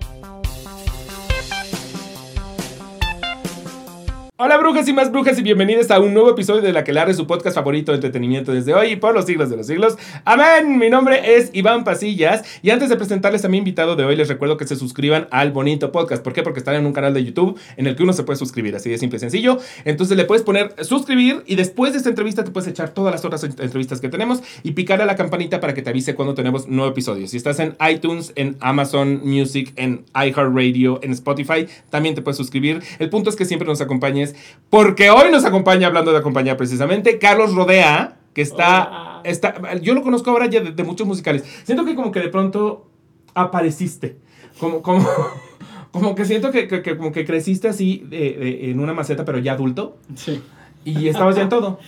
Bye. Hola brujas y más brujas y bienvenidos a un nuevo episodio de La que larre su podcast favorito de entretenimiento desde hoy y por los siglos de los siglos. Amén. Mi nombre es Iván Pasillas y antes de presentarles a mi invitado de hoy les recuerdo que se suscriban al bonito podcast. ¿Por qué? Porque están en un canal de YouTube en el que uno se puede suscribir, así de simple y sencillo. Entonces le puedes poner suscribir y después de esta entrevista te puedes echar todas las otras entrevistas que tenemos y picar a la campanita para que te avise cuando tenemos nuevo episodio. Si estás en iTunes, en Amazon Music, en iHeartRadio, en Spotify, también te puedes suscribir. El punto es que siempre nos acompañes porque hoy nos acompaña, hablando de acompañar precisamente, Carlos Rodea, que está, está yo lo conozco ahora ya de, muchos musicales. Siento que como que de pronto apareciste, como, como, como que siento que, que, como que creciste así en una maceta, pero ya adulto. Sí. Y estabas ya en todo.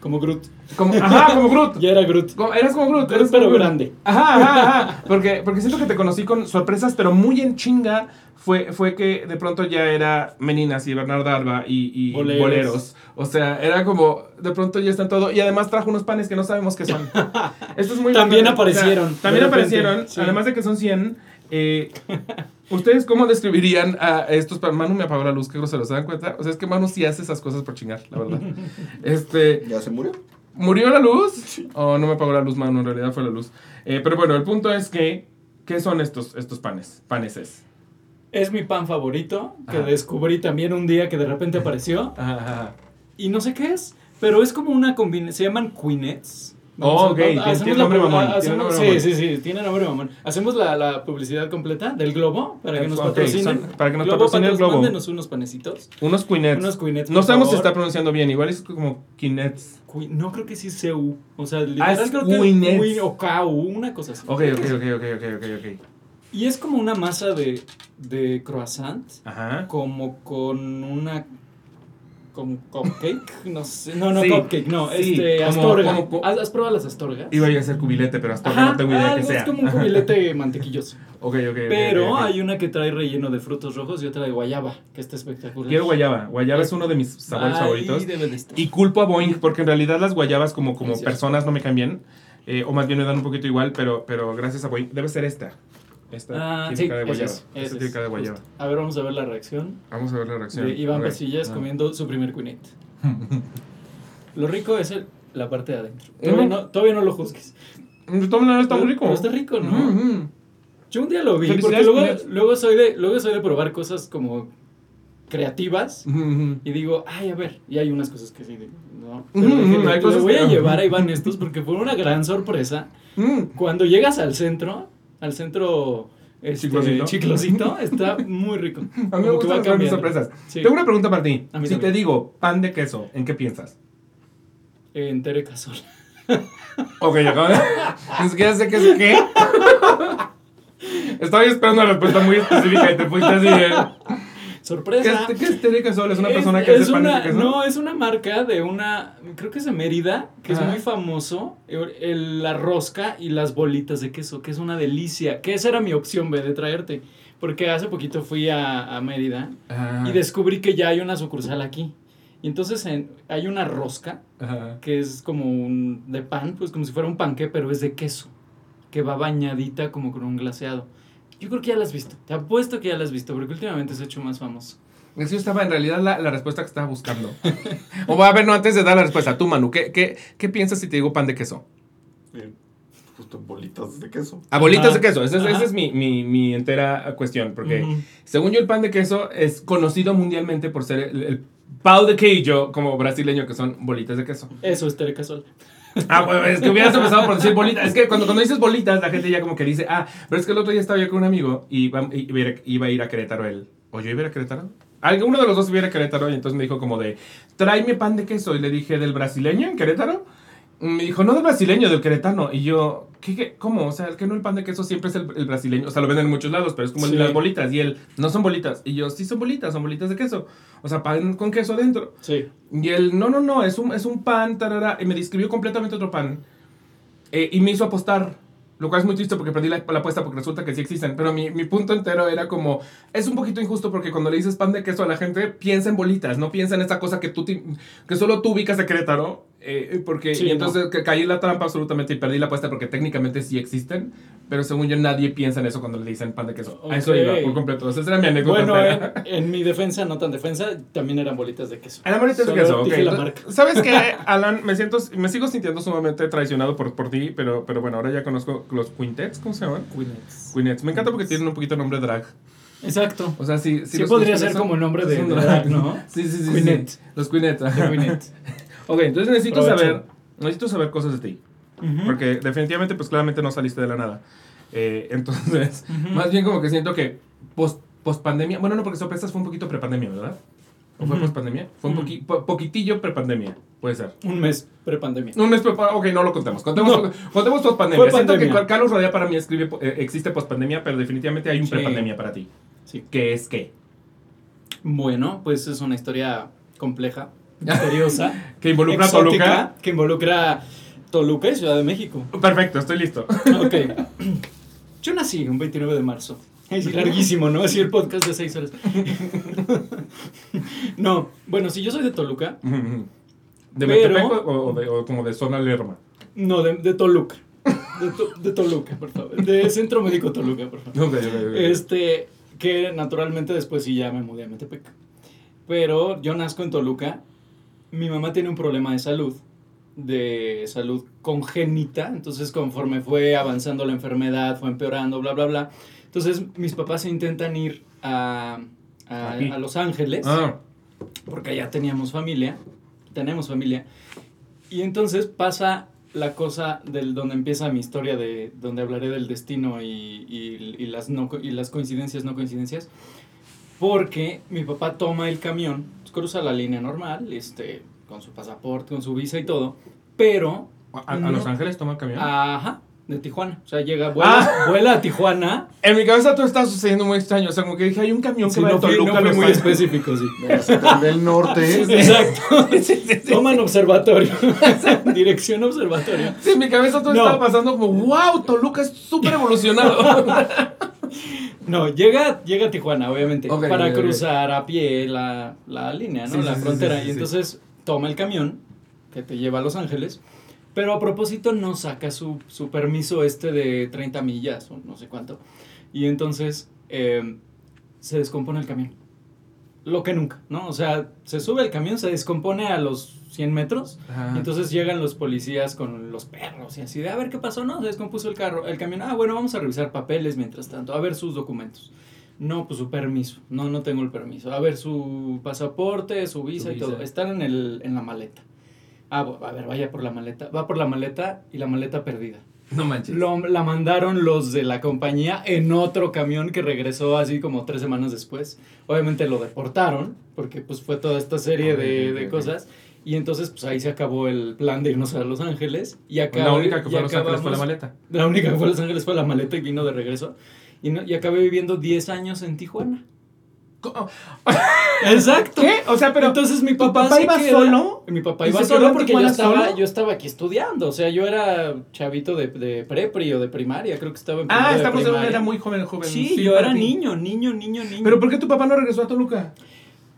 Como Groot. Como, ajá, como Groot. ya era Groot. eras como Groot. Eres pero grande. Ajá, ajá, ajá. Porque, porque siento que te conocí con sorpresas, pero muy en chinga. Fue, fue que de pronto ya era Meninas y Bernardo Alba y, y boleros. O sea, era como, de pronto ya están todo. Y además trajo unos panes que no sabemos qué son. Esto es muy También aparecieron. también aparecieron. Además de que son 100. Eh, ¿Ustedes cómo describirían a estos? Manu me apagó la luz, qué grosero, ¿se dan cuenta? O sea, es que Manu sí hace esas cosas por chingar, la verdad. Este, ¿Ya se murió? ¿Murió la luz? O oh, no me apagó la luz, Manu, en realidad fue la luz. Eh, pero bueno, el punto es que, ¿qué son estos, estos panes? Paneses. Es mi pan favorito, que descubrí también un día que de repente apareció. Ajá, Y no sé qué es, pero es como una combinación, se llaman queenets. Oh, ok, tiene nombre mamón. sí, sí, sí, tiene nombre mamón. Hacemos la, la publicidad completa del globo para que nos patrocinen. para que nos patrocinen el globo. Mándenos unos panecitos. Unos queenets. Unos queenets. No sabemos si está pronunciando bien, igual es como queenets. No creo que sí sea U. O sea, literal ah, creo que o KU, una cosa así. Ok, ok, ok, ok, ok, ok. Y es como una masa de, de croissant. Ajá. Como con una como cupcake, no sé, no, no cupcake, no, este, astorga. ¿Has, probado las astorgas? Iba a ser cubilete, pero astorga no tengo idea que sea. es como un cubilete mantequilloso. Ok, ok, Pero hay una que trae relleno de frutos rojos y otra de guayaba, que está espectacular. Quiero guayaba, guayaba es uno de mis sabores favoritos. Y culpo a Boeing, porque en realidad las guayabas como, como personas no me cambian, eh, o más bien me dan un poquito igual, pero, pero gracias a Boeing, debe ser esta. Esta ah, tiene de guayaba. Esta tiene de guayaba. A ver, vamos a ver la reacción. Vamos a ver la reacción. De Iván Pasillas ah. comiendo su primer quinette. lo rico es la parte de adentro. Todavía, no, todavía no lo juzgues. no está muy rico. está rico, ¿no? Yo un día lo vi, porque luego, luego, soy de, luego soy de probar cosas como creativas y digo, ay, a ver, y hay unas cosas que sí, no. Pero voy a llevar a Iván estos porque fue una gran sorpresa. Cuando llegas al centro al centro este, chiclosito. está muy rico. A mí me gustan las sorpresas. Tengo una pregunta para ti. Si te digo pan de queso, ¿en qué piensas? En terecasol. ok, acabo de... Ni siquiera sé qué es qué. Estaba esperando una respuesta muy específica y te fuiste así de... Sorpresa. ¿Qué es, ¿Qué es ¿Es una persona que es hace una, queso? No, es una marca de una, creo que es de Mérida, que es muy famoso, el, la rosca y las bolitas de queso, que es una delicia, que esa era mi opción, B, de traerte, porque hace poquito fui a, a Mérida y descubrí que ya hay una sucursal aquí. Y entonces hay una rosca, que es como un, de pan, pues como si fuera un panque, pero es de queso, que va bañadita como con un glaseado. Yo creo que ya la has visto. Te apuesto que ya la has visto, porque últimamente se ha hecho más famoso. Eso estaba en realidad la, la respuesta que estaba buscando. o va a ver, no, antes de dar la respuesta, tú, Manu, ¿qué, qué, qué piensas si te digo pan de queso? Bien. Justo bolitas de queso. Ah, bolitas de queso. Esa, esa es mi, mi, mi, entera cuestión. Porque según yo, el pan de queso es conocido mundialmente por ser el, el pau de queijo como brasileño, que son bolitas de queso. Eso es terecasol. Ah, bueno, es que hubieras empezado por decir bolitas. Es que cuando, cuando dices bolitas, la gente ya como que dice, ah, pero es que el otro día estaba yo con un amigo y iba, iba a ir a Querétaro él. ¿O yo iba a ir a Querétaro? Alguno de los dos iba a Querétaro y entonces me dijo como de, tráeme pan de queso. Y le dije, ¿del brasileño en Querétaro? Me dijo, no del brasileño, del queretano. Y yo, ¿qué, qué cómo O sea, el que no el pan de queso siempre es el, brasileño. O sea, lo venden en muchos lados, pero es como las bolitas. Y él, no son bolitas. Y yo, sí son bolitas, son bolitas de queso. O sea, pan con queso adentro. Sí. Y él, no, no, no, es un, es un pan, tarara. Y me describió completamente otro pan. Eh, y me hizo apostar. Lo cual es muy triste porque perdí la, apuesta porque resulta que sí existen. Pero mi, mi, punto entero era como, es un poquito injusto porque cuando le dices pan de queso a la gente, piensa en bolitas, no piensa en esa cosa que, tú que solo tú ubicas de Querétaro. Eh, porque, y entonces caí en la trampa absolutamente y perdí la apuesta porque técnicamente sí existen. Pero según yo nadie piensa en eso cuando le dicen pan de queso. A eso iba por completo. Esa era mi anécdota. Bueno, en, en mi defensa, no tan defensa, también eran bolitas de queso. Eran bolitas de queso, ok. la marca. ¿Sabes qué, Alan? Me siento, me sigo sintiendo sumamente traicionado por, por ti, pero, pero bueno, ahora ya conozco los quintets, ¿cómo se llaman? Quinets. Quinets. Me encanta porque tienen un poquito nombre drag. Exacto. O sea, sí, Sí los- podría ser como el nombre de- de drag, ¿no? Sí, sí, sí. Quinet. sí. Los Quinets. ok, entonces necesito Provecho. saber, necesito saber cosas de ti. Ujú. Porque definitivamente, pues claramente no saliste de la nada. Eh, entonces, Ujú. más bien como que siento que post, post pandemia, bueno, no, porque sorpresas fue un poquito prepandemia, ¿verdad? ¿O fue post pandemia? Fue un Ujú. poqui- po- poquitillo prepandemia, puede ser. Un mes prepandemia. Un mes prepa- ok, no lo contemos. Contemos, No. contemos post pandemia. Siento que. Carlos Rodea para mí escribe, eh, existe post pandemia, pero definitivamente hay un Sí. prepandemia para ti. Sí. ¿Qué es qué? Bueno, pues es una historia compleja, misteriosa, Que involucra a exótica, Toluca. que involucra Toluca y Ciudad de México. Perfecto, estoy listo. Ok. Yo nací un 29 de marzo. Es larguísimo, ¿no? Así el podcast de 6 horas. No, bueno, si yo soy de Toluca, ¿De Pero- Metepec o, o de- o como de zona Lerma? no, de, de Toluca. De, To- de Toluca, por favor. De Centro Médico Toluca, por favor. Ok, ok, ok. Este, que naturalmente después sí ya me mudé a Metepec. Pero yo nazco en Toluca. Mi mamá tiene un problema de salud, de salud congénita. Entonces, conforme fue avanzando la enfermedad, fue empeorando, bla, bla, bla. Entonces, mis papás se intentan ir a, a, a Los Ángeles, Ah, porque allá teníamos familia. Tenemos familia. Y entonces pasa la cosa del donde empieza mi historia de donde hablaré del destino y, y- y las no y las coincidencias no coincidencias porque mi papá toma el camión cruza la línea normal este con su pasaporte con su visa y todo pero ¿A, a No. Los Ángeles toma el camión? ajá de Tijuana o sea llega vuela, vuela a Tijuana En mi cabeza todo está sucediendo muy extraño. O sea, como que dije, hay un camión que Sí, va no Toluca no muy específico sí del norte. exacto toman observatorio dirección observatorio Sí, en mi cabeza todo No. estaba pasando como, wow, Toluca es súper evolucionado. No, llega, llega a Tijuana, obviamente, para cruzar a pie la, la línea, ¿no? Sí, la sí, frontera. sí, sí, y sí. entonces toma el camión que te lleva a Los Ángeles, pero a propósito no saca su, su permiso este de 30 millas o no sé cuánto. Y entonces eh, se descompone el camión. Lo que nunca, ¿no? O sea, se sube el camión, se descompone a los 100 metros. Ajá. Y entonces llegan los policías con los perros y así de, a ver qué pasó, no, se descompuso el carro, el camión, ah, bueno, vamos a revisar papeles mientras tanto, a ver sus documentos. No, pues su permiso, no, no tengo el permiso. A ver su pasaporte, su visa Su y todo, están en, el, en la maleta. Ah, a ver, vaya por la maleta, va por la maleta y la maleta perdida. no manches. Lo, la mandaron los de la compañía en otro camión que regresó así como tres semanas después. Obviamente lo deportaron, porque pues fue toda esta serie de, de cosas. Y entonces pues ahí se acabó el plan de irnos a Los Ángeles. Y acá, la única que fue a Los Ángeles fue la maleta. La única que fue a Los Ángeles fue la maleta y vino de regreso. Y, no- y acabé viviendo 10 años en Tijuana. Exacto. ¿Qué? O sea, pero Entonces mi ¿tu papá, iba solo? Mi papá ¿Y iba solo porque yo estaba, solo? yo estaba aquí estudiando. O sea, yo era chavito de, de prepri o de primaria. Creo que estaba en Ah, estamos en una era muy joven, joven. Sí, yo era ti. niño, niño, niño, niño. Pero ¿por qué tu papá no regresó a Toluca?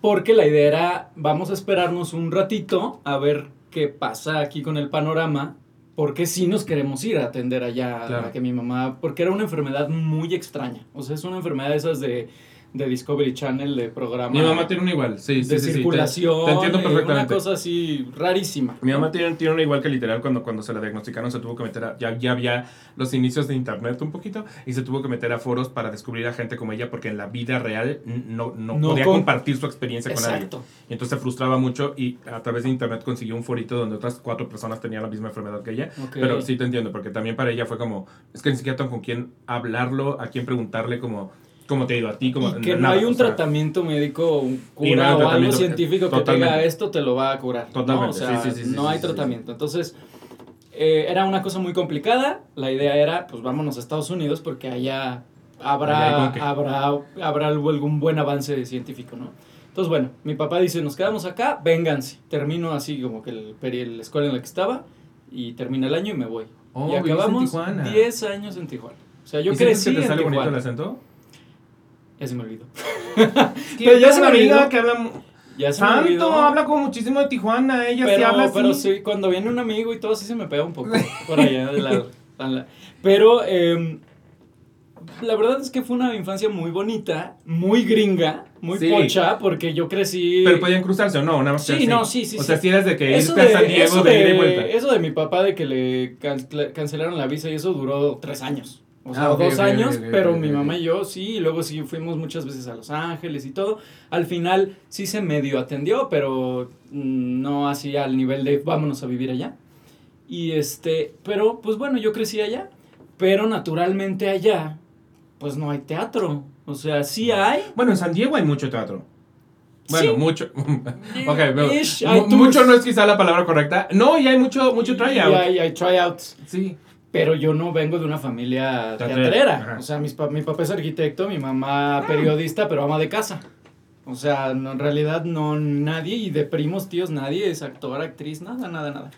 Porque la idea era, vamos a esperarnos un ratito a ver qué pasa aquí con el panorama, porque sí nos queremos ir a atender allá, Claro. a que mi mamá, porque era una enfermedad muy extraña, o sea, es una enfermedad de esas de, de Discovery Channel, de programa Mi mamá tiene una igual, sí, sí, de sí, sí, te- circulación, Te, entiendo eh, una perfectamente. cosa así rarísima. Mi mamá tiene, tiene una igual que literal cuando, cuando se la diagnosticaron se tuvo que meter a, ya, ya había los inicios de internet un poquito y se tuvo que meter a foros para descubrir a gente como ella porque en la vida real no, no, No podía con- compartir su experiencia con nadie. Exacto. Y entonces se frustraba mucho y a través de internet consiguió un forito donde otras cuatro personas tenían la misma enfermedad que ella. Pero sí te entiendo, porque también para ella fue como, es que ni siquiera tengo con quién hablarlo, a quién preguntarle como, cómo te ido a ti, como y que no nada, hay un o sea, tratamiento médico, un Y no cura un o algo tratamiento, científico que te diga esto te lo va a curar. ¿no? Totalmente, O sea, sí, sí, sí, no hay tratamiento. Entonces, eh, era una cosa muy complicada. La idea era, pues vámonos a Estados Unidos porque allá habrá, Allá habrá, habrá algún buen avance científico, ¿no? Entonces, bueno, mi papá dice, nos quedamos acá, vénganse. Termino así como que el, peri- la escuela en la que estaba y termina el año y me voy. Oh, y acabamos Tijuana. 10 años en Tijuana. O sea, yo ¿Y crecí que te en sale bonito el Tijuana. acento? Ya se me olvidó. Pero ya se me olvidó. que habla... Ya se me olvidó. Santo, habla como muchísimo de Tijuana, ella sí pero, habla así. pero sí, cuando viene un amigo y todo así se me pega un poco por allá de la, Pero eh, la verdad es que fue una infancia muy bonita, muy gringa, muy Sí. pocha, porque yo crecí. Pero podían cruzarse o no, nada más. Sí, así. no, sí, sí, O sea, sí. si eras de que Eso irte a San Diego eso de ida y vuelta. eso de mi papá de que le can- cancelaron la visa y eso duró tres años. O sea, Ah, ok, dos años, pero mi mamá y yo sí, y luego sí fuimos muchas veces a Los Ángeles y todo. Al final sí se medio atendió, pero mm, no así al nivel de vámonos a vivir allá. Y este, pero pues bueno, yo crecí allá, pero naturalmente allá, pues no hay teatro. O sea, sí hay. Bueno, en San Diego hay mucho teatro. Bueno, Sí. mucho. ok, pero Ish, mucho no es quizá la palabra correcta. No, y hay mucho, mucho Y tryout. hay, hay tryouts. Sí. Pero yo no vengo de una familia Teatrera. O sea, mis pa- mi papá es arquitecto, mi mamá periodista, pero ama de casa. O sea, no, en realidad no nadie, y de primos, tíos, nadie es actor, actriz, nada, nada, nada.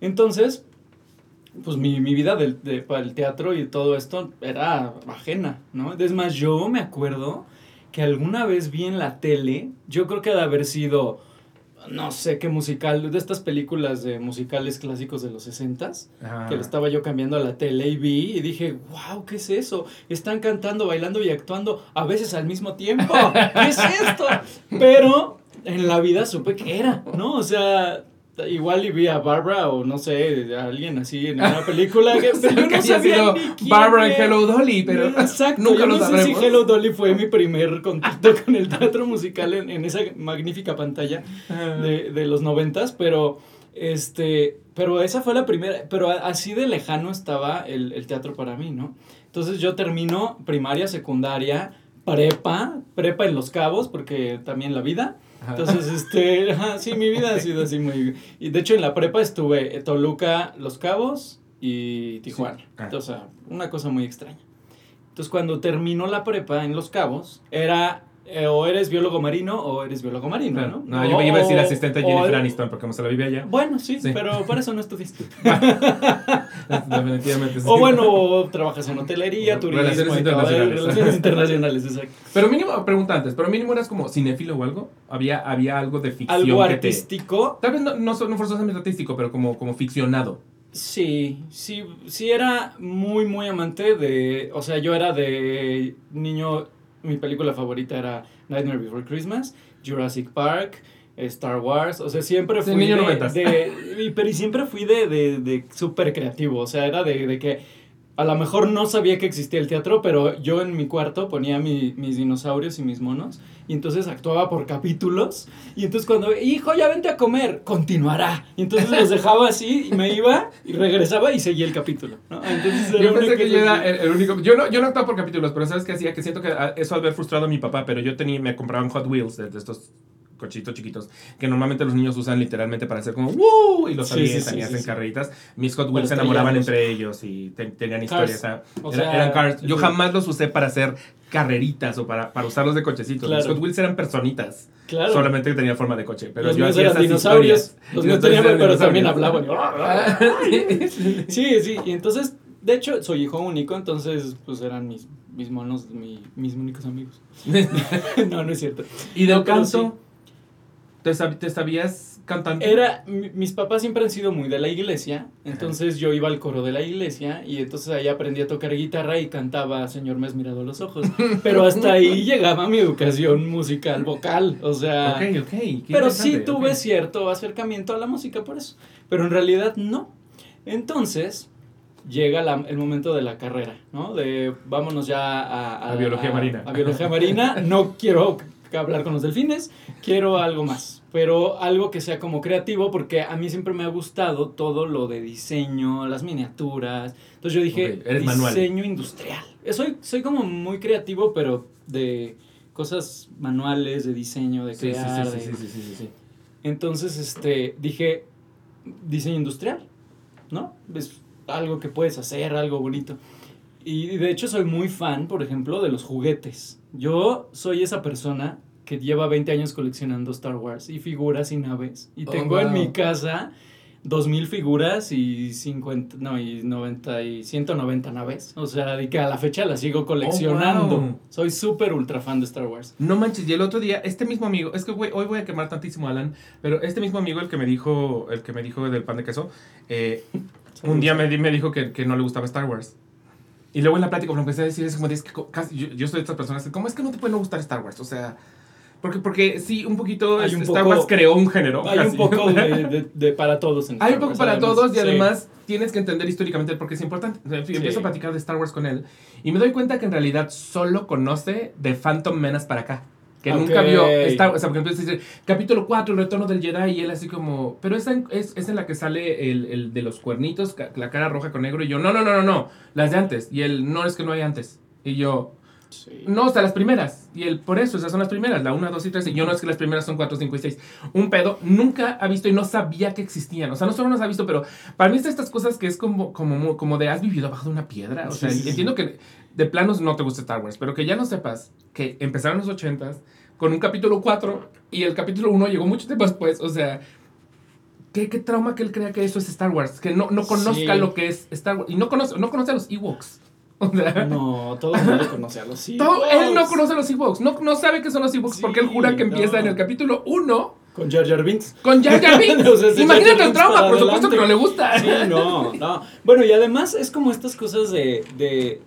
Entonces, pues mi, mi vida del, de- para el teatro y todo esto era ajena, ¿no? Es más, yo me acuerdo que alguna vez vi en la tele, yo creo que de haber sido, no sé qué musical, de estas películas de musicales clásicos de los 60 Ajá. que le estaba yo cambiando a la tele y vi y dije, wow, ¿qué es eso? Están cantando, bailando y actuando a veces al mismo tiempo. ¿Qué es esto? Pero en la vida supe que era, ¿no? O sea, igual y vi a Barbara o no sé, a alguien así en una película que yo no sabía ni quién Barbara en. Hello Dolly, pero Exacto, nunca yo lo no sé sabremos. si Hello Dolly fue mi primer contacto con el teatro musical en, en esa magnífica pantalla de, de los noventas, pero este, pero esa fue la primera, pero así de lejano estaba el, el teatro para mí, ¿no? Entonces yo termino primaria, secundaria, prepa, prepa en Los Cabos, porque también la vida. Entonces, este, ajá, sí, mi vida ha sido así muy... Y de hecho en la prepa estuve en Toluca, Los Cabos y Tijuana. Sí. Ah. Entonces, una cosa muy extraña. Entonces, cuando terminó la prepa en Los Cabos, era eh, o eres biólogo marino o eres biólogo marino, Claro. ¿no? No, yo me iba a decir asistente de Jennifer Aniston, porque como se la vive allá. Bueno, sí, Sí. pero para eso no estudiaste. Definitivamente sí. o bueno, trabajas en hotelería, turismo, Relaciones todo, internacionales. relaciones internacionales, exacto. Pero mínimo, pregunta antes, pero mínimo eras como cinéfilo o algo. Había, había algo de ficción. Algo que te- artístico, Tal vez no, no, no forzosamente artístico, pero como, como ficcionado. Sí, sí, sí era muy, muy amante de, o sea, yo era de niño, mi película favorita era Nightmare Before Christmas, Jurassic Park, Star Wars, o sea, siempre Sí, fui niño de, de- pero y siempre fui de, de, de súper creativo, o sea, era de, de que a lo mejor no sabía que existía el teatro, pero yo en mi cuarto ponía mi- mis dinosaurios y mis monos, y entonces actuaba por capítulos, y entonces cuando, hijo, ya vente a comer, continuará, y entonces los dejaba así, y me iba, y regresaba y seguía el capítulo, ¿no? Entonces era Yo pensé que yo era el, el único. Yo no, yo no actuaba por capítulos, pero ¿sabes qué hacía? Que siento que ah, eso al haber frustrado a mi papá, pero yo tenía, me compraban Hot Wheels de, de estos cochitos chiquitos que normalmente los niños usan literalmente para hacer como ¡Woo! y los Sí, avientan sí, y hacen carreritas. Mis Hot Wheels se enamoraban entre ellos y te- tenían historias. Cars. o sea, era- eran cars. Yo jamás los usé para hacer carreritas o para, para usarlos de cochecitos. Mis Claro. Hot Wheels eran personitas. Claro. Solamente que tenía forma de coche. Pero los yo míos hacía eran esas dinosaurios, los míos tenían, pero también hablaban. Sí, sí, y entonces, de hecho, soy hijo único, entonces, pues eran mis, mis monos, mi- mis únicos amigos. no, no es cierto. y canto, ¿te, sab- te sabías cantando? Era, mi- mis papás siempre han sido muy de la iglesia, entonces yo iba al coro de la iglesia y entonces ahí aprendí a tocar guitarra y cantaba Señor me has mirado a los ojos. Pero hasta ahí llegaba mi educación musical, vocal, o sea... Ok, ok. qué Pero sí tuve cierto acercamiento a la música por eso. Pero en realidad no. Entonces llega la- el momento de la carrera, ¿no? De vámonos ya a, A biología marina. A biología marina. No quiero hablar con los delfines, quiero algo más. Pero algo que sea como creativo, porque a mí siempre me ha gustado todo lo de diseño, las miniaturas. Entonces yo dije, Ok, eres manual. diseño industrial. Soy, soy como muy creativo, pero de cosas manuales, de diseño, de sí, crear. sí, sí, de- sí, sí, sí, sí. entonces, este, dije, diseño industrial, ¿no? Es algo que puedes hacer, algo bonito. Y de hecho soy muy fan, por ejemplo, de los juguetes. Yo soy esa persona que lleva 20 años coleccionando Star Wars y figuras y naves. Y Oh, tengo en mi casa 2000 figuras y 50, no, y 90 y 190 naves. O sea, de que a la fecha las sigo coleccionando. Oh, wow. Soy súper ultra fan de Star Wars. No manches, y el otro día, este mismo amigo, es que hoy voy a quemar tantísimo a Alan, pero este mismo amigo, el que me dijo, el que me dijo del pan de queso, eh, un día me, di- me dijo que, que no le gustaba Star Wars. Y luego en la plática, cuando empecé a decir, es como, es que yo, yo soy de estas personas ¿cómo es que no te puede no gustar Star Wars? O sea, porque, porque sí, un poquito Hay un Star poco- Wars creó un género. Hay un casi. poco de, de- de para todos. en Hay un poco Wars, para además. todos y Sí. además tienes que entender históricamente por qué es importante. O sea, Sí. Empiezo a platicar de Star Wars con él y me doy cuenta que en realidad solo conoce de Phantom Menace para acá. Que nunca Ok. vio Star Wars. O sea, porque empieza a decir, capítulo 4, el retorno del Jedi, y él así como, pero esa en- es, es en la que sale el, el de los cuernitos, la cara roja con negro, y yo, no, no, no, no, no, las de antes. Y él, no, es que no hay antes. Y yo, Sí. no, o sea, las primeras. Y él, por eso, esas son las primeras, la 1, 2 y 3. Y yo no es que las primeras son 4, 5 y 6. Un pedo, nunca ha visto y no sabía que existían. O sea, no solo nos ha visto, pero para mí es de estas cosas que es como, como, como de has vivido abajo de una piedra. O sea, sí, sí. entiendo que de planos no te gusta Star Wars, pero que ya no sepas que empezaron los 80s con un capítulo 4 y el capítulo 1 llegó mucho tiempo después. O sea, ¿qué, qué trauma que él crea que eso es Star Wars. Que no, no conozca Sí. lo que es Star Wars. Y no conoce, no conoce a los Ewoks. O sea, No, todo el mundo conoce a los todo- Ewoks. él no conoce a los Ewoks, no, no sabe qué son los Ewoks Sí, porque él jura que empieza no. en el capítulo 1 Con Jar Jar Binks. con Jar Jar Binks. O sea, ese Jar Imagínate Jar el trauma, por supuesto que no le gusta. Sí, no, no. Bueno, y además es como estas cosas de. de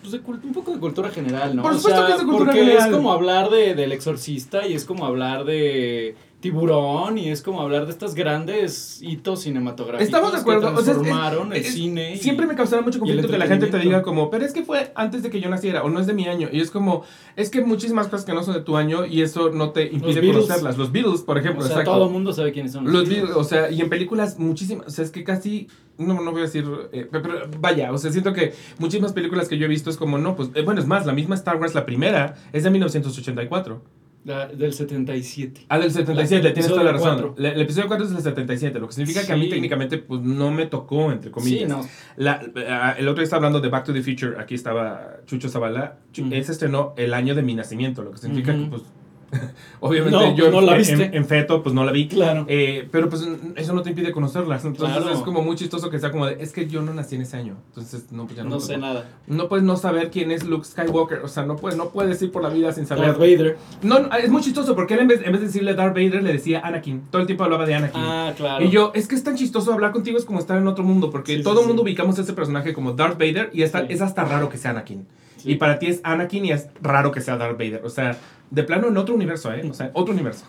pues de cult- un poco de cultura general, ¿no? Por O supuesto sea, que es de cultura porque general. es como hablar de, del exorcista y es como hablar de tiburón y es como hablar de estos grandes hitos cinematográficos Estamos de acuerdo, que o sea, es- transformaron el cine y- Siempre me causaba mucho conflicto que la gente te diga como, pero es que fue antes de que yo naciera o no es de mi año. Y es como, es que muchísimas cosas que no son de tu año y eso no te impide conocerlas. Los Beatles, por ejemplo, o sea, exacto. todo el mundo sabe quiénes son los, Los Beatles. Beatles, o sea, y en películas muchísimas, o sea, es que casi, no, no voy a decir, eh, pero, pero vaya, o sea, siento que muchísimas películas que yo he visto es como, no, pues, eh, bueno, es más, la misma Star Wars, la primera, es de 1984. La- del 77. Ah, del 77, La- tienes toda la razón. El, episodio 4 es del 77, lo que significa que a mí técnicamente, pues, no me tocó, entre comillas. Sí, no. La- ah, el otro día estaba hablando de Back to the Future, aquí estaba Chucho Zavala, Chu- Ujú. él se estrenó el año de mi nacimiento, lo que significa que, pues, obviamente No, yo pues no la en- viste. en, en feto, pues no la vi. Claro. Eh, pero pues eso no te impide conocerlas. Entonces Claro. es como muy chistoso que sea como de, es que yo no nací en ese año. Entonces no, pues ya no, sé nada. No puedes no saber quién es Luke Skywalker. O sea, no puedes, no puedes ir por la vida sin saber. Darth Vader. No, no, es muy chistoso porque él en vez, en vez de decirle Darth Vader le decía Anakin. Todo el tiempo hablaba de Anakin. Ah, claro. Y yo, es que es tan chistoso hablar contigo, es como estar en otro mundo, porque Sí, todo sí, el mundo sí. ubicamos a ese personaje como Darth Vader y es hasta raro que sea Anakin. Y para ti es Anakin y es raro que sea Darth Vader. O sea, de plano en otro universo, ¿eh? O sea, otro universo.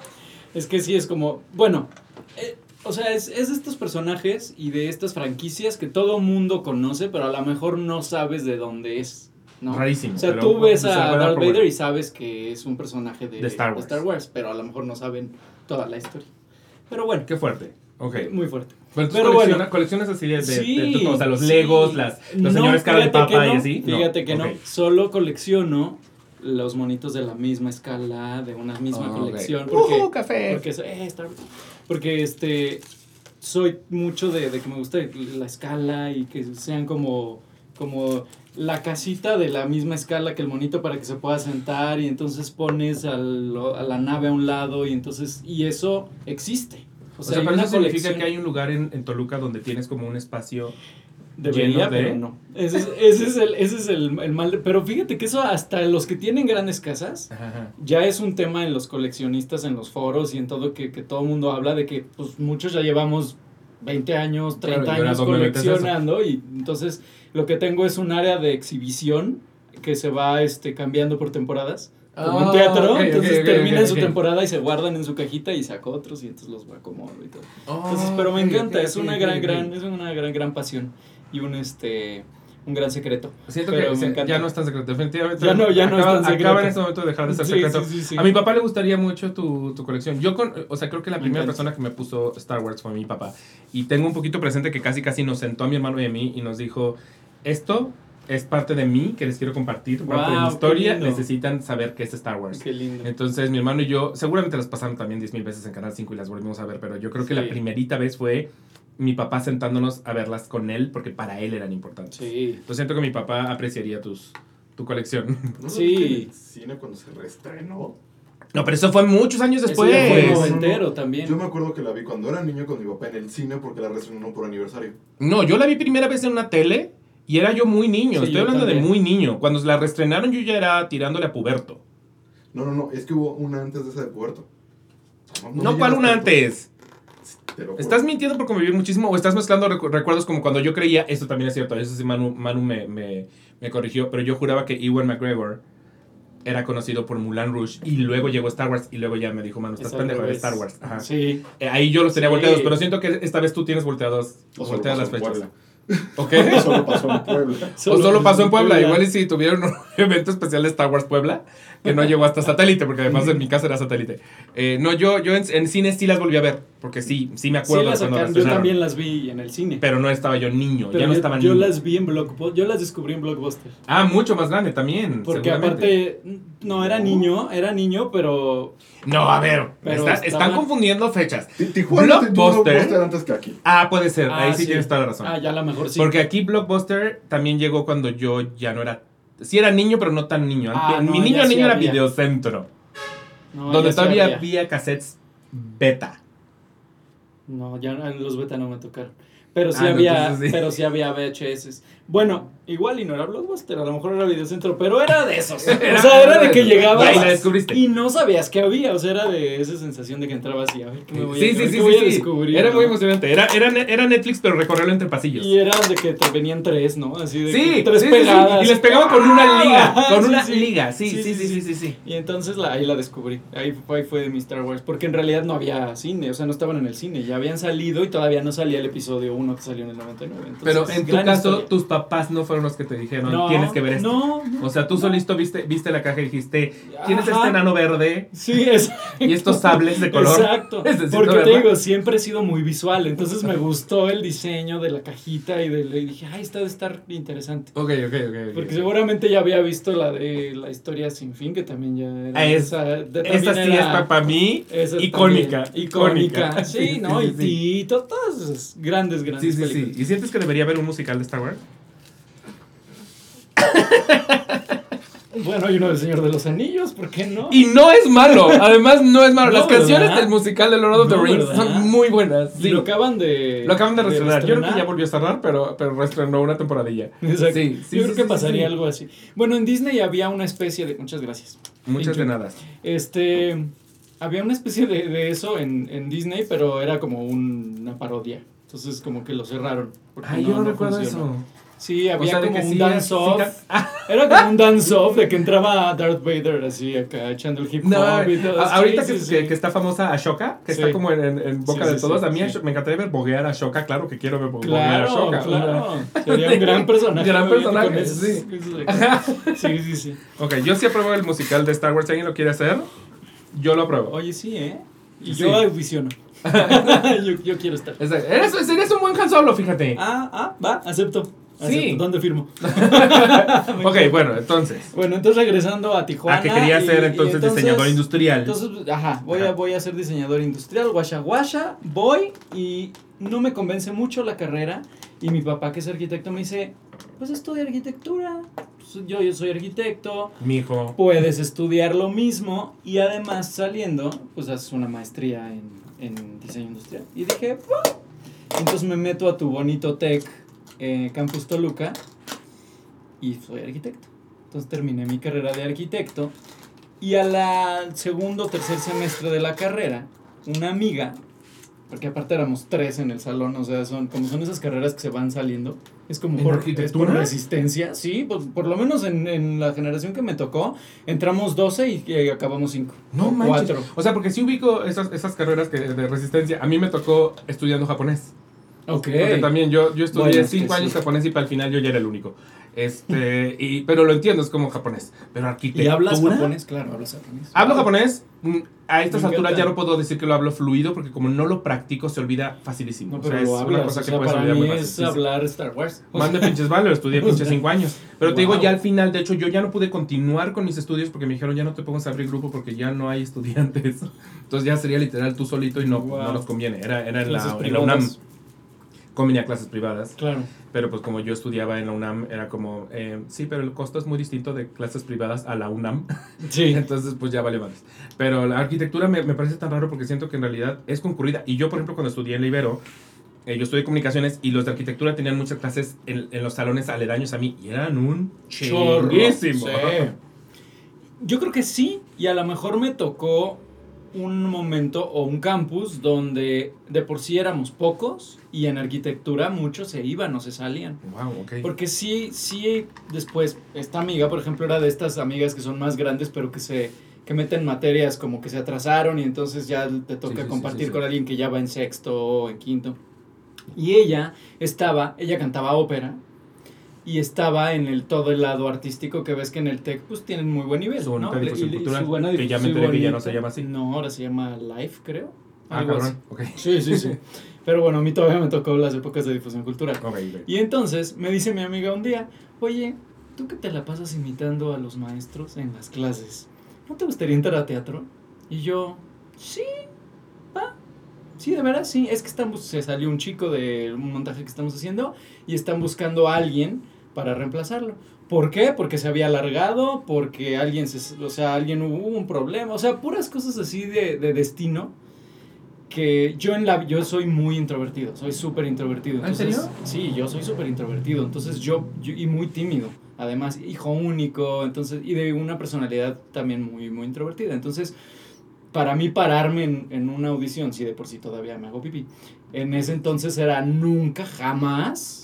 Es que sí, es como, bueno, eh, o sea, es, es de estos personajes y de estas franquicias que todo mundo conoce, pero a lo mejor no sabes de dónde es, ¿no? Rarísimo. O sea, pero tú ves a Darth. Vader y sabes que es un personaje de, De Star Wars. pero a lo mejor no saben toda la historia. Pero bueno, Qué fuerte. Ok. muy fuerte. Pero, tú Pero colecciona- bueno. coleccionas así de, de- de- Sí, de- o sea, los sí. Legos, las, los No, señores cara de papa y no, así. Fíjate que no, Ok. solo colecciono los monitos de la misma escala, de una misma Ah, colección, porque... ¡Uh, café! Porque, eh, porque este soy mucho de, de que me gusta la escala y que sean como como la casita de la misma escala que el monito para que se pueda sentar y entonces pones al- a la nave a un lado y entonces y eso existe. O O sea, sea, hay pero una eso significa que hay un lugar en, en Toluca donde tienes como un espacio. Debería, de- pero no. Ese es, ese es el, ese es el, el mal. de- pero fíjate que eso hasta los que tienen grandes casas Ajá. ya es un tema en los coleccionistas, en los foros y en todo que, que todo el mundo habla de que pues muchos ya llevamos 20 años, 30 Claro, ¿y ahora años coleccionando y entonces lo que tengo es un área de exhibición que se va este, cambiando por temporadas. Como Ah, un teatro, ok, entonces ok, ok, terminan ok, su temporada y se guardan en su cajita y saco otros y entonces los acomodo y todo. Entonces, Oh, pero me ok, encanta, es una gran, gran, es una gran, gran pasión y un este un gran secreto. Siento pero que me encanta. ya no es tan secreto, definitivamente. Ya no, ya no es acaba, tan secreto. Acaba en este momento de dejar de ser Sí, secreto. sí, sí. A mi papá le gustaría mucho tu, tu colección. Yo, con, o sea, creo que la Me primera encanta. persona que me puso Star Wars fue mi papá. Y tengo un poquito presente que casi casi nos sentó a mi hermano y a mí y nos dijo, esto es parte de mí que les quiero compartir, parte de mi historia. Necesitan saber qué es Star Wars. Qué lindo. Entonces mi hermano y yo, seguramente las pasaron también 10 mil veces en Canal 5 y las volvimos a ver, pero yo creo que la primerita vez fue mi papá sentándonos a verlas con él porque para él eran importantes. Sí. Yo siento que mi papá apreciaría tus, tu colección. ¿No Sí. lo el cine cuando se reestrenó? No, pero eso fue muchos años Eso después. ya fue no, no, no. noventero también. Yo me acuerdo que la vi cuando era niño con mi papá en el cine porque la reestrenó por aniversario. No, yo la vi primera vez en una tele y era yo muy niño. Sí, Estoy hablando de muy niño. Cuando la reestrenaron yo ya era tirándole a puberto. No, no, no, es que hubo una antes de esa de Puerto. No, ¿cuál una antes? ¿Estás mintiendo por convivir muchísimo o estás mezclando recu- recuerdos como cuando yo creía, esto también es cierto, eso sí Manu, Manu me, me, me corrigió, pero yo juraba que Ewan McGregor era conocido por Mulan Rouge y luego llegó Star Wars y luego ya me dijo, mano, estás pendejo, es Star Wars. Ajá. Sí. Eh, ahí yo los tenía Sí. volteados, pero siento que esta vez tú tienes volteados, O volteadas las fechas. Puebla. ¿Ok? Solo pasó en Puebla. o solo pasó en Puebla, igual y si tuvieron un evento especial de Star Wars Puebla, que no llegó hasta satélite, porque además en mi casa era satélite. Eh, no, yo, yo en, en cine sí las volví a ver, porque sí, sí me Sí, acuerdo las de cuando sacaron. las Yo también las vi en el cine. Pero no estaba yo niño, Pero ya no yo- estaba yo niño. las vi en Blockbuster. Yo las descubrí en Blockbuster. Ah, mucho más grande también. Porque aparte, no era niño, era niño, pero. No, a ver, Pero está- están estaban- confundiendo fechas. Ti- Tijuana Blockbuster. Antes que aquí. Ah, puede ser, Ah, ahí sí, tienes toda la razón. Ah, ya a lo mejor sí. Porque aquí Blockbuster también llegó cuando yo ya no era. Sí era niño, pero no tan niño. Ah, Mi no, niño sí niño era había. Videocentro. No, donde sí todavía había. había cassettes beta. No, ya los beta no me tocaron. Pero sí Ah, había, entonces pero sí había VHS. Bueno, igual y no era Blockbuster, a lo mejor era Videocentro, pero era de esos. Era- o sea, era de que llegabas y no sabías qué había, o sea, era de esa sensación de que entrabas y a ver qué me voy a, Sí, a sí, ver sí, qué voy a descubrir. Era ¿no? muy emocionante. Era, era, era Netflix, pero recorrerlo entre pasillos. Y era de que te venían tres, ¿no? Así de que tres pegadas. Y les pegaban con una liga. Ah, Con sí, una liga. Sí, sí, sí, sí, sí. Y entonces la, ahí la descubrí. Ahí fue, ahí fue de mi Star Wars. Porque en realidad no había cine, o sea, no estaban en el cine. Ya habían salido y todavía no salía el episodio 1 que salió en el 99. Entonces, Pero en tu caso, historia. tus papás no fueron los que te dijeron, No, tienes que ver esto. No, no. O sea, tú solito viste, viste la caja y dijiste, ¿quién es este enano verde? Sí, es. Y estos sables de color. Exacto. Porque te digo, siempre he sido muy visual. Entonces me gustó el diseño de la cajita y, de, y dije, ay, está de estar interesante. Ok, ok, ok. Porque seguramente ya había visto la de la historia sin fin, que también ya era. Ah, es- esa, de- Esta también sí era- es para mí esa icónica. también, Icónica. Sí, Sí, ¿no? sí, y sí, y to- todas esas grandes, grandes Sí, sí, sí. ¿Y sientes que debería haber un musical de Star Wars? Bueno, hay uno del Señor de los Anillos, ¿por qué no? Y no es malo. Además, no es malo. No, Las canciones del musical de Lord of the No, Rings ¿verdad? son muy buenas. Sí. lo acaban de. Lo acaban de reestrenar. Yo creo que ya volvió a cerrar, pero, pero reestrenó una temporadilla. Exacto. Sí, sí, Yo creo que pasaría algo así. Bueno, en Disney había una especie de. Muchas gracias. Muchas de nada. Este. Había una especie de, de eso en, en Disney, pero era como un- una parodia. Entonces, como que lo cerraron. Ay, yo no, recuerdo funcionó. eso. Sí, había sea, de como un sí, dance-off. sí, Era como un dance-off de que entraba Darth Vader así acá echando el hip hop No, y todo. a- ahorita sí, que, que- está famosa Ashoka, que está como en, en- boca de todos, a mí me encantaría ver boguear a Ashoka, claro que quiero ver bo- boguear a Claro, Ashoka. claro. Sería un gran personaje. Gran personaje, sí. Sí, sí, sí. Ok, yo sí apruebo el musical de Star Wars, si alguien lo quiere hacer, yo lo apruebo. Oye, sí, ¿eh? Y yo audiciono. yo, yo quiero estar. Es- Eres, eres un buen Han Solo, fíjate. Ah, ah, va, acepto. Sí. Acepto. ¿Dónde firmo? ok, bueno, entonces. Bueno, entonces regresando a Tijuana. A que quería ser y entonces, diseñador industrial. Entonces, ajá, voy, Ajá. A, voy a ser diseñador industrial, guasha guasha, voy y no me convence mucho la carrera. Y mi papá, que es arquitecto, me dice, pues estudia arquitectura. Pues, yo, yo soy arquitecto, Mijo. puedes estudiar lo mismo y además saliendo, pues haces una maestría en, en diseño industrial. Y dije, entonces me meto a tu bonito tech eh, Campus Toluca y soy arquitecto. Entonces terminé mi carrera de arquitecto y a la segundo o tercer semestre de la carrera, una amiga, porque aparte éramos tres en el salón, o sea, son como son esas carreras que se van saliendo, es como ¿En por, arquitectura? es por resistencia, sí, por, por lo menos en, en la generación que me tocó, entramos 12 y eh, acabamos 5. No manches. Cuatro. O sea, porque si ubico esas, esas carreras que, de resistencia, a mí me tocó estudiando japonés. Ok. Porque también yo, yo estudié Bueno, cinco años sí. japonés y para el final yo ya era el único. Este, y, pero lo entiendo, es como japonés. Pero arquitectura. ¿Y hablas japonés? Claro, hablas japonés. Hablo japonés. mm, A estas alturas ya no puedo decir que lo hablo fluido porque como no lo practico se olvida facilísimo. No, o sea, es lo una hablas, cosa o que sea, puedes para olvidar muy mí fácil. es hablar Star Wars. Mande pinches vale, lo estudié pinches cinco años. Pero te digo, ya al final, de hecho, yo ya no pude continuar con mis estudios porque me dijeron, ya no te pongas a abrir grupo porque ya no hay estudiantes. Entonces ya sería literal tú solito y no, Wow. no nos conviene. Era, era en, la, Clases en la UNAM. Convenía clases privadas. Claro. Pero pues como yo estudiaba en la UNAM, era como, eh, sí, pero el costo es muy distinto de clases privadas a la UNAM. Sí. Entonces, pues ya vale más. Pero la arquitectura me, me parece tan raro porque siento que en realidad es concurrida. Y yo, por ejemplo, cuando estudié en la Ibero, eh, yo estudié comunicaciones y los de arquitectura tenían muchas clases en, en los salones aledaños a mí y eran un chorrísimo. Sí. Yo creo que sí, y a lo mejor me tocó un momento o un campus donde de por sí éramos pocos y en arquitectura muchos se iban o se salían. Wow, ok. Porque sí, sí, después, esta amiga, por ejemplo, era de estas amigas que son más grandes, pero que se que meten materias como que se atrasaron y entonces ya te toca sí, compartir sí, sí. con alguien que ya va en sexto o en quinto. Y ella estaba, ella cantaba ópera y estaba en el todo el lado artístico que ves que en el TEC pues tienen muy buen nivel, Su ¿no? y cultural, su buena que ya me enteré que ya no se llama así. No, ahora se llama Life, creo. Ah, Algo así. cabrón. Ok. Sí, sí, sí. Pero bueno, a mí todavía me tocó las épocas de difusión cultural. Ok, ok. Y entonces me dice mi amiga un día, oye, tú que te la pasas imitando a los maestros en las clases, ¿no te gustaría entrar a teatro? Y yo, sí, va. Sí, de veras, sí. Es que estamos, se salió un chico de un montaje que estamos haciendo y están buscando a alguien para reemplazarlo. ¿Por qué? Porque se había alargado, porque alguien se, o sea, alguien hubo un problema, o sea, puras cosas así de, de destino que yo en la yo soy muy introvertido, soy súper introvertido. ¿En serio? Sí, yo soy súper introvertido, entonces yo, yo- y muy tímido, además hijo único, entonces y de una personalidad también muy muy introvertida, entonces para mí pararme en, en una audición, si de por sí todavía me hago pipí, en ese entonces era nunca jamás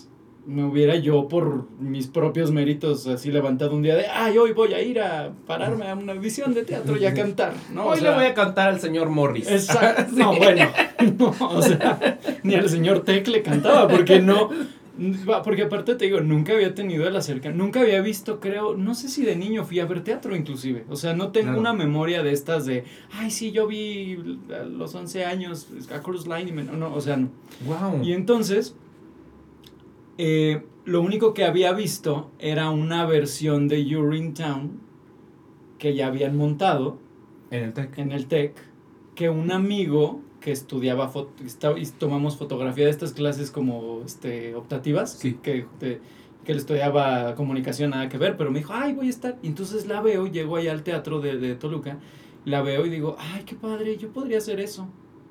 me hubiera yo por mis propios méritos así levantado un día de, ay, hoy voy a ir a pararme a una audición de teatro y a cantar, ¿no? O Hoy sea, le voy a cantar al señor Morris. Exacto. No, bueno. No, o sea, ni al señor Tech le cantaba, porque no. Porque aparte te digo, nunca había tenido el acerca, nunca había visto, creo, no sé si de niño fui a ver teatro inclusive. O sea, no tengo Claro. una memoria de estas de, ay, sí, yo vi a los 11 años a Cruise Line y me... No, o sea, no. Wow. Y entonces, eh, lo único que había visto era una versión de Urinetown que ya habían montado En el tech. en el TEC que un amigo que estudiaba foto, y tomamos fotografía de estas clases como este optativas Sí. que, que él estudiaba comunicación nada que ver pero me dijo ay voy a estar y entonces la veo llego allá al teatro de, de Toluca la veo y digo ay qué padre yo podría hacer eso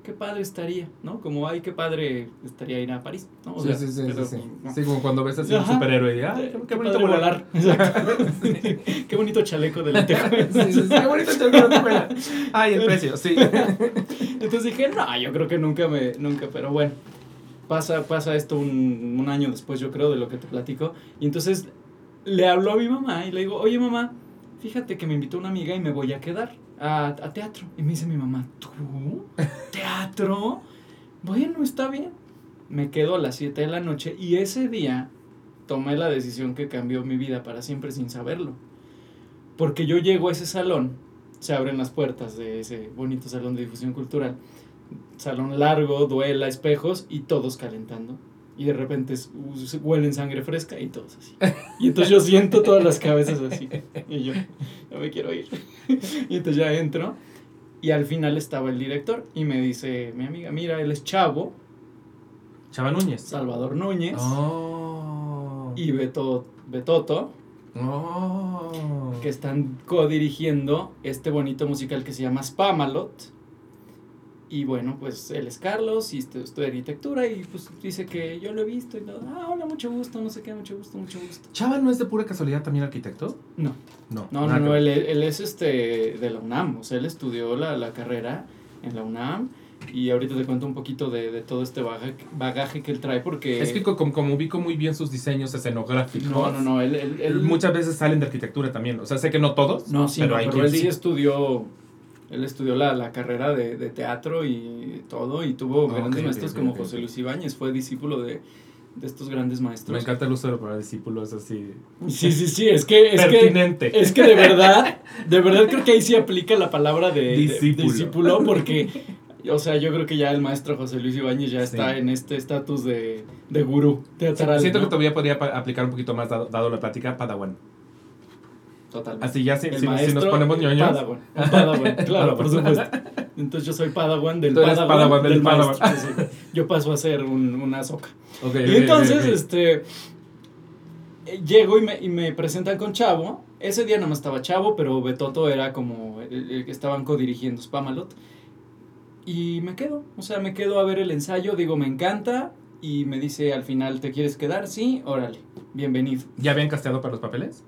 qué padre estaría no como ay qué padre estaría ir a París no O Sí, sea, sí, sí, pero, sí, sí. no. Sí, como cuando ves así un superhéroe y ay, Eh, qué, qué bonito padre volar. qué bonito chaleco de lentejuelas Sí, sí, sí, qué bonito chaleco de. Ay, el precio, sí. Entonces dije, no, yo creo que nunca me, nunca, pero bueno, pasa, pasa esto un, un año después, yo creo, de lo que te platico. Y entonces le hablo a mi mamá y le digo, oye mamá, fíjate que me invitó una amiga y me voy a quedar a, a teatro. Y me dice mi mamá, ¿tú? ¿Teatro? Bueno, está bien. Me quedo a las 7 de la noche y ese día tomé la decisión que cambió mi vida para siempre sin saberlo. Porque yo llego a ese salón, se abren las puertas de ese bonito salón de difusión cultural. Salón largo, duela, espejos y todos calentando. Y de repente es- u- huelen sangre fresca y todos así. Y entonces yo siento todas las cabezas así. Y yo, no me quiero ir. Y entonces ya entro. Y al final estaba el director y me dice mi amiga, mira, él es Chavo, Chava Núñez. Salvador Núñez Oh. y Beto, Betoto, Oh. que están codirigiendo este bonito musical que se llama Spamalot. Y bueno, pues él es Carlos y estu- estudia arquitectura y pues dice que yo lo he visto y todo. Ah, hola, mucho gusto, no sé qué, mucho gusto, mucho gusto. ¿Chava no es de pura casualidad también arquitecto? No, No. no, no, no, él, él es este de la UNAM, o sea, él estudió la, la carrera en la UNAM y ahorita te cuento un poquito de, de todo este bagaje, bagaje que él trae porque... Es que co- como, como ubico muy bien sus diseños escenográficos. No, no, no, él... él- él- Muchas veces salen de arquitectura también. O sea, sé que no todos. No, sí, pero no, hay pero quien él sí. estudió, él estudió la, la carrera de, de teatro y todo, y tuvo grandes maestros como José. Luis Ibáñez, fue discípulo de, de estos grandes maestros. Me encanta el uso de la palabra discípulo, es así. Sí, sí, sí, es que, es que, pertinente. es que de verdad, de verdad creo que ahí sí aplica la palabra de, de- Discípulo. porque, o sea, yo creo que ya el maestro José Luis Ibáñez ya está Sí. en este estatus de, de gurú teatral. Siento ¿no? que todavía podría aplicar un poquito más, dado, dado la plática, Padawan. Totalmente. Así ya, si, si- nos ponemos ñoños. Padawan, un Padawan, claro, por supuesto. Entonces yo soy Padawan del Tú eres Padawan, Padawan del del Padawan. maestro, sí. Yo paso a ser un- una soca. Y entonces, este, llego y me, y me presentan con Chavo. Ese día nada más estaba Chavo, pero Betoto era como el, el que estaban codirigiendo Spamalot. Y me quedo, o sea, me quedo a ver el ensayo, digo, me encanta. Y me dice al final, ¿te quieres quedar? Sí, órale, bienvenido. ¿Ya habían casteado para los papeles?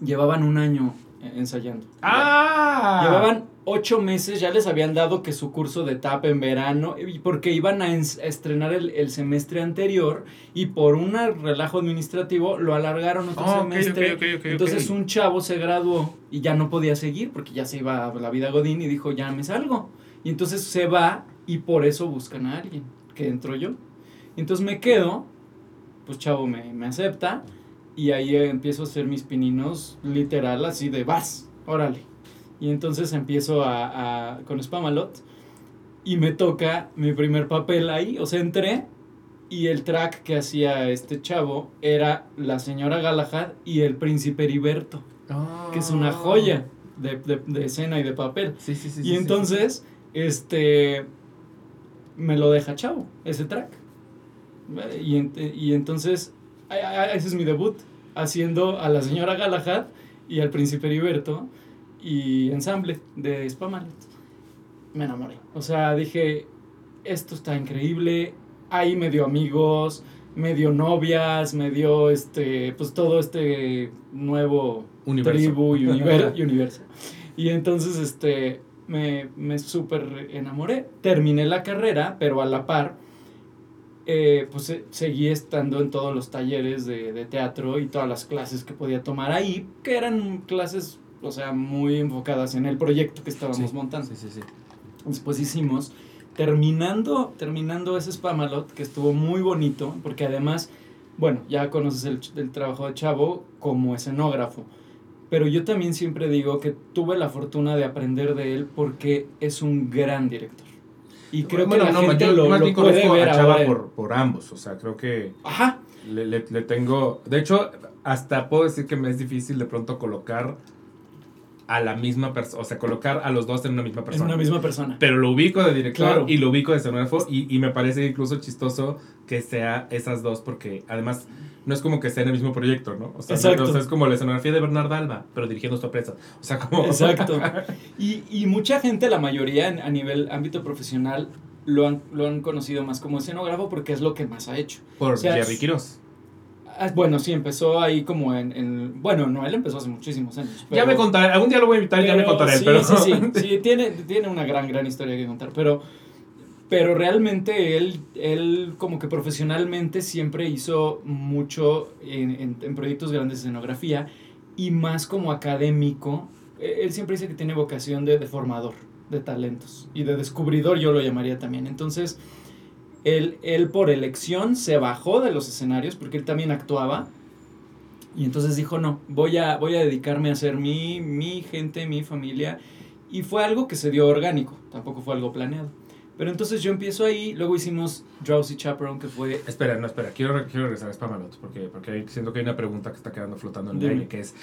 Llevaban un año ensayando. ¡Ah! Llevaban ocho meses ya les habían dado que su curso de TAP en verano, porque iban a, estrenar el, el semestre anterior y por un relajo administrativo lo alargaron otro semestre. ok, ok, ok, Entonces un chavo se graduó y ya no podía seguir porque ya se iba a la vida Godín y dijo, ya me salgo. Y entonces se va y por eso buscan a alguien, que entro yo. Entonces me quedo, pues chavo me, me acepta y ahí empiezo a hacer mis pininos literal así de vas, órale. Y entonces empiezo a, a- con Spamalot y me toca mi primer papel ahí, o sea, entré y el track que hacía este chavo era la señora Galahad y el príncipe Heriberto, que es una joya de, de- de escena y de papel. Sí, sí, sí. y sí, sí. entonces, este, me lo deja chavo, ese track. Y, ent- y entonces, ese es mi debut, haciendo a la señora Galahad y al príncipe Heriberto y ensamble de Spamalot. Me enamoré. O sea, dije, esto está increíble. Ahí me dio amigos, me dio novias, me dio este, pues todo este nuevo Universo. tribu y, univer- y universo. Y entonces, este, me, me súper enamoré. Terminé la carrera, pero a la par, eh, pues eh, seguí estando en todos los talleres de, de teatro y todas las clases que podía tomar ahí, que eran clases, o sea, muy enfocadas en el proyecto que estábamos Sí, montando. Sí, sí, sí. Después hicimos, terminando, terminando ese Spamalot, que estuvo muy bonito, porque además, bueno, ya conoces el trabajo de Chavo como escenógrafo, pero yo también siempre digo que tuve la fortuna de aprender de él porque es un gran director. Y creo Bueno, que la no, gente yo lo, más lo bien puede conozco ver a Chava por, por ambos, o sea, creo que Ajá, le, le- le tengo... De hecho, hasta puedo decir que me es difícil de pronto colocar a la misma persona, o sea, colocar a los dos en una misma persona. una misma persona. Pero lo ubico de director Claro. y lo ubico de escenógrafo y, y me parece incluso chistoso que sea esas dos porque además no es como que sea en el mismo proyecto, ¿no? O sea, no- Exacto. o sea, es como la escenografía de Bernard Alba, pero dirigiendo esta presa. O sea, como... Exacto. Y, y mucha gente, la mayoría en- a nivel ámbito profesional, lo han, lo han conocido más como escenógrafo porque es lo que más ha hecho. Por O sea, Jerry Quiroz. Ah, Bueno, sí, empezó ahí como en, en- Bueno, no, él empezó hace muchísimos años. ya me contaré, algún día lo voy a invitar y ya me contaré, sí, pero... Sí, sí, sí, tiene, tiene una gran, gran historia que contar, pero... Pero realmente él, él como que profesionalmente siempre hizo mucho en, en- en proyectos grandes de escenografía y más como académico. Eh, Él siempre dice que tiene vocación de, de formador de talentos y de descubridor yo lo llamaría también. Entonces, él, él por elección se bajó de los escenarios porque él también actuaba y entonces dijo, no, voy a, voy a dedicarme a hacer mi, mi gente, mi familia. Y fue algo que se dio orgánico, tampoco fue algo planeado. Pero entonces yo empiezo ahí, luego hicimos Drowsy Chaperone, que fue... Espera, no, espera, quiero, quiero regresar a Spamalot porque, porque siento que hay una pregunta que está quedando flotando en el aire, que es,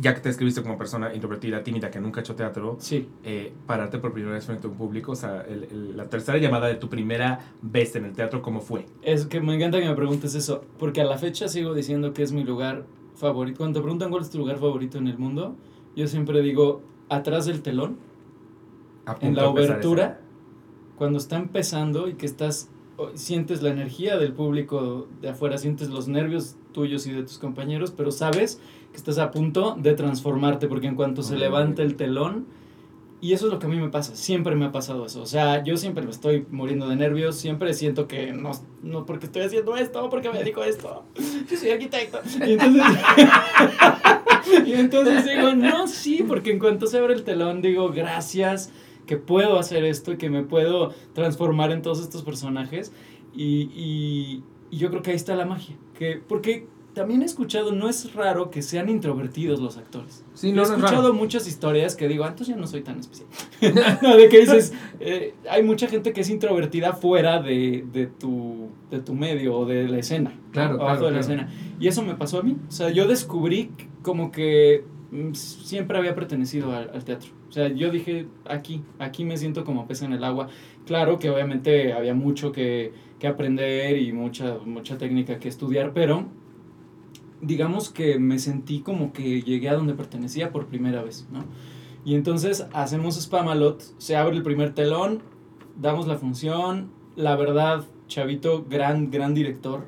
ya que te escribiste como persona introvertida, tímida, que nunca ha hecho teatro, Sí, eh, pararte por primera vez frente a un público, o sea, el- el- la tercera llamada de tu primera vez en el teatro, ¿cómo fue? es que me encanta que me preguntes eso, porque a la fecha sigo diciendo que es mi lugar favorito. Cuando te preguntan cuál es tu lugar favorito en el mundo, yo siempre digo, atrás del telón, en la obertura, cuando está empezando y que estás, sientes la energía del público de afuera, sientes los nervios tuyos y de tus compañeros, pero sabes que estás a punto de transformarte, porque en cuanto se levanta el telón, y eso es lo que a mí me pasa, siempre me ha pasado eso, o sea, yo siempre me estoy muriendo de nervios, siempre siento que no, no porque estoy haciendo esto, porque me dedico a esto, yo soy arquitecto, y entonces, y entonces digo, no, sí, porque en cuanto se abre el telón, digo, gracias, que puedo hacer esto y que me puedo transformar en todos estos personajes. Y, y- y yo creo que ahí está la magia. Que, porque también he escuchado, no es raro que sean introvertidos los actores. Sí, he no, no es escuchado muchas historias que digo, ah, entonces ya no soy tan especial. no, de que dices, eh, hay mucha gente que es introvertida fuera de, de tu, de tu medio o de la escena. Claro, claro, de la escena. Y eso me pasó a mí. O sea, yo descubrí como que mm, siempre había pertenecido al, al teatro. O sea, yo dije, aquí, aquí me siento como pez en el agua. Claro que obviamente había mucho que, que aprender y mucha, mucha técnica que estudiar, pero digamos que me sentí como que llegué a donde pertenecía por primera vez, ¿no? Y entonces hacemos Spamalot, se abre el primer telón, damos la función, la verdad, Chavito, gran, gran director,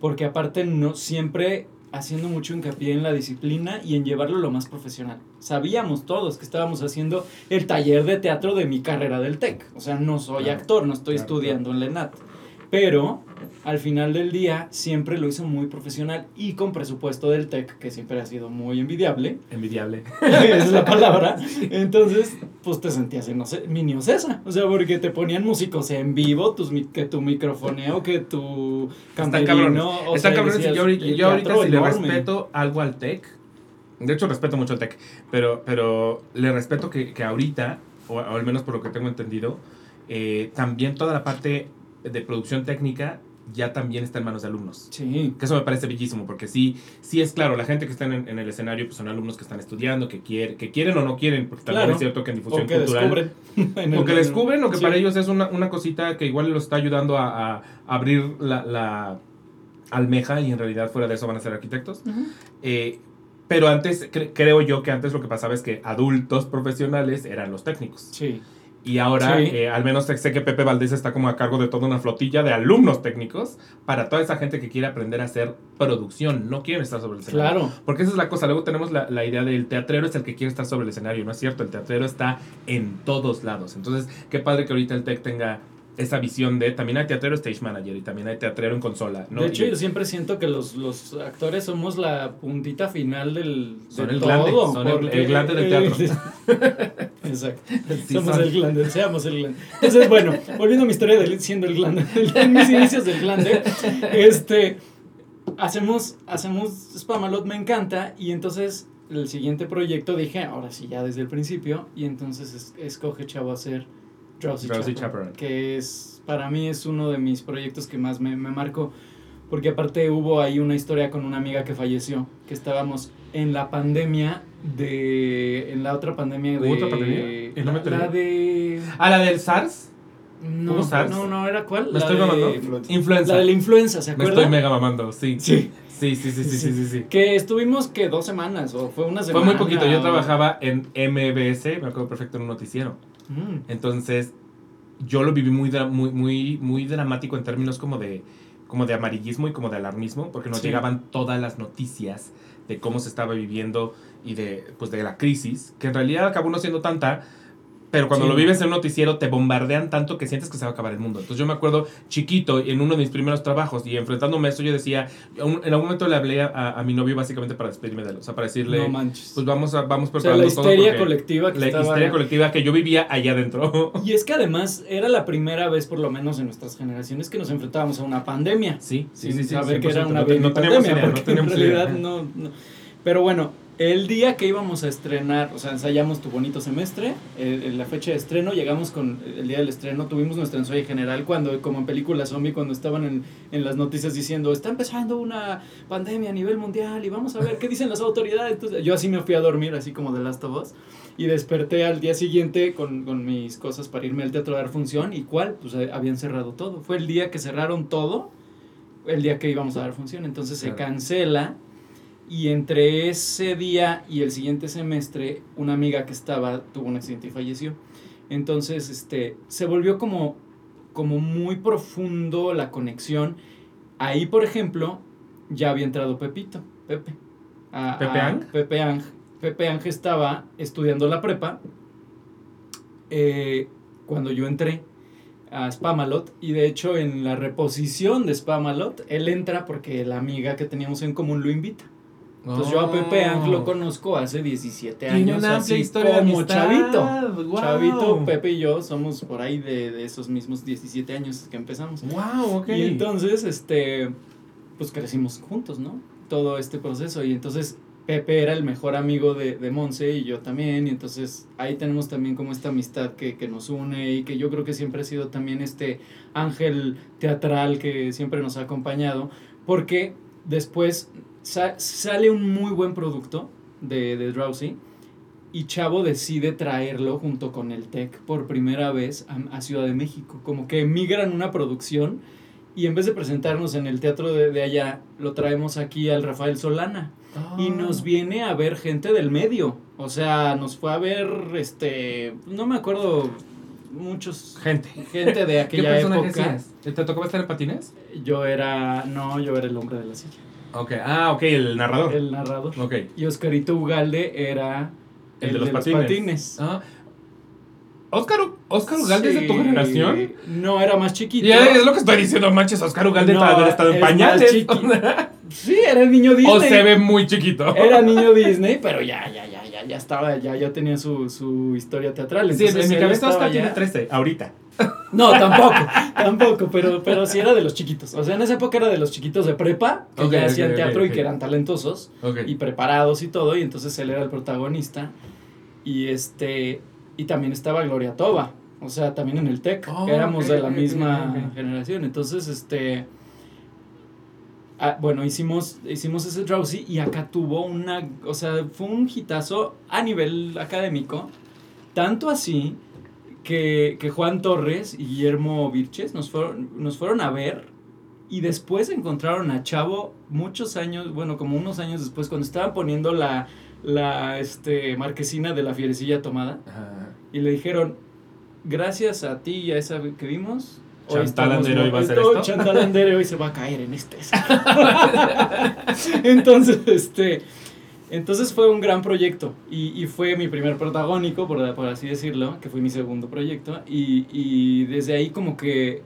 porque aparte no siempre haciendo mucho hincapié en la disciplina y en llevarlo lo más profesional. Sabíamos todos que estábamos haciendo el taller de teatro de mi carrera del TEC. O sea, no soy Claro, actor, no estoy claro, estudiando en la ENAT. Pero al final del día siempre lo hizo muy profesional y con presupuesto del TEC, que siempre ha sido muy envidiable. Envidiable. Esa es la palabra. Entonces, pues te sentías en Oce- mini Ocesa. O sea, porque te ponían músicos en vivo, tus, que tu microfoneo, que tu Están camerino. cabrones. o Están sea, cabrones. y decías, yo ahorita, yo ahorita si le respeto algo al tech. De hecho, respeto mucho al tech. Pero, pero le respeto que, que ahorita, o, o al menos por lo que tengo entendido, eh, también toda la parte de producción técnica ya también está en manos de alumnos. Sí. Que eso me parece bellísimo, porque sí, sí es claro, la gente que está en, en el escenario pues son alumnos que están estudiando, que, quiere, que quieren o no quieren, porque también Claro. es cierto que en difusión O que cultural... descubren. O que descubren o que Sí. para ellos es una, una cosita que igual los está ayudando a, a abrir la, la almeja y en realidad fuera de eso van a ser arquitectos. Eh, pero antes, cre- creo yo que antes lo que pasaba es que adultos profesionales eran los técnicos. Sí. Y ahora, Sí. eh, al menos sé sé que Pepe Valdés está como a cargo de toda una flotilla de alumnos técnicos para toda esa gente que quiere aprender a hacer producción, no quieren estar sobre el escenario. Claro. Porque esa es la cosa. Luego tenemos la, la idea del teatrero es el que quiere estar sobre el escenario. No es cierto. El teatrero está en todos lados. Entonces, qué padre que ahorita el tech tenga esa visión de también hay teatrero stage manager y también hay teatrero en consola. ¿no? De hecho, Y- yo siempre siento que los, los actores somos la puntita final del Son de el glande, todo, son el- el glande del teatro. Exacto. Sí, somos son. el glande, seamos el glande. Entonces, bueno, volviendo a mi historia de siendo el glande, en mis inicios del glande, este, hacemos, hacemos Spamalot, me encanta, y entonces el siguiente proyecto dije, ahora sí, ya desde el principio, y entonces es- escoge Chavo hacer Drowsy, Drowsy Chaperone, Chaperone. que es, para mí es uno de mis proyectos que más me, me marcó, porque aparte hubo ahí una historia con una amiga que falleció, que estábamos en la pandemia de, en la otra pandemia de... ¿Hubo otra pandemia? No me enteré. la de... ¿A la del SARS? No, ¿Hubo SARS? no, no, ¿era cuál? ¿Me La estoy de- mamando? Influenza. Influenza. La de la influenza, ¿se Me acuerdan? estoy mega mamando, sí. Sí. Sí, sí, sí, sí, sí, sí, sí. Que estuvimos, que Dos semanas, o fue una Fue semana. muy poquito. Yo o- trabajaba en MBS, me acuerdo perfecto, en un noticiero. Mm, Entonces, yo lo viví muy, muy, muy, muy dramático en términos como de, como de amarillismo y como de alarmismo, porque nos Sí. llegaban todas las noticias de cómo se estaba viviendo y de, pues, de la crisis, que en realidad acabó no siendo tanta, pero cuando Sí. lo vives en un noticiero te bombardean tanto que sientes que se va a acabar el mundo. Entonces yo me acuerdo chiquito, en uno de mis primeros trabajos y enfrentándome a eso, yo decía, un- en algún momento le hablé a, a mi novio básicamente para despedirme de él, o sea, para decirle, No manches. pues vamos, a, vamos o sea, la preparando todo histeria porque- colectiva que la estaba... histeria colectiva que yo vivía allá adentro. Y es que además era la primera vez, por lo menos en nuestras generaciones, que nos enfrentábamos a una pandemia. Sí, sí, sin sí, sí. saber que era 100%. una no, te- no teníamos pandemia, idea, no porque en teníamos realidad idea. no, no. Pero bueno, el día que íbamos a estrenar, o sea, ensayamos tu bonito semestre, eh, en la fecha de estreno, llegamos con el día del estreno, tuvimos nuestro ensayo general cuando, como en película zombie, cuando estaban en, en las noticias diciendo, está empezando una pandemia a nivel mundial y vamos a ver qué dicen las autoridades. Entonces, yo así me fui a dormir, así como de Last of Us, y desperté al día siguiente con, con mis cosas para irme al teatro a dar función, y cuál, pues eh, habían cerrado todo. Fue el día que cerraron todo, el día que íbamos a dar función, entonces se Claro. cancela. Y entre ese día y el siguiente semestre, una amiga que estaba tuvo un accidente y falleció. Entonces, este, se volvió como, como muy profundo la conexión. Ahí, por ejemplo, ya había entrado Pepito, Pepe. A- ¿Pepe a- Ang? Pepe Ang. Pepe Ang estaba estudiando la prepa eh, cuando yo entré a Spamalot y de hecho en la reposición de Spamalot él entra porque la amiga que teníamos en común lo invita. Entonces yo a Pepe Ang lo conozco hace 17 Oh. Tiene años, una así historia como chavito. Chavito, Pepe y yo somos por ahí de, de esos mismos 17 años que empezamos. Wow, ok. Y entonces, este, pues crecimos juntos, ¿no? Todo este proceso. Y entonces Pepe era el mejor amigo de, de Monse y yo también. Y entonces ahí tenemos también como esta amistad que, que nos une y que yo creo que siempre ha sido también este ángel teatral que siempre nos ha acompañado. Porque después sa- sale un muy buen producto de, de Drowsy. Y Chavo decide traerlo junto con el Tech por primera vez a, a Ciudad de México. Como que migran una producción y en vez de presentarnos en el teatro de, de allá, lo traemos aquí al Rafael Solana. Y Ah. nos viene a ver gente del medio. O sea, nos fue a ver, este, no me acuerdo, muchos, Gente. gente de ¿Qué aquella personaje época. ¿Te tocó estar en patines? Yo era, no, yo era el hombre de la silla. Ok, ah, ok, el narrador. el narrador. Ok. Y Oscarito Ugalde era El de los patines. Ah. Oscar, Oscar Ugalde es de tu generación. No, era más chiquito. Ya es lo que estoy diciendo, manches, Oscar Ugalde No, haber estado en pañales. Sí, era el niño Disney. o se ve muy chiquito. Era niño Disney, pero ya, ya, ya, ya, ya estaba, ya, ya tenía su, su historia teatral. Sí, en Entonces, mi cabeza Oscar ya- tiene 13, ahorita. No, tampoco, tampoco, pero, pero sí era de los chiquitos. O sea, en esa época era de los chiquitos de prepa, que ya hacían teatro y que eran talentosos y preparados y todo, y entonces él era el protagonista. Y este, y también estaba Gloria Toba, o sea, también en el TEC, Oh, éramos de la misma generación. Entonces, este, ah, bueno, hicimos, hicimos ese Drowsy y acá tuvo una, o sea, fue un hitazo a nivel académico, tanto así que, que Juan Torres y Guillermo Virches nos fueron, nos fueron a ver y después encontraron a Chavo muchos años, bueno, como unos años después, cuando estaban poniendo la, la este, marquesina de la fierecilla tomada Ajá. y le dijeron, gracias a ti y a esa que vimos. Chantal estamos Andere hoy va a hacer esto". Chantal Andere hoy se va a caer en este. entonces, este, entonces fue un gran proyecto y, y fue mi primer protagónico, por, por así decirlo, que fue mi segundo proyecto y, y desde ahí como que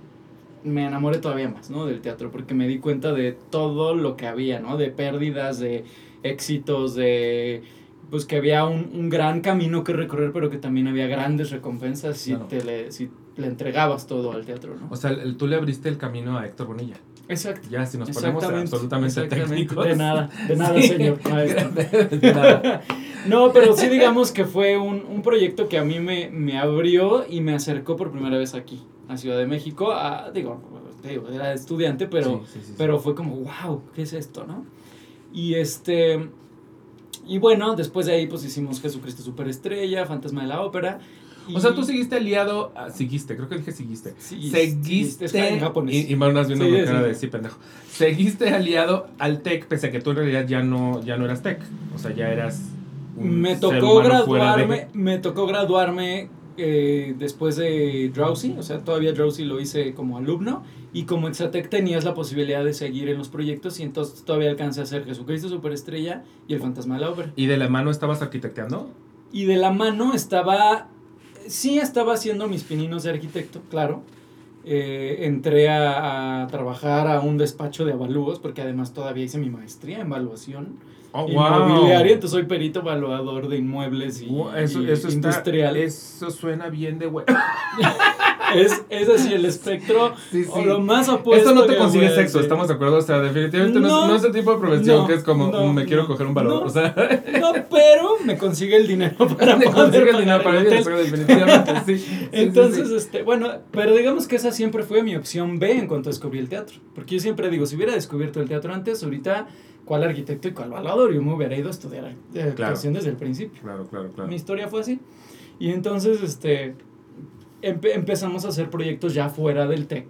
me enamoré todavía más, ¿no? Del teatro, porque me di cuenta de todo lo que había, ¿no? De pérdidas, de éxitos, de pues que había un, un gran camino que recorrer, pero que también había grandes recompensas si, Claro. te le, si le entregabas todo al teatro, ¿no? O sea, el- tú le abriste el camino a Héctor Bonilla. Exacto. Ya, si nos ponemos absolutamente técnicos. De nada, de nada, Sí. señor maestro. De nada. No, pero sí digamos que fue un, un proyecto que a mí me, me abrió y me acercó por primera vez aquí, a Ciudad de México. A, digo, te digo, era estudiante, pero, Sí, sí, sí, sí. pero fue como, wow, ¿qué es esto, no? Y este... Y bueno, después de ahí pues hicimos Jesucristo Superestrella, Fantasma de la Ópera. Y- O sea, tú seguiste aliado. ah, seguiste, creo que dije seguiste. Sí, Seguiste. está en japonés. Y, y Marunas viendo Sí, sí, cara sí. de sí, pendejo. Seguiste aliado al TEC, pese a que tú en realidad ya no, ya no eras TEC. O sea, ya eras. un Me ser tocó humano fuera de- graduarme, me tocó graduarme eh, después de Drowsy, o sea, todavía Drowsy lo hice como alumno y como Exatec tenías la posibilidad de seguir en los proyectos y entonces todavía alcancé a hacer Jesucristo Superestrella y El Fantasma de la Ópera. ¿Y de la mano estabas arquitecteando? Y de la mano estaba, sí estaba haciendo mis pininos de arquitecto, claro. Eh, entré a, a trabajar a un despacho de avalúos porque además todavía hice mi maestría en evaluación Oh, inmobiliaria, entonces soy perito evaluador de inmuebles y, Wow, Eso, y eso está- industrial. eso suena bien de güey. Es, es así el espectro Sí, sí. o lo más opuesto. Esto no te consigue sexo, estamos de acuerdo. O sea, definitivamente no, No. es, no es el tipo de profesión No, que es como no, "Mm, me quiero coger un valor. no. O sea, No, pero me consigue el dinero para poder consigue el dinero para el hotel. definitivamente. Sí, Entonces, este, bueno, pero digamos que esa siempre fue mi opción B en cuanto descubrí el teatro. Porque yo siempre digo, si hubiera descubierto el teatro antes, ahorita, ¿cuál arquitecto y cuál evaluador? Yo me hubiera ido a estudiar eh, actuación desde el principio. Claro, claro, claro. Mi historia fue así. Y entonces, este, empe- empezamos a hacer proyectos ya fuera del TEC.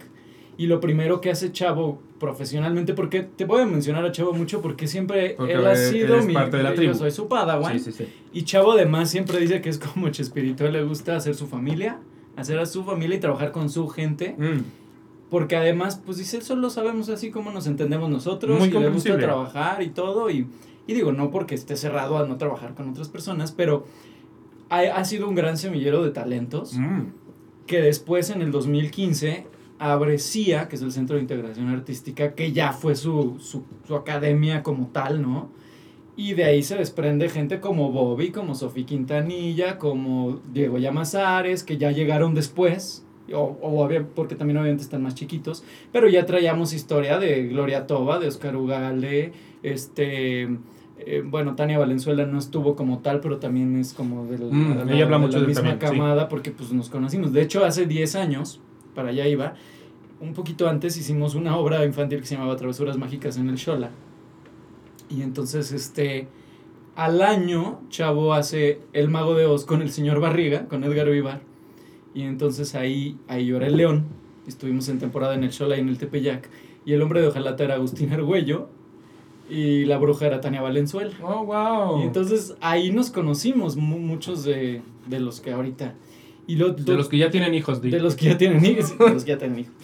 Y lo primero que hace Chavo profesionalmente, porque te voy a mencionar a Chavo mucho porque siempre Porque él ha sido mi... parte de la yo tribu. soy su padawan. Sí, sí, sí. Y Chavo además siempre dice que es como Chespirito, le gusta hacer su familia, hacer a su familia y trabajar con su gente. Mm. Porque además, pues dice, solo sabemos así como nos entendemos nosotros Muy y le gusta trabajar y todo. Y, y digo, no porque esté cerrado a no trabajar con otras personas, pero ha, ha sido un gran semillero de talentos Mm. que después en el 2015 abre CIA, que es el Centro de Integración Artística, que ya fue su, su, su academia como tal, ¿no? Y de ahí se desprende gente como Bobby, como Sofía Quintanilla, como Diego Llamazares, que ya llegaron después, o, o obvia- porque también obviamente están más chiquitos, pero ya traíamos historia de Gloria Toba, de Oscar Ugale, este... eh, bueno, Tania Valenzuela no estuvo como tal, pero también es como Mm, de la- ella habla de mucho la de misma también, sí. camada porque pues nos conocimos. De hecho, hace 10 años, para allá iba, un poquito antes hicimos una obra infantil que se llamaba Travesuras Mágicas en el Shola. Y entonces, este, al año, Chavo hace El Mago de Oz con el señor Barriga, con Edgar Vivar. Y entonces ahí, ahí yo era el león. Estuvimos en temporada en el Shola y en el Tepeyac. Y el hombre de hojalata era Agustín Argüello. Y la bruja era Tania Valenzuela. Oh, wow. Y entonces ahí nos conocimos mu- muchos de, de los que ahorita. Y lo, De los que ya tienen hijos, de los que ya tienen hijos. De los que ya tienen hijos.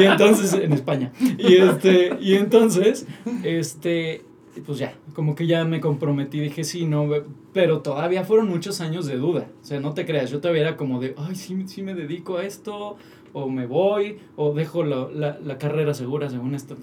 Y entonces, en España. Y este, y entonces, este, pues ya, como que ya me comprometí, dije, sí, no, pero todavía fueron muchos años de duda. O sea, no te creas, yo todavía era como de, ay, sí, sí me dedico a esto, o me voy, o dejo la, la, la carrera segura según esto.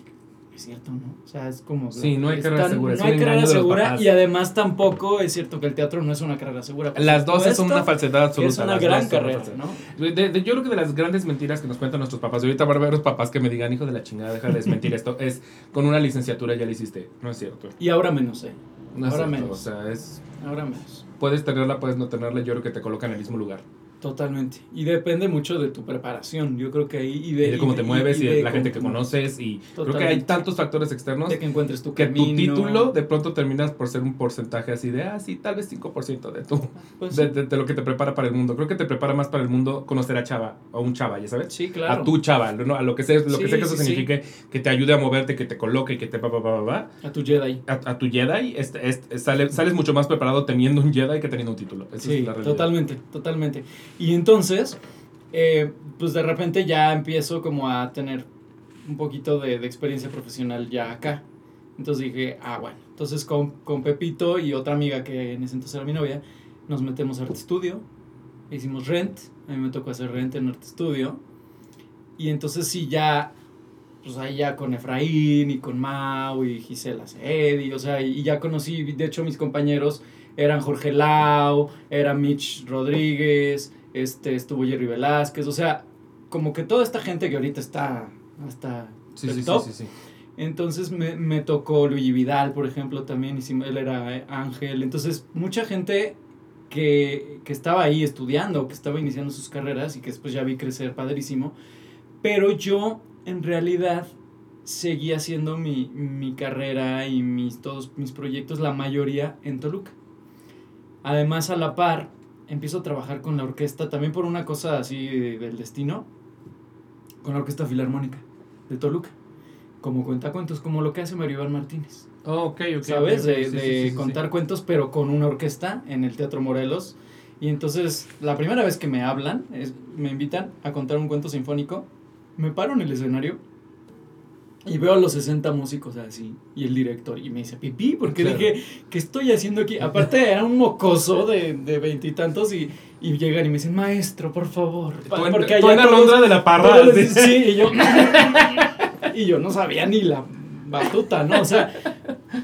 Es cierto, ¿no? O sea, es como... Sí, no hay es carrera tan- segura, es No hay carrera segura y además tampoco es cierto que el teatro no es una carrera segura. Las dos son supuesto una falsedad absoluta. Es una gran carrera. ¿no? De- de- yo creo que de las grandes mentiras que nos cuentan nuestros papás, y ahorita va a haber los papás que me digan, hijo de la chingada, deja de desmentir esto, es con una licenciatura ya lo hiciste. No es cierto. Y ahora menos, ¿eh? No es Ahora cierto. menos. O sea, es, Ahora menos. puedes tenerla, puedes no tenerla, yo creo que te coloca en el mismo lugar. Totalmente. Y depende mucho de tu preparación. Yo creo que ahí. Y de, Y de cómo te mueves y, de la gente que conoces y creo que hay Totalmente. tantos factores externos De que encuentres tu que tu título de pronto terminas por ser un porcentaje así de, ah, sí, tal vez 5% de tu, Pues, de, lo que te prepara para el mundo. Creo que te prepara más para el mundo conocer a chava o un chava, ya sabes. sí, claro. A tu chava, ¿no? a lo que sea, lo que sea que eso sí, signifique, que te ayude a moverte, que te coloque, que te pa, pa, pa, pa, pa. A tu Jedi. A, a tu Jedi, este, este, sale- sales mucho más preparado teniendo un Jedi que teniendo un título. Esa Sí, es la realidad. totalmente, totalmente. Y entonces, eh, pues de repente ya empiezo como a tener un poquito de, de experiencia profesional ya acá. Entonces dije, ah, bueno. Entonces con, con Pepito y otra amiga que en ese entonces era mi novia, nos metemos a Arte Studio. Hicimos Rent. A mí me tocó hacer Rent en Arte Studio. Y entonces sí, ya, pues ahí ya con Efraín y con Mau y Gisela Cedi, o sea, y ya conocí, de hecho mis compañeros eran Jorge Lau, era Mitch Rodríguez, este, estuvo Jerry Velázquez, o sea, como que toda esta gente que ahorita está hasta Sí, el sí, sí, top. sí, sí. Entonces me, me tocó Luigi Vidal, por ejemplo, también, hicimos- él era eh, Ángel. Entonces, mucha gente que, que estaba ahí estudiando, que estaba iniciando sus carreras y que después ya vi crecer padrísimo. Pero yo, en realidad, seguí haciendo mi, mi carrera y mis, todos mis proyectos, la mayoría en Toluca. Además, a la par, empiezo a trabajar con la orquesta, también por una cosa así de- del destino, con la Orquesta Filarmónica de Toluca como cuentacuentos, como lo que hace Mario Iván Martínez. Oh, ok, ok. ¿Sabes? ok, De, sí, de sí, sí, contar cuentos, pero con una orquesta en el Teatro Morelos. Y entonces, la primera vez que me hablan, es- me invitan a contar un cuento sinfónico, me paro en el escenario y veo a los 60 músicos así, y el director, y me dice, pipí, porque Claro. dije, ¿qué estoy haciendo aquí? Aparte, era un mocoso de de veintitantos y, y llegan y me dicen, maestro, por favor. Tú, en- porque tú en todos- Alondra de la Parra. todos- sí. sí, y yo, y yo no sabía ni la batuta, ¿no? O sea,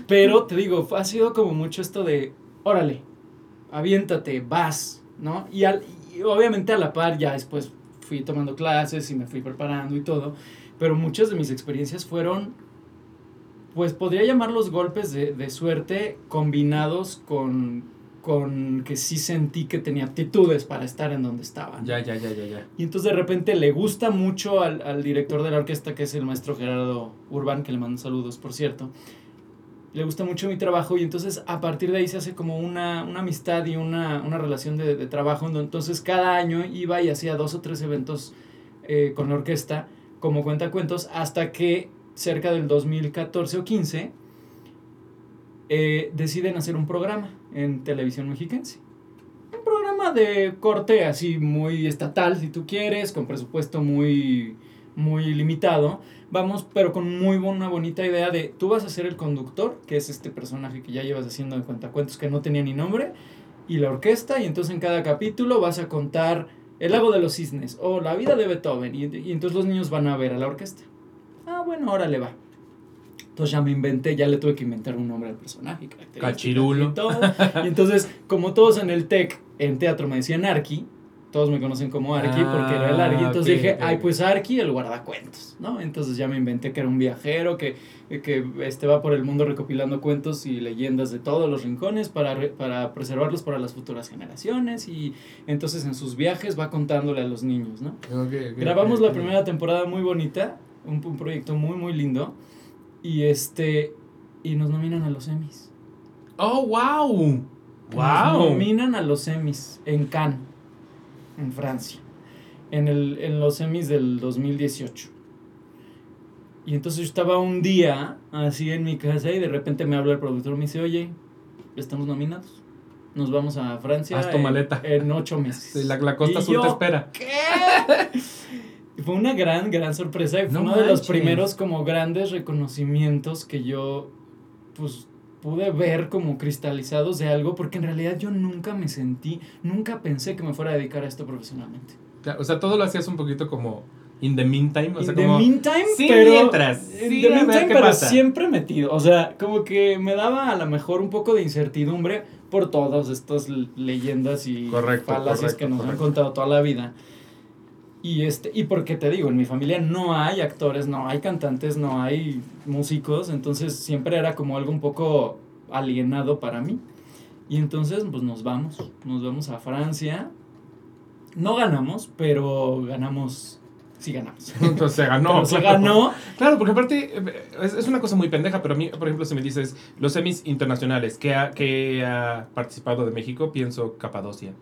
pero te digo, ha sido como mucho esto de, órale, aviéntate, vas, ¿no? Y, al, y obviamente a la par ya después fui tomando clases y me fui preparando y todo, pero muchas de mis experiencias fueron, pues podría llamarlos golpes de, de suerte combinados con, con que sí sentí que tenía aptitudes para estar en donde estaba. ¿no? Ya, ya, ya, ya, ya. Y entonces de repente le gusta mucho al, al director de la orquesta, que es el maestro Gerardo Urbán, que le mando saludos, por cierto. Le gusta mucho mi trabajo y entonces a partir de ahí se hace como una, una amistad y una, una relación de, de trabajo. Entonces cada año iba y hacía dos o tres eventos eh, con la orquesta como cuentacuentos hasta que cerca del 2014 o 15 eh, deciden hacer un programa en televisión mexiquense un programa de corte así muy estatal, si tú quieres, con presupuesto muy, muy limitado. Vamos, pero con muy buena, bonita idea de tú vas a ser el conductor, que es este personaje que ya llevas haciendo en cuentacuentos que no tenía ni nombre, y la orquesta, y entonces en cada capítulo vas a contar El lago de los cisnes o La vida de Beethoven, y, y entonces los niños van a ver a la orquesta. Ah, bueno, ahora le va. Entonces ya me inventé, ya le tuve que inventar un nombre al personaje. Cachirulo. Y, todo. Y entonces, como todos en el TEC, en teatro me decían Arqui, todos me conocen como Arqui porque era el. Ah, Entonces ok, dije, ay, pues Arqui, el guardacuentos, ¿no? Entonces ya me inventé que era un viajero, que, que este, va por el mundo recopilando cuentos y leyendas de todos los rincones para, re- para preservarlos para las futuras generaciones. Y entonces en sus viajes va contándole a los niños, ¿no? Ok, ok, Grabamos la primera temporada muy bonita, un, un proyecto muy, muy lindo. Y este. Y nos nominan a los Emmys. Oh, wow. Nos Wow. nominan a los Emmys en Cannes, en Francia. En, el, en los Emmys del 2018. Y entonces yo estaba un día así en mi casa y de repente me habla el productor me dice, oye, estamos nominados. nos vamos a Francia. Haz tu en- maleta. En, ocho meses. Sí, la, la Costa Y yo, te espera. Y Fue una gran, gran sorpresa y fue No uno de los primeros como grandes reconocimientos que yo, pues, pude ver como cristalizados de algo, porque en realidad yo nunca me sentí, nunca pensé que me fuera a dedicar a esto profesionalmente. O sea, todo lo hacías un poquito como in the meantime. O sea, In the como. meantime, Sí, pero, mientras. in Sí, the meantime, pero pasa. siempre metido. O sea, como que me daba a lo mejor un poco de incertidumbre por todas estas leyendas y Correcto, falacias correcto, que nos han correcto. contado toda la vida. Y este, y porque te digo, en mi familia no hay actores, no hay cantantes, no hay músicos, entonces siempre era como algo un poco alienado para mí. Y entonces, pues nos vamos, nos vamos a Francia. No ganamos, pero ganamos, sí ganamos. Entonces se ganó. Pero se claro. ganó. Claro, porque aparte eh, es, es una cosa muy pendeja, pero a mí, por ejemplo, si me dices los semis internacionales que ha, que ha participado de México, pienso Capadocia.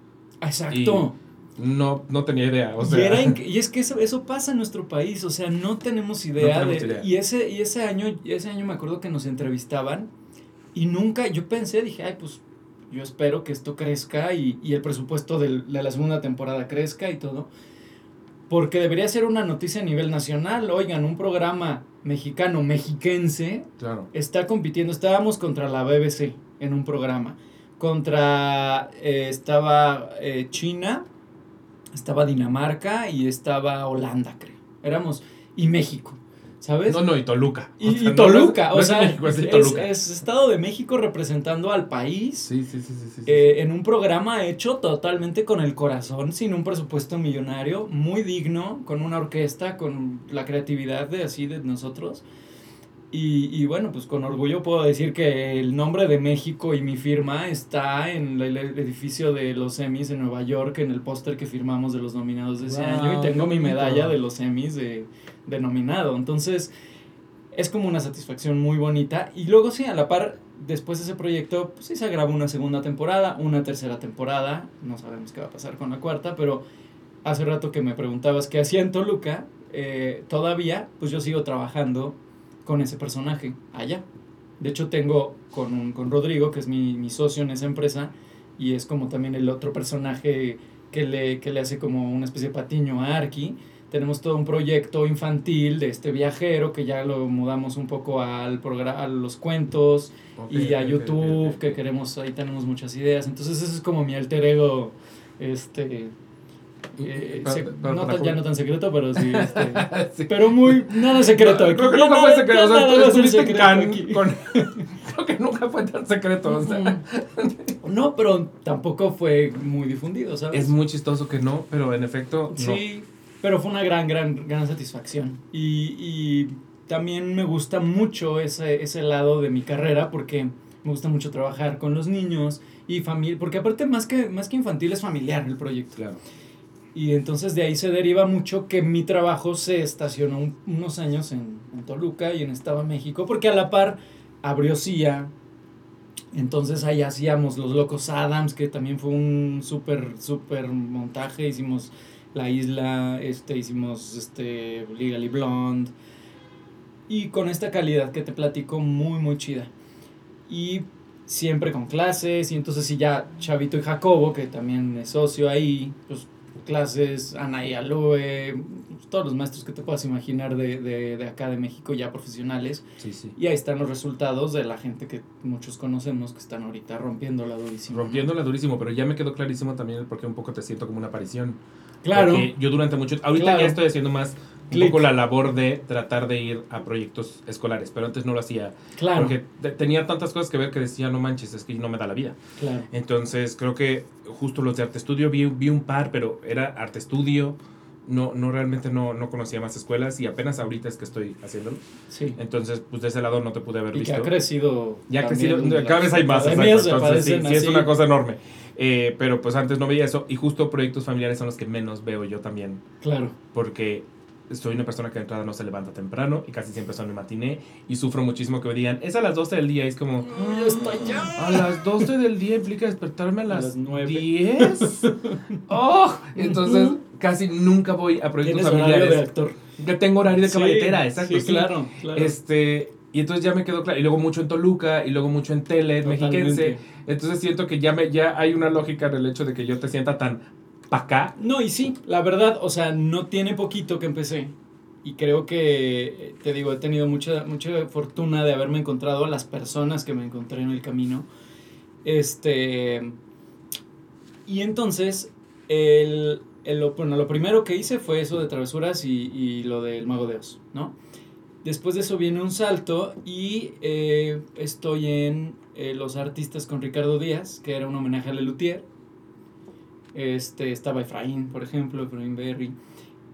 Exacto. No, no tenía idea. O y, sea, era y es que eso, eso pasa en nuestro país, o sea, no tenemos idea tenemos de... idea. Y ese, y ese año, ese año me acuerdo que nos entrevistaban y nunca, yo pensé, dije, ay, pues yo espero que esto crezca y, y el presupuesto del- de la segunda temporada crezca y todo. Porque debería ser una noticia a nivel nacional. Oigan, un programa mexicano, mexiquense, claro. está compitiendo. Estábamos contra la BBC en un programa. Contra. eh, estaba eh, China, estaba Dinamarca y estaba Holanda, creo. Éramos. Y México, ¿sabes? No, no, y Toluca. y, O sea, Toluca, no o no sea, es México, es de es, Toluca. es Estado de México representando al país. Sí, sí, sí, sí. sí, sí. eh, en un programa hecho totalmente con el corazón, sin un presupuesto millonario, muy digno, con una orquesta, con la creatividad de así de nosotros. Y, y bueno, pues con orgullo puedo decir que el nombre de México y mi firma está en el edificio de los Emmys en Nueva York, en el póster que firmamos de los nominados de ese Wow, año, y tengo mi medalla de los Emmys de, de nominado. Entonces, es como una satisfacción muy bonita. Y luego sí, a la par, después de ese proyecto, pues sí se grabó una segunda temporada, una tercera temporada, no sabemos qué va a pasar con la cuarta, pero hace rato que me preguntabas qué hacía en Toluca, eh, todavía, pues yo sigo trabajando con ese personaje allá. De hecho, tengo con, un- con Rodrigo, que es mi, mi socio en esa empresa, y es como también el otro personaje que le, que le hace como una especie de patiño a Arki. Tenemos todo un proyecto infantil de este viajero que ya lo mudamos un poco al a los cuentos y a YouTube, que queremos, ahí tenemos muchas ideas. Entonces ese es como mi alter ego, este, eh, para- no tan- ya no tan secreto, pero sí, este, Sí. pero muy, nada secreto aquí. Creo que nunca fue secreto. O sea, tú secreto con. Creo que nunca fue tan secreto. O sea, No, pero tampoco fue muy difundido, ¿sabes? es muy chistoso que no, pero en efecto, no. Sí, pero fue una gran, gran, gran satisfacción. Y, y también me gusta mucho ese, ese lado de mi carrera porque me gusta mucho trabajar con los niños y familia, porque aparte más que, más que infantil es familiar el proyecto. Claro. Y entonces de ahí se deriva mucho que mi trabajo se estacionó un- unos años en, en Toluca y en Estado México, porque a la par abrió CIA. Entonces ahí hacíamos Los Locos Adams, que también fue un súper, súper montaje. Hicimos La Isla, este, hicimos este, Legally Blonde. Y con esta calidad que te platico, muy, muy chida. Y siempre con clases, y entonces si ya Chavito y Jacobo, que también es socio ahí, pues clases, Ana y Aloe, todos los maestros que te puedas imaginar de, de, de acá de México ya profesionales. Sí, sí. Y ahí están los resultados de la gente que muchos conocemos que están ahorita rompiéndola durísimo. Rompiéndola durísimo, pero ya me quedó clarísimo también el por qué un poco te siento como una aparición. Claro. Porque yo durante mucho. Ahorita Claro. ya estoy haciendo más un poco la labor de tratar de ir a proyectos escolares, pero antes no lo hacía. Claro. Porque te- tenía tantas cosas que ver que decía, no manches, es que no me da la vida. Claro. Entonces creo que justo los de arte estudio vi, vi un par, pero era arte estudio. No, no realmente no, no conocía más escuelas y apenas ahorita es que estoy haciéndolo. Sí. Entonces, pues de ese lado no te pude haber Y que visto. ha crecido. Ya ha crecido, cada vez hay más. exacto. Entonces, sí, sí, es una cosa enorme. Eh, pero pues antes no veía eso y justo proyectos familiares son los que menos veo yo también. Claro. Porque soy una persona que de entrada no se levanta temprano y casi siempre son mi matiné y sufro muchísimo que me digan, es a las 12 del día y es como... Ya está ya. A las 12 del día implica despertarme a A las, nueve. 10. Oh, entonces casi nunca voy a proyectos Tienes horario de familiares. actor. Ya tengo horario de Sí, cabaretera, exacto. Sí, sí. claro, claro. Este, Y entonces ya me quedó claro. Y luego mucho en Toluca, y luego mucho en Tele, Totalmente. mexiquense. Entonces siento que ya, me, ya hay una lógica del hecho de que yo te sienta tan pa' acá. No, y sí, la verdad, o sea, no tiene poquito que empecé. Y creo que, te digo, he tenido mucha, mucha fortuna de haberme encontrado a las personas que me encontré en el camino. Este. Y entonces, el, el- lo, bueno, lo primero que hice fue eso de travesuras y, y lo del Mago de Oz, ¿no? Después de eso viene un salto y eh, estoy en eh, Los Artistas con Ricardo Díaz, que era un homenaje a Lelutier. Este, estaba Efraín, por ejemplo, Efraín Berry.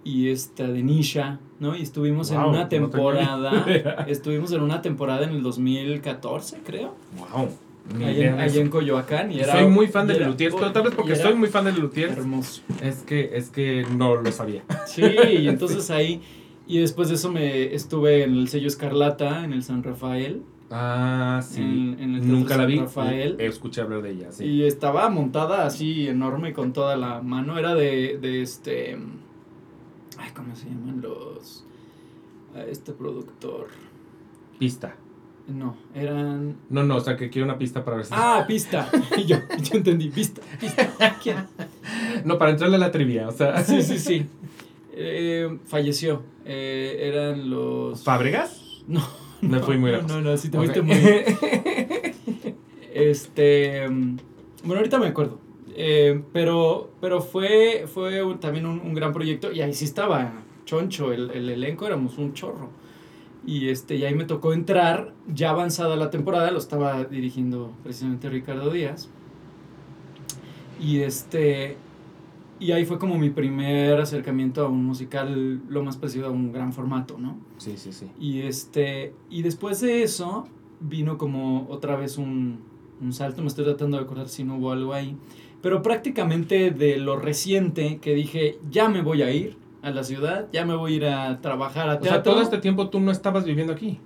Y esta de Nisha, ¿no? Y estuvimos en una temporada. estuvimos en una temporada en el 2014, creo. Wow. Allá en, allá en Coyoacán. Y era, soy muy fan de Lelutier, tal vez porque soy muy fan de Lelutier. Hermoso. Es que, es que no lo sabía. Sí, y entonces ahí. Y después de eso me estuve en el sello Escarlata, en el San Rafael. Ah, sí. En- en el Teatro Nunca la vi. Rafael. eh, Escuché hablar de ella, sí. Y estaba montada así enorme con toda la mano. Era de, de este. Ay, ¿cómo se llaman los. a Este productor. Pista. No, eran. No, no, o sea que quiero una pista para ver si. Ah, pista. Y yo, yo entendí, pista, pista. ¿Quién? No, para entrarle a la trivia, o sea. Sí, sí, sí. Eh, falleció. Eh, eran los. ¿Fábregas? No. Me no, fui muy lejos. No, no, sí te fuiste muy. Este. mm, Bueno, ahorita me acuerdo. Eh, pero pero fue, fue un- también un, un gran proyecto. Y ahí sí estaba choncho. El, el elenco éramos un chorro. Y, este, y ahí me tocó entrar, ya avanzada la temporada, lo estaba dirigiendo precisamente Ricardo Díaz. Y este. Y ahí fue como mi primer acercamiento a un musical, lo más parecido a un gran formato, ¿no? Sí, sí, sí. Y este. Y después de eso, vino como otra vez un, un salto. Me estoy tratando de acordar si no hubo algo ahí. Pero prácticamente de lo reciente que dije, ya me voy a ir a la ciudad, ya me voy a ir a trabajar a O sea, teatro. todo este tiempo tú no estabas viviendo aquí.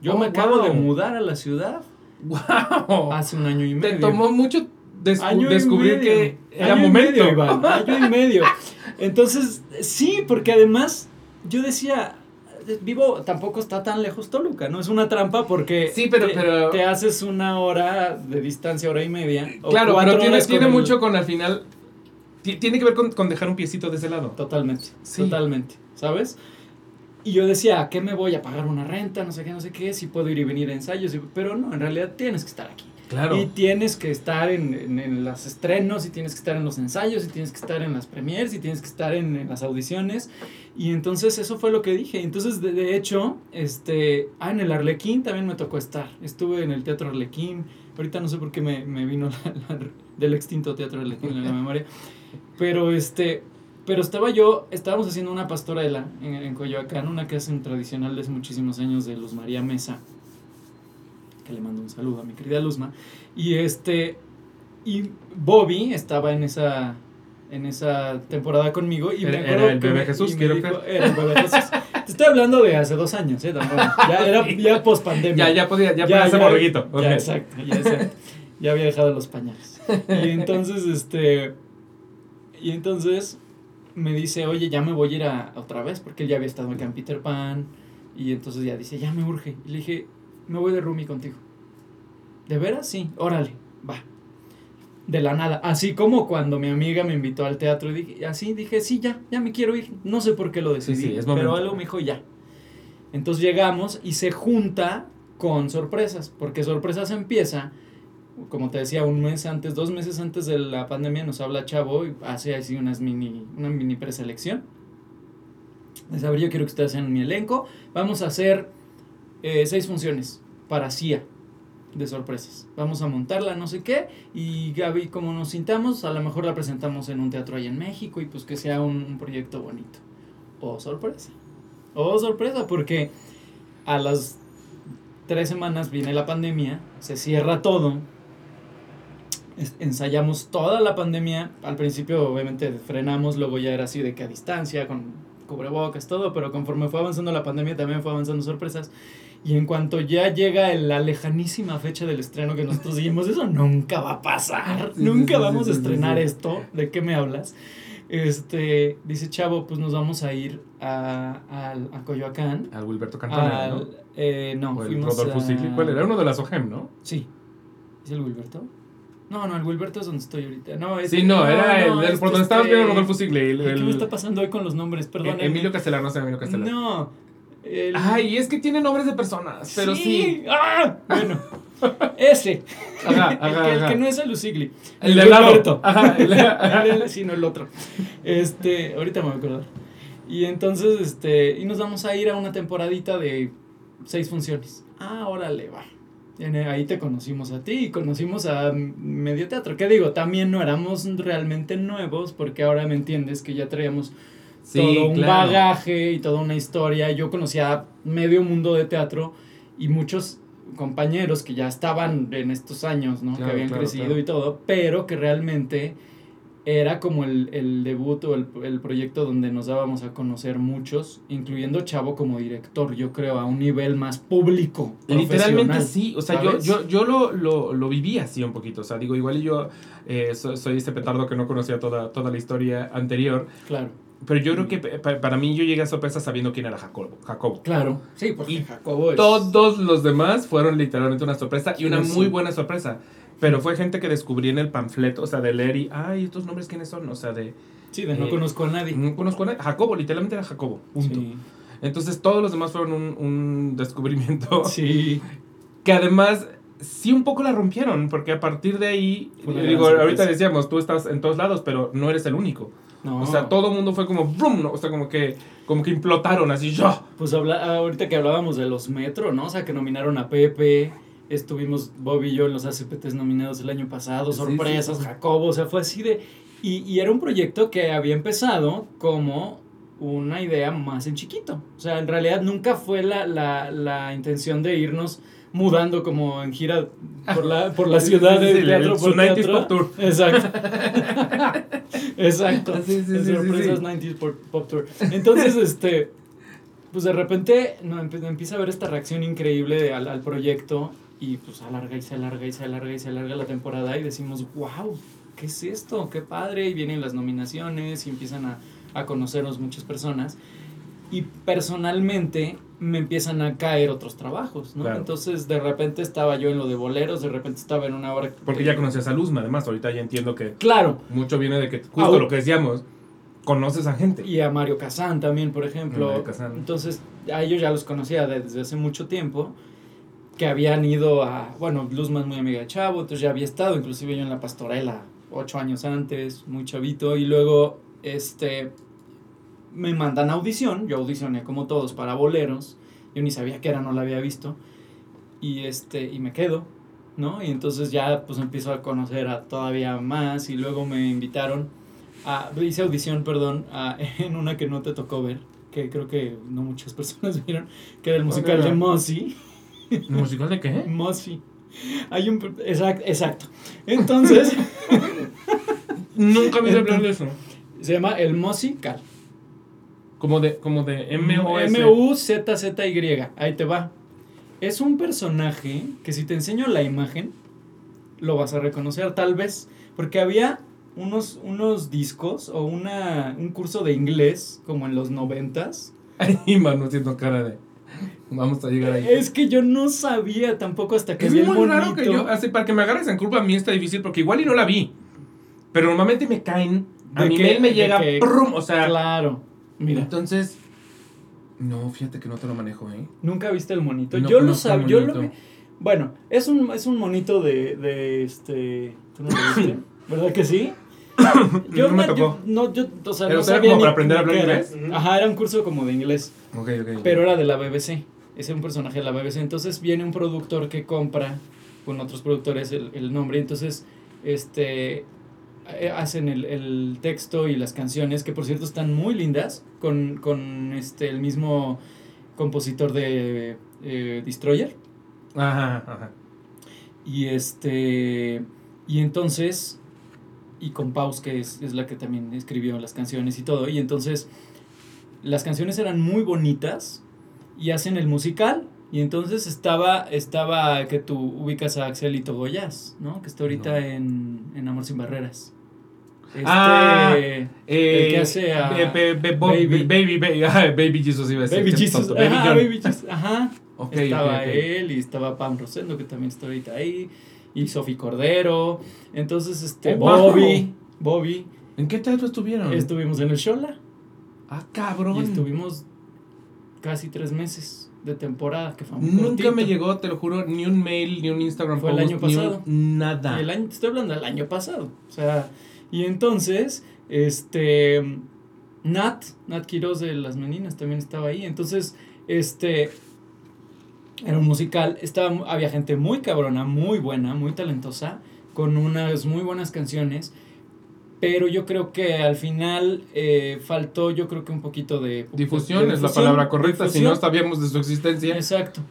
Yo Oh, me acabo wow. de mudar a la ciudad ¡Wow! hace un año y Te medio. tomó mucho descu- Año y descubrir medio. que era Año y momento. medio, Iván, año y medio. Entonces, sí, porque además yo decía, vivo, tampoco está tan lejos Toluca, ¿no? Es una trampa porque Sí, pero- te, pero- te haces una hora de distancia, hora y media. Claro, pero tiene, tiene el- mucho con al final. ti- Tiene que ver con, con dejar un piecito de ese lado. Totalmente, Sí. totalmente, ¿sabes? Y yo decía, ¿a qué me voy a pagar una renta? No sé qué, no sé qué, si puedo ir y venir a ensayos. y- Pero no, en realidad tienes que estar aquí. Y tienes que estar en, en, los estrenos, y tienes que estar en los ensayos, y tienes que estar en las premiers, y tienes que estar en, las audiciones. Y entonces eso fue lo que dije. Entonces, de, de hecho, este, ah, en el Arlequín también me tocó estar. Estuve en el Teatro Arlequín. Ahorita no sé por qué me, me vino del extinto Teatro Arlequín en la memoria. Pero este, pero estaba yo, estábamos haciendo una pastorela en, en Coyoacán, una que hacen tradicional de hace muchísimos años de Luz María Mesa que le mando un saludo a mi querida Luzma. Y este y Bobby estaba en esa en esa temporada conmigo y Era- el bebé Jesús, quiero dijo- era el bebé Jesús. Te estoy hablando de hace dos años, ¿eh? Ya era ya post pandemia. Ya, ya podía, ya, podía ser borreguito. Ya, exacto, ya, exacto. Ya había dejado los pañales. Y entonces, este. Y entonces me dice, oye, ya me voy a ir a, a otra vez, porque él ya había estado acá en Peter Pan. Y entonces ya dice, ya me urge. Y le dije, me voy de roomie contigo. ¿De veras? Sí, órale, va. De la nada. Así como cuando mi amiga me invitó al teatro y dije, así dije, sí, ya, ya me quiero ir. No sé por qué lo decidí, Sí, sí, es pero algo me dijo ya. Entonces llegamos y se junta con sorpresas, porque sorpresas empieza, como te decía, un mes antes, dos meses antes de la pandemia nos habla Chavo y hace así unas mini, una mini preselección. Ver, yo quiero que ustedes sean mi elenco. Vamos a hacer eh, seis funciones para CIA de sorpresas. Vamos a montarla, no sé qué. Y Gaby, como nos sintamos, a lo mejor la presentamos en un teatro ahí en México y pues que sea un, un proyecto bonito. Oh, sorpresa. Oh, sorpresa, porque a las tres semanas viene la pandemia, se cierra todo. Ensayamos toda la pandemia. Al principio, obviamente, frenamos, luego ya era así de que a distancia, con cubrebocas, todo, pero conforme fue avanzando la pandemia, también fue avanzando sorpresas. Y en cuanto ya llega el- la lejanísima fecha del estreno que nosotros dijimos, eso nunca va a pasar, Sí, nunca sí, vamos sí, a estrenar sí. esto, ¿de qué me hablas? Este, dice Chavo, pues nos vamos a ir a, a, a Coyoacán. Al Wilberto Cantona, Al- ¿no? eh, no, O el fuimos Rodolfo a-. ¿Cuál era? Uno de las OGEM, ¿no? Sí. ¿Es el Wilberto? No, no, el Wilberto es donde estoy ahorita. No, es, Sí, no, era el, el- este, por donde estabas este- viendo Rodolfo Sigli. el- ¿Qué me el- está pasando hoy con los nombres? Perdón. Emilio Castelar, no sé, Emilio Castelar. No. El- Ay, es que tiene nombres de personas, pero sí. ¡Ah! Bueno, ese. Ajá, el, ajá, que, el ajá. que no es el Usigli. El de. Ajá, el- El- sino el otro. Este, ahorita me voy a acordar. Y entonces, este, y nos vamos a ir a una temporadita de seis funciones. Ah, órale, va. En- Ahí te conocimos a ti y conocimos a Medio Teatro. ¿Qué digo? También no éramos realmente nuevos porque ahora me entiendes que ya traíamos Sí, todo un claro. bagaje y toda una historia. Yo conocía medio mundo de teatro y muchos compañeros que ya estaban en estos años, ¿no? Claro, que habían claro, crecido y todo, pero que realmente era como el, el debut o el, el proyecto donde nos dábamos a conocer muchos, incluyendo Chavo como director, yo creo, a un nivel más público. Literalmente sí, o sea, yo, ¿sabes? yo, yo lo, lo, lo viví así un poquito, o sea, digo, igual yo eh, so- soy ese petardo que no conocía toda, toda la historia anterior, Claro, pero yo creo que pa- para mí yo llegué a sorpresa sabiendo quién era Jacobo. Jacobo. claro. Sí, porque Y Jacobo es... Todos los demás fueron literalmente una sorpresa y una muy buena sorpresa. Pero fue gente que descubrí en el panfleto, o sea, de leer y, ay, ¿estos nombres quiénes son? O sea, de... Sí, de no eh, conozco a nadie. No conozco a nadie. Jacobo, literalmente era Jacobo. Punto. Sí. Entonces todos los demás fueron un, un descubrimiento Sí. que además sí un poco la rompieron, porque a partir de ahí, digo, ahorita decíamos, tú estás en todos lados, pero no eres el único. No. O sea, todo el mundo fue como, ¡brum! O sea, como que, como que implotaron así, ¡yo! Pues habla, ahorita que hablábamos de los Metro, ¿no? O sea, que nominaron a Pepe, estuvimos Bob y yo en los ACPTs nominados el año pasado, Sí, sorpresas, sí. Jacobo, o sea, fue así de... Y, y era un proyecto que había empezado como una idea más en chiquito. O sea, en realidad nunca fue la, la, la intención de irnos mudando como en gira por la, por la ciudad de teatro por su 90s teatro. Pop Tour. Exacto. Exacto. Sí, sí, sí, El sí, sorpresas sí. 90s Pop, Tour. Entonces, este, pues de repente no, empieza a ver esta reacción increíble de- al, al proyecto y pues alarga y se alarga y se alarga y se alarga la temporada y decimos, wow, ¿qué es esto? Qué padre. Y vienen las nominaciones y empiezan a, a conocernos muchas personas. Y personalmente me empiezan a caer otros trabajos, ¿no? Claro. Entonces de repente estaba yo en lo de boleros, de repente estaba en una obra... Porque ya conocías a Luzma, además, ahorita ya entiendo que Claro, mucho viene de que, justo lo que decíamos, conoces a gente. Y a Mario Kazan también, por ejemplo. Mario Kazan. Entonces, a ellos ya los conocía desde hace mucho tiempo. Que habían ido a. Bueno, Luzma es muy amiga de Chavo, entonces ya había estado, inclusive yo en la pastorela, ocho años antes, muy chavito. Y luego, este. Me mandan a audición. Yo audicioné como todos para boleros. Yo ni sabía qué era, no la había visto. Y este. Y me quedo. ¿No? Y entonces ya pues empiezo a conocer a todavía más. Y luego me invitaron a, hice audición, perdón, a- en una que no te tocó ver, que creo que no muchas personas vieron, que era el musical de? Mossy. ¿Musical de qué? Mossy. Hay un... Exacto. exacto. Entonces, Nunca me hablar de eso. se llama El Musical. Como de, como de. M-U-Z-Z-Y. Ahí te va. Es un personaje que si te enseño la imagen, lo vas a reconocer tal vez. Porque había unos, unos discos o una, un curso de inglés como en los noventas. Ay, mano, haciendo cara de. Vamos a llegar ahí. Es que yo no sabía tampoco hasta que Es vi el muy raro que yo, así, para que me agarres en culpa a mí está difícil porque igual y no la vi. Pero normalmente me caen, a ¿De mail me ¿De llega, qué? ¡prum! o sea, Claro. Mira, entonces, no, fíjate que no te lo manejo, ¿eh? nunca viste el monito. No yo lo sabía. Yo lo vi- Bueno, es un, es un monito de, de este. ¿Tú no lo viste? ¿Verdad que sí? No me yo- no, yo, o sea, Pero no era sabía como ni- para aprender a hablar era. inglés. Ajá, era un curso como de inglés. Ok, ok. Pero era de la BBC. Ese es un personaje de la BBC. Entonces viene un productor que compra con otros productores el, el nombre. Entonces, este hacen el, el texto y las canciones, que por cierto están muy lindas, con, con este el mismo compositor de eh, Destroyer. Ajá, ajá. Y este. Y entonces. Y con Paus, que es, es la que también escribió las canciones y todo. Y entonces. Las canciones eran muy bonitas. Y hacen el musical. Y entonces estaba. Estaba que tú ubicas a Axelito Goyas, ¿no? Que está ahorita No. en, en Amor sin Barreras. Este, Ah, el Eh, que hace a be- be- be- bo- Baby. baby, baby, baby Jesus iba a decir. Baby Jesus. Baby Ajá, John. Baby Jesus. Ajá. Ok, estaba ok, ok. él y estaba Pam Rosendo, que también está ahorita ahí. Y Sofi Cordero. Entonces, este, Oh. Bobby. Bobby. ¿En qué teatro estuvieron? Estuvimos en el Shola. Ah, cabrón. Y estuvimos casi tres meses de temporada, que fue Nunca cortito. me llegó, te lo juro, ni un mail, ni un Instagram Fue el post, año ni un- pasado. nada. El año, te estoy hablando del año pasado. O sea, y entonces, este, Nat, Nat Quiroz de Las Meninas también estaba ahí. Entonces, este, era un musical. Estaba, había gente muy cabrona, muy buena, muy talentosa, con unas muy buenas canciones. Pero yo creo que al final eh, faltó, yo creo que un poquito de... Difusión de es la palabra correcta, si no sabíamos de su existencia. Exacto.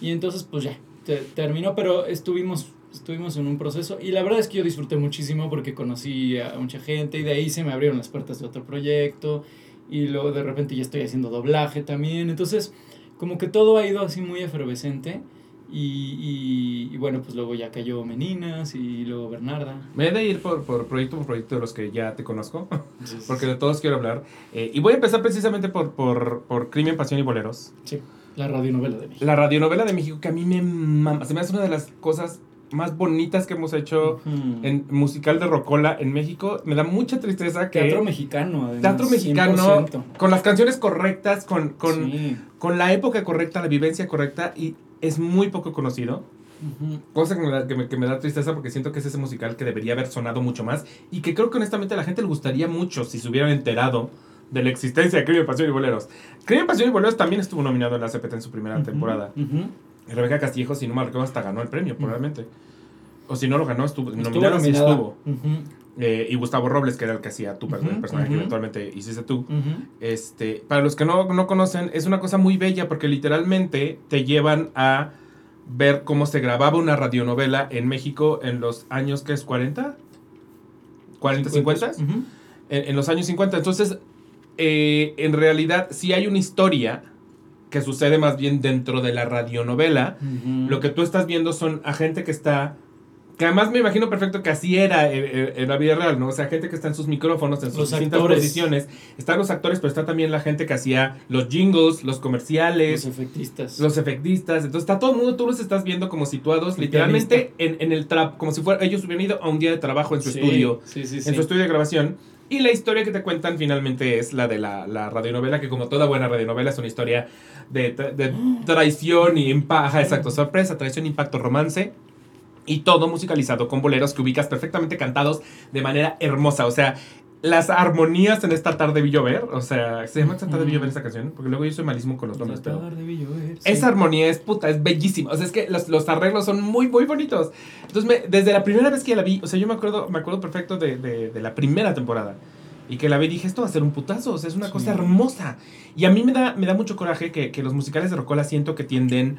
Y entonces, pues ya, te- terminó, pero estuvimos, estuvimos en un proceso. Y la verdad es que yo disfruté muchísimo porque conocí a mucha gente y de ahí se me abrieron las puertas de otro proyecto. Y luego de repente ya estoy haciendo doblaje también. Entonces, como que todo ha ido así muy efervescente. Y, y, y bueno, pues luego ya cayó Meninas y luego Bernarda. Me he de ir por, por proyecto por proyecto de los que ya te conozco, porque de todos quiero hablar. Eh, y voy a empezar precisamente por, por, por Crimen, Pasión y Boleros. Sí, la radionovela de México. La radionovela de México que a mí me mama. Se me hace una de las cosas más bonitas que hemos hecho Ujú. en musical de Rocola en México. Me da mucha tristeza que... Teatro mexicano, además. Teatro mexicano, 100%. con las canciones correctas, con, con, Sí. con la época correcta, la vivencia correcta, y es muy poco conocido. Ujú. Cosa que me, da, que, me, que me da tristeza porque siento que es ese musical que debería haber sonado mucho más y que creo que honestamente a la gente le gustaría mucho si se hubieran enterado de la existencia de Crimen, Pasión y Boleros. Crimen, Pasión y Boleros también estuvo nominado en la CPT en su primera temporada. Ujú. Y Rebeca Castillejo, si no me recuerdo, hasta ganó el premio, probablemente. O si no lo ganó, estuvo, Estuvo sí nominada. estuvo. Eh, y Gustavo Robles, que era el que hacía tu Ujú, el personaje que eventualmente hiciste tú. Este, para los que no, no conocen, es una cosa muy bella porque literalmente te llevan a ver cómo se grababa una radionovela en México en los años que es 40, 40, 50, Ujú. en, en los años 50. Entonces, eh, en realidad, sí hay una historia que sucede más bien dentro de la radionovela. Ujú. Lo que tú estás viendo son a gente que está. Que además me imagino perfecto que así era en, en- en la vida real, ¿no? O sea, gente que está en sus micrófonos, en sus Los distintas actores. posiciones. Están los actores, pero está también la gente que hacía los jingles, los comerciales, Los efectistas. los efectistas. Entonces está todo el mundo, tú los estás viendo como situados El literalmente en, en el trap, como si fuera, ellos hubieran ido a un día de trabajo en su Sí, estudio, Sí, sí, sí. en su estudio de grabación. Y la historia que te cuentan finalmente es la de la, la radionovela, que como toda buena radionovela es una historia de, de traición y impacto, exacto, sorpresa, traición, impacto, romance. Y todo musicalizado con boleros que ubicas perfectamente cantados de manera hermosa. O sea, las armonías en esta tarde vi llover. O sea, se llama esta tarde vi llover esta canción. Porque luego yo soy malísimo con los nombres, pero. Llover, sí. Esa armonía es puta, es bellísima. O sea, es que los, los arreglos son muy, muy bonitos. Entonces, me- desde la primera vez que la vi, o sea, yo me acuerdo, me acuerdo perfecto de, de- de la primera temporada. Y que la vi, dije, esto va a ser un putazo. O sea, es una Sí. cosa hermosa. Y a mí me da, me da mucho coraje que, que los musicales de Rocola siento que tienden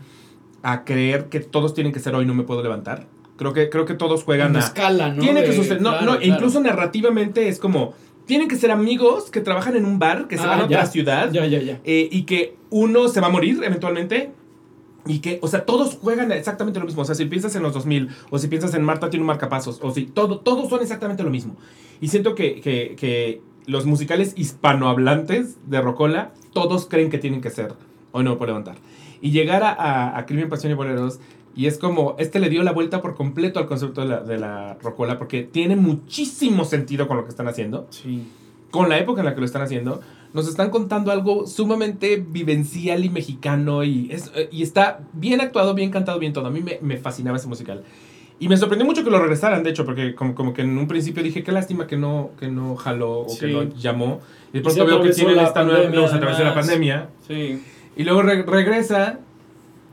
a creer que todos tienen que ser hoy no me puedo levantar. Creo que, creo que todos juegan En a. escala, ¿no? Tiene que De- suceder. No, claro, no, claro. incluso narrativamente es como. Tienen que ser amigos que trabajan en un bar, que se Ah, van a otra ya. ciudad Ya, ya, ya. eh, y que uno se va a morir eventualmente. Y que, o sea, todos juegan exactamente lo mismo. O sea, si piensas en los 2000, o si piensas en Marta tiene un marcapasos, o si todo, todos son exactamente lo mismo. Y siento que, que, que los musicales hispanohablantes de Rocola, todos creen que tienen que ser. Hoy no puedo levantar. Y llegar a, a, a Crimen, Pasión y Boleros, y es como, este le dio la vuelta por completo al concepto de la, de la Rocola, porque tiene muchísimo sentido con lo que están haciendo Sí. con la época en la que lo están haciendo, nos están contando algo sumamente vivencial y mexicano y, es, eh, y está bien actuado, bien cantado, bien todo. A mí me, me fascinaba ese musical. Y me sorprendió mucho que lo regresaran, de hecho, porque como, como que en un principio dije, qué lástima que no, que no jaló o que Sí. no llamó. Y de pronto veo que tienen esta nueva, luego se atravesó la pandemia. Sí. Y luego re- regresa.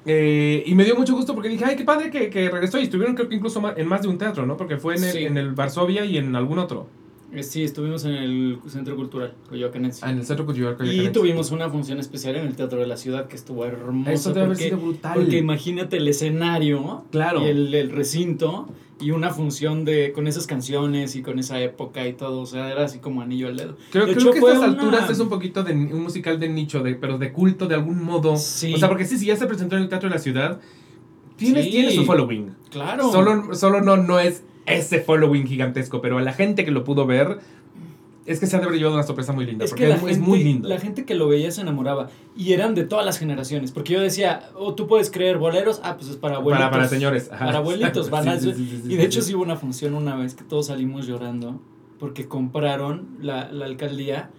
Eh, y me dio mucho gusto porque dije, ay, qué padre que, que regresó. Y estuvieron creo que incluso en más de un teatro, ¿no? Porque fue en el, Sí. en el Varsovia y en algún otro. Eh, Sí, estuvimos en el Centro Cultural Coyoacanense. Ah, en el Centro Cultural Y Coyoacanense. tuvimos una función especial en el Teatro de la Ciudad que estuvo hermoso. Eso debe haber porque, sido brutal. porque imagínate el escenario Claro. y el, el recinto y una función de con esas canciones y con esa época y todo. O sea, era así como anillo al dedo. Creo, De creo hecho, que a estas una- alturas es un poquito de un musical de nicho, de, pero de culto de algún modo. Sí. O sea, porque sí, si ya se presentó en el Teatro de la Ciudad, tiene, Sí. tiene su following. Claro. Solo, solo no, no es ese following gigantesco, pero a la gente que lo pudo ver, es que se ha de haber llevado una sorpresa muy linda, Es porque que es, muy lindo. la gente que lo veía se enamoraba. Y eran de todas las generaciones. Porque yo decía, oh, tú puedes creer boleros. Ah, pues es para abuelitos. para, para señores. ajá. Para abuelitos. van a- Sí, sí, sí, sí, y de hecho sí hubo una función una vez que todos salimos llorando. Porque compraron la, la alcaldía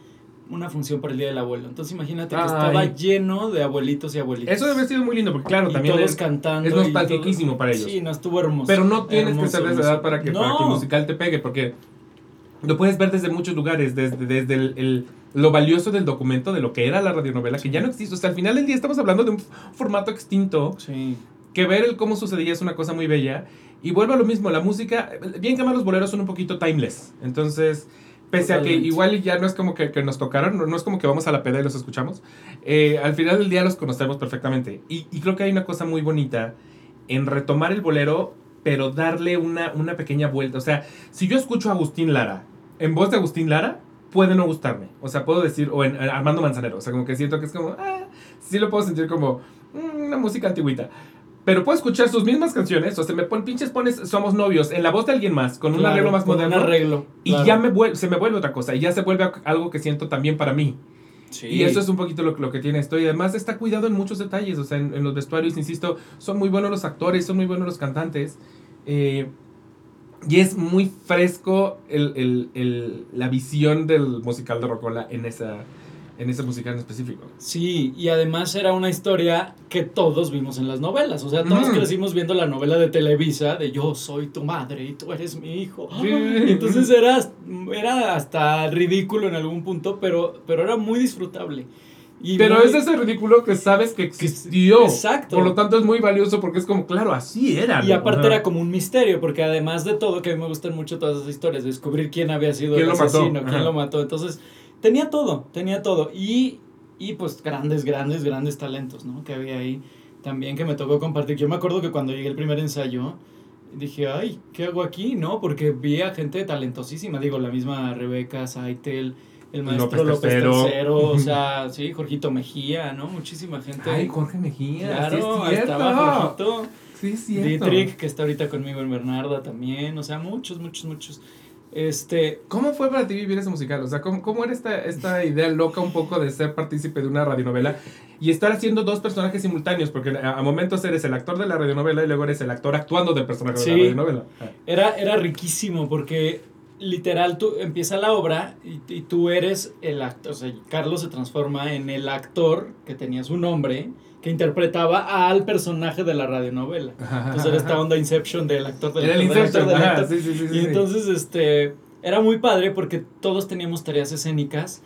una función para el Día del Abuelo. Entonces imagínate que Ay. estaba lleno de abuelitos y abuelitas. Eso debe haber sido muy lindo, porque claro, y también todos es- cantando. es todo- para ellos. Sí, no estuvo hermoso. Pero no tienes que Hermoso, ser de esa edad para que, para que el No. musical te pegue, porque lo puedes ver desde muchos lugares, desde, desde el, el- lo valioso del documento de lo que era la radionovela, que ya no existe. O sea, al final del día estamos hablando de un formato extinto, Sí. que ver el cómo sucedía es una cosa muy bella. Y vuelvo a lo mismo, la música, bien que mal los boleros son un poquito timeless. Entonces, pese a que Totalmente. igual ya no es como que, que nos tocaron, no, no es como que vamos a la peda y los escuchamos, eh, al final del día los conocemos perfectamente. Y, y creo que hay una cosa muy bonita en retomar el bolero, pero darle una, una pequeña vuelta. O sea, si yo escucho a Agustín Lara, en voz de Agustín Lara, puede no gustarme. O sea, puedo decir, o en, en Armando Manzanero, o sea, como que siento que es como, ah, sí lo puedo sentir como mm, una música antigüita. Pero puedo escuchar sus mismas canciones, o sea, me ponen pinches pones Somos Novios en la voz de alguien más, con un Claro, arreglo más con moderno. Un arreglo. Y claro. ya me vuel- se me vuelve otra cosa, y ya se vuelve a- algo que siento también para mí. Sí. Y eso es un poquito lo, lo que tiene esto. Y además está cuidado en muchos detalles. O sea, en, en los vestuarios, insisto, son muy buenos los actores, son muy buenos los cantantes. eh, y es muy fresco el, el- el- la visión del musical de Rocola en, esa, en ese musical en específico. Sí, y además era una historia que todos vimos en las novelas. O sea, todos Ujú. crecimos viendo la novela de Televisa de Yo soy tu madre y tú eres mi hijo. Sí. Y entonces era, era hasta ridículo en algún punto, pero, pero era muy disfrutable. Y Pero muy- es ese ridículo que sabes que existió. Exacto. Por lo tanto, es muy valioso porque es como, claro, así era. Y aparte Ajá. era como un misterio, porque además de todo, que a mí me gustan mucho todas esas historias, descubrir quién había sido ¿Quién el lo mató? asesino, quién Ajá. lo mató. Entonces, tenía todo, tenía todo. Y, y pues grandes, grandes, grandes talentos, ¿no? Que había ahí también que me tocó compartir. Yo me acuerdo que cuando llegué el primer ensayo, dije, ay, ¿qué hago aquí? ¿No? Porque vi a gente talentosísima, digo, la misma Rebeca, Saitel, el maestro López Tercero. O sea, sí, Jorgito Mejía, ¿no? Muchísima gente. Ay, Jorge Mejía. Claro, sí es ahí estaba Jorgito. Sí, es cierto. Dietrich, que está ahorita conmigo en Bernarda también, o sea, muchos, muchos, muchos. Este, ¿Cómo fue para ti vivir ese musical? O sea, ¿cómo, cómo era esta, esta idea loca un poco de ser partícipe de una radionovela y estar haciendo dos personajes simultáneos? Porque a, a momentos eres el actor de la radionovela y luego eres el actor actuando del personaje de la radionovela. Era, era riquísimo porque literal tú empieza la obra y, y tú eres el actor, o sea, Carlos se transforma en el actor que tenía su nombre, que interpretaba al personaje de la radionovela. Entonces era esta onda Inception del actor del Era el actor, del actor, Inception. del ajá, actor. sí, sí, sí, Y entonces, este, era muy padre porque todos teníamos tareas escénicas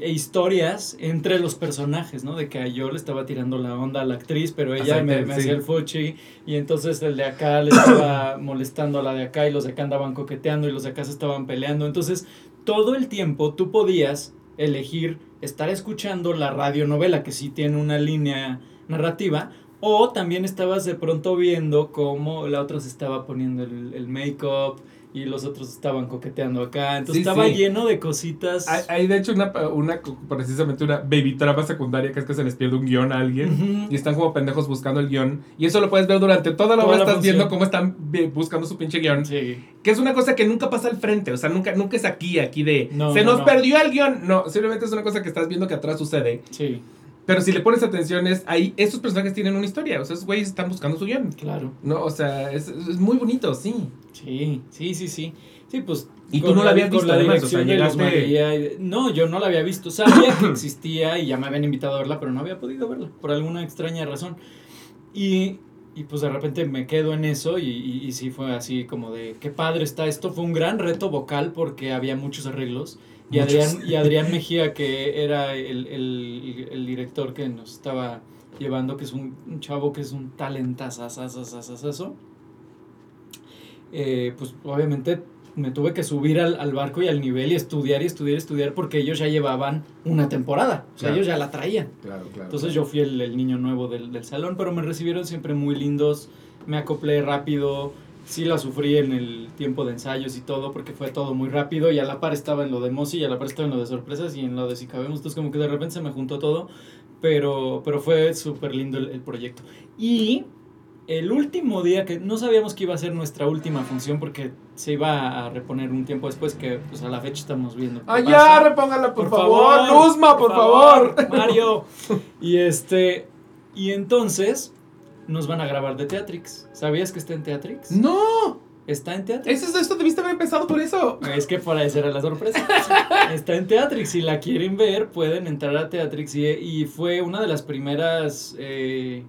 e historias entre los personajes, ¿no? De que yo le estaba tirando la onda a la actriz, pero ella Aceite, me, me sí. hacía el fuchi, y entonces el de acá le estaba molestando a la de acá, y los de acá andaban coqueteando, y los de acá se estaban peleando. Entonces, todo el tiempo tú podías elegir estar escuchando la radionovela, que sí tiene una línea narrativa, o también estabas de pronto viendo cómo la otra se estaba poniendo el, el make-up y los otros estaban coqueteando acá. Entonces Sí, estaba sí. lleno de cositas. Hay, hay, de hecho una, una, precisamente una baby trama secundaria que es que se les pierde un guion a alguien y están como pendejos buscando el guion y eso lo puedes ver durante toda la Toda obra, la estás función. viendo cómo están buscando su pinche guion. Sí. Que es una cosa que nunca pasa al frente, o sea, nunca, nunca es aquí, aquí de No, se no, nos no. perdió el guion. No, simplemente es una cosa que estás viendo que atrás sucede. Sí, Pero si le pones atención, es ahí, estos personajes tienen una historia, o sea, esos güeyes están buscando su guion. claro. No, o sea, es, es muy bonito, sí. Sí, sí, sí, sí. Sí, pues. Y tú no la habías visto, la además, o sea, llegaste- No, yo no la había visto. Sabía que existía y ya me habían invitado a verla, pero no había podido verla por alguna extraña razón. Y, y pues de repente me quedo en eso y, y, y sí fue así como de qué padre está esto. Fue un gran reto vocal porque había muchos arreglos. Y. Adrián, y Adrián Mejía, que era el, el, el director que nos estaba llevando, que es un, un chavo que es un talentazazazazazazo. Eh, pues obviamente me tuve que subir al, al barco y al nivel y estudiar y estudiar y estudiar porque ellos ya llevaban una temporada. O sea, Claro. ellos ya la traían. Claro, claro. Entonces yo fui el, el niño nuevo del, del salón, pero me recibieron siempre muy lindos, me acoplé rápido, sí la sufrí en el tiempo de ensayos y todo, porque fue todo muy rápido y a la par estaba en lo de Mosi y a la par estaba en lo de sorpresas y en lo de si cabemos, entonces como que de repente se me juntó todo, pero, pero fue súper lindo el, el proyecto. Y el último día que no sabíamos que iba a ser nuestra última función porque se iba a reponer un tiempo después que pues a la fecha estamos viendo. qué Ah, repóngala, por, favor. Luzma, por, favor. Mario. Y este y entonces nos van a grabar de Teatrix. ¿Sabías que está en Teatrix? No, Está en Teatrix. eso es esto, debiste haber empezado por eso. Es que para eso era la sorpresa. Está en Teatrix. Si la quieren ver, pueden entrar a Teatrix. Y, y fue una de las primeras eh,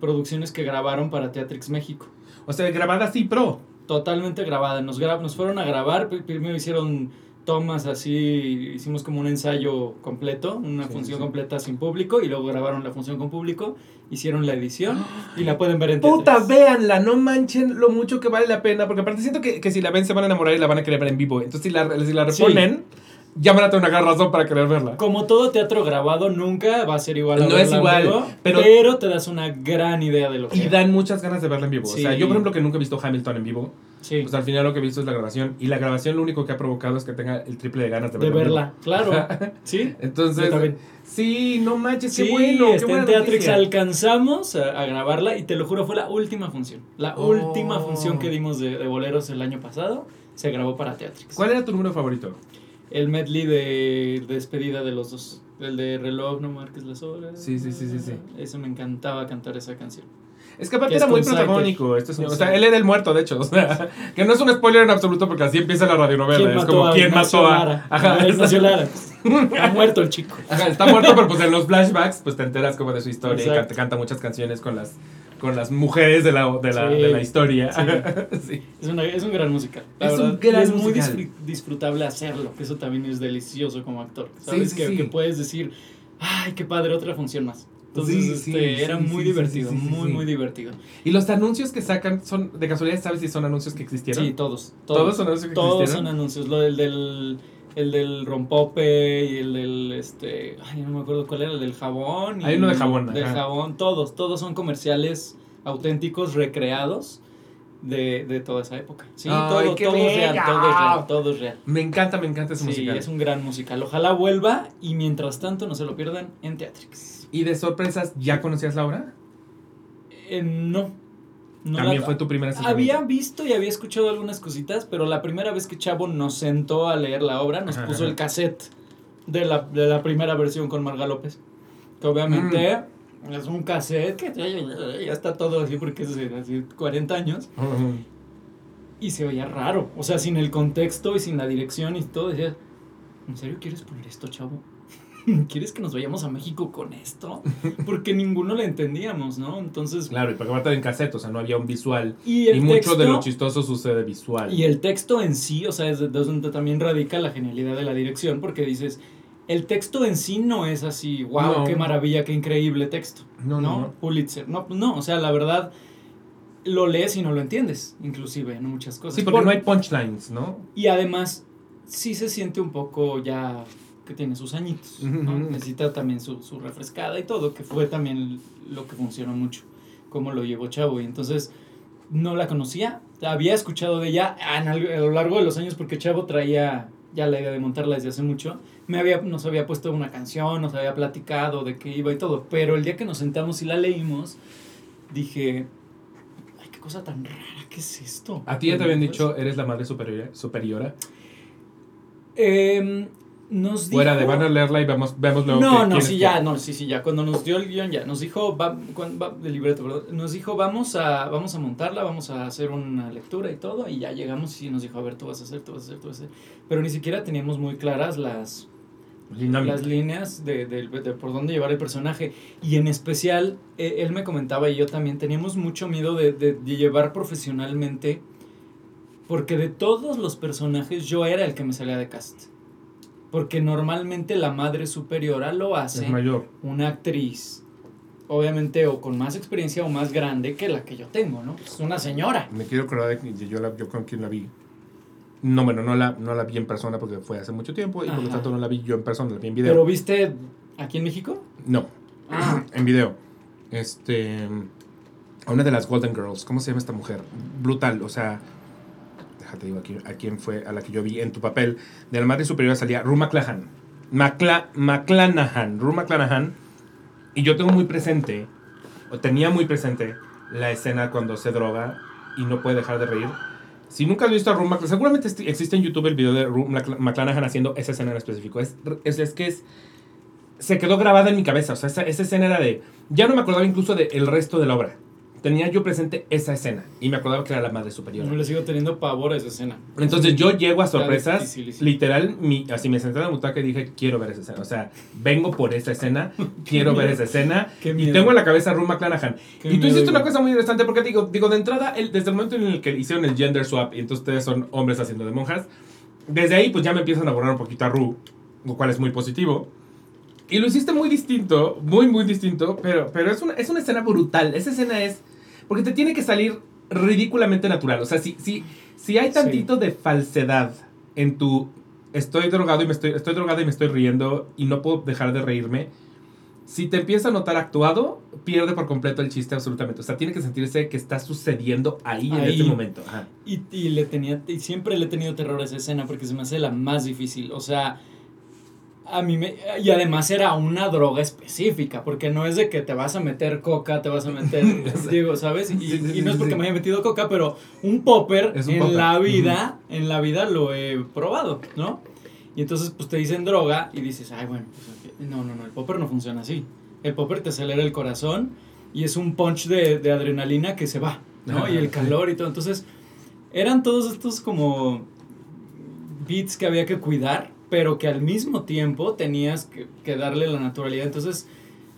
producciones que grabaron para Teatrix México. O sea, grabada así, pro. Totalmente grabada. Nos, gra- nos fueron a grabar. pri- Primero hicieron tomas así. Hicimos como un ensayo completo, una Sí, función sí. completa sin público. Y luego grabaron la función con público. Hicieron la edición. Y la pueden ver en Puta, Teatrix. véanla, no manchen lo mucho que vale la pena. Porque aparte siento que, que si la ven se van a enamorar y la van a querer ver en vivo. Entonces si la, si la Sí. reponen, ya van a tener una gran razón para querer verla. Como todo teatro grabado, nunca va a ser igual a No es igual, vivo, pero- pero, te das una gran idea de lo que Y dan muchas ganas de verla en vivo. O sea, Sí. yo por ejemplo que nunca he visto Hamilton en vivo. Sí, Pues al final lo que he visto es la grabación. Y la grabación lo único que ha provocado es que tenga el triple de ganas de de verla. claro. Sí, Entonces, sí, no manches, qué bueno. qué buena en Teatrix. noticia. Alcanzamos a, a grabarla y te lo juro, fue la última función. La Oh. última función que dimos de, de boleros el año pasado se grabó para Teatrix. ¿Cuál era tu número favorito? El medley de, de despedida de los dos. El de reloj, no marques las horas. Sí, sí, sí, sí, sí. Eso me encantaba cantar esa canción. Es que aparte era muy protagónico este señor. O sea, él era el muerto, de hecho. O sea, que no es un spoiler en absoluto porque así empieza la radionovela. ¿Quién es como quién mató a. Ajá, A Ignacio Lara. Ha muerto el chico. Ajá, está muerto, pero pues en los flashbacks pues te enteras como de su historia y Exacto. canta, canta muchas canciones con las con las mujeres de la, de la, Sí. de la historia. Sí. Sí. Es, una, es un gran musical. la Es un verdad. gran Y es muy musical. disfrutable hacerlo, que eso también es delicioso como actor. ¿Sabes? que, que puedes decir, ay, qué padre, otra función más. Entonces, Sí, este, sí, era sí, muy divertido, muy, muy divertido. Y los anuncios que sacan son, de casualidad, ¿sabes si son anuncios que existieron? Sí, todos. ¿Todos Todos, son anuncios que todos existieron? son anuncios. Lo del, del, el del rompope y el del, este, ay, no me acuerdo cuál era, el del jabón. y Hay uno de jabón, Del ajá. jabón, todos, todos son comerciales auténticos, recreados. De, de toda esa época. Sí, Ay, todo, todo es real, todo es real, todo es real. Me encanta, me encanta ese Sí, musical. es un gran musical. Ojalá vuelva y mientras tanto no se lo pierdan en Teatrix. ¿Y de sorpresas ya conocías la obra? Eh, no. no También la- fue tu primer acercamiento. Había visto y había escuchado algunas cositas, pero la primera vez que Chavo nos sentó a leer la obra, nos Ajá, puso ajá. el cassette de la, de la primera versión con Marga López. Que obviamente Mm. Es un cassette que ya, ya está todo así porque es de así 40 años. Y se veía raro. O sea, sin el contexto y sin la dirección y todo. Decías, ¿en serio quieres poner esto, chavo? ¿Quieres que nos vayamos a México con esto? Porque ninguno le entendíamos, ¿no? Entonces. Claro, y porque aparte en cassette, o sea, no había un visual. Y el Y mucho texto, de lo chistoso sucede visual. Y el texto en sí, o sea, es de- de donde también radica la genialidad de la dirección, porque dices, el texto en sí no es así, wow, No. qué maravilla, qué increíble texto. No, no, no. Pulitzer. No, pues no, o sea, la verdad, lo lees y no lo entiendes, inclusive, en muchas cosas. Sí, porque Por- no hay punchlines, ¿no? Y además, sí se siente un poco ya que tiene sus añitos, ¿no? Necesita también su, su refrescada y todo, que fue también lo que funcionó mucho, como lo llevó Chavo. Y entonces, no la conocía, había escuchado de ella a lo largo de los años, porque Chavo traía ya la idea de montarla desde hace mucho. Me había, nos había puesto una canción, nos había platicado de qué iba y todo, pero el día que nos sentamos y la leímos, dije, ay, qué cosa tan rara, ¿qué es esto? A ti ya te habían Pues, dicho, eres la madre superiora. superiora. Em, nos dijo... Fuera de van a leerla y vemos, vemos luego. No, que- no, sí, ya, no, sí, sí, ya. Cuando nos dio el guion, ya. Nos dijo, va, va- del libreto, perdón. Nos dijo, vamos a, vamos a montarla, vamos a hacer una lectura y todo. Y ya llegamos y nos dijo, a ver, tú vas a hacer, tú vas a hacer, tú vas a hacer. Pero ni siquiera teníamos muy claras las, Dinámica. las líneas de, de- de por dónde llevar el personaje. Y en especial, eh, él me comentaba y yo también, teníamos mucho miedo de, de- de llevar profesionalmente, porque de todos los personajes yo era el que me salía de cast. Porque normalmente la madre superiora lo hace Es mayor. una actriz, obviamente o con más experiencia o más grande que la que yo tengo, ¿no? Es una señora. Me quiero acordar de que yo, la, yo con quien la vi. No, bueno, no la, no la vi en persona porque fue hace mucho tiempo y por lo Ajá. tanto no la vi yo en persona, la vi en video. Pero viste aquí en México? No, Ah, en video. Este. A una de las Golden Girls. ¿Cómo se llama esta mujer? Brutal, o sea. Déjate digo aquí, a quién fue a la que yo vi en tu papel. De la madre superior salía Rue McClanahan. Macla, McClanahan. Rue McClanahan. Y yo tengo muy presente, o tenía muy presente, la escena cuando se droga y no puede dejar de reír. Si nunca has visto a Rue McClanahan, seguramente existe en YouTube el video de Mc- McClanahan haciendo esa escena en específico. Es, es, es que es. Se quedó grabada en mi cabeza. O sea, esa, esa escena era de. Ya no me acordaba incluso del resto de la obra. Tenía yo presente esa escena y me acordaba que era la madre superior. Yo le sigo teniendo pavor a esa escena. Entonces yo llego a sorpresas, literal, mi, así me senté en la butaca y dije, quiero ver esa escena. O sea, vengo por esa escena, quiero ver esa escena. Y tengo en la cabeza a McClanahan. Qué y tú hiciste una cosa muy interesante porque digo, digo de entrada, el- desde el momento en el que hicieron el gender swap y entonces ustedes son hombres haciendo de monjas, desde ahí pues ya me empiezan a borrar un poquito a Rue, lo cual es muy positivo. Y lo hiciste muy distinto, muy, muy distinto, pero, pero es, una, es una escena brutal. Esa escena es... Porque te tiene que salir ridículamente natural. O sea, si, si, si hay tantito de falsedad en tu... Estoy drogado y me estoy, estoy drogado y me estoy riendo y no puedo dejar de reírme. Si te empieza a notar actuado, pierde por completo el chiste absolutamente. O sea, tiene que sentirse que está sucediendo ahí, en Ahí. este momento. Ajá. Y, y le tenía, y siempre le he tenido terror a esa escena porque se me hace la más difícil. O sea, a mí me. Y además era una droga específica, porque no es de que te vas a meter coca, te vas a meter. digo, ¿sabes? Y, Sí, sí, y no es porque sí. me haya metido coca, pero un popper un en popper. la vida, en la vida lo he probado, ¿no? Y entonces, pues te dicen droga y dices, ay, bueno, pues, ok". no, no, no, el popper no funciona así. El popper te acelera el corazón y es un punch de, de adrenalina que se va, ¿no? Y el calor y todo. Entonces, eran todos estos como beats que había que cuidar, pero que al mismo tiempo tenías que, que darle la naturalidad. Entonces,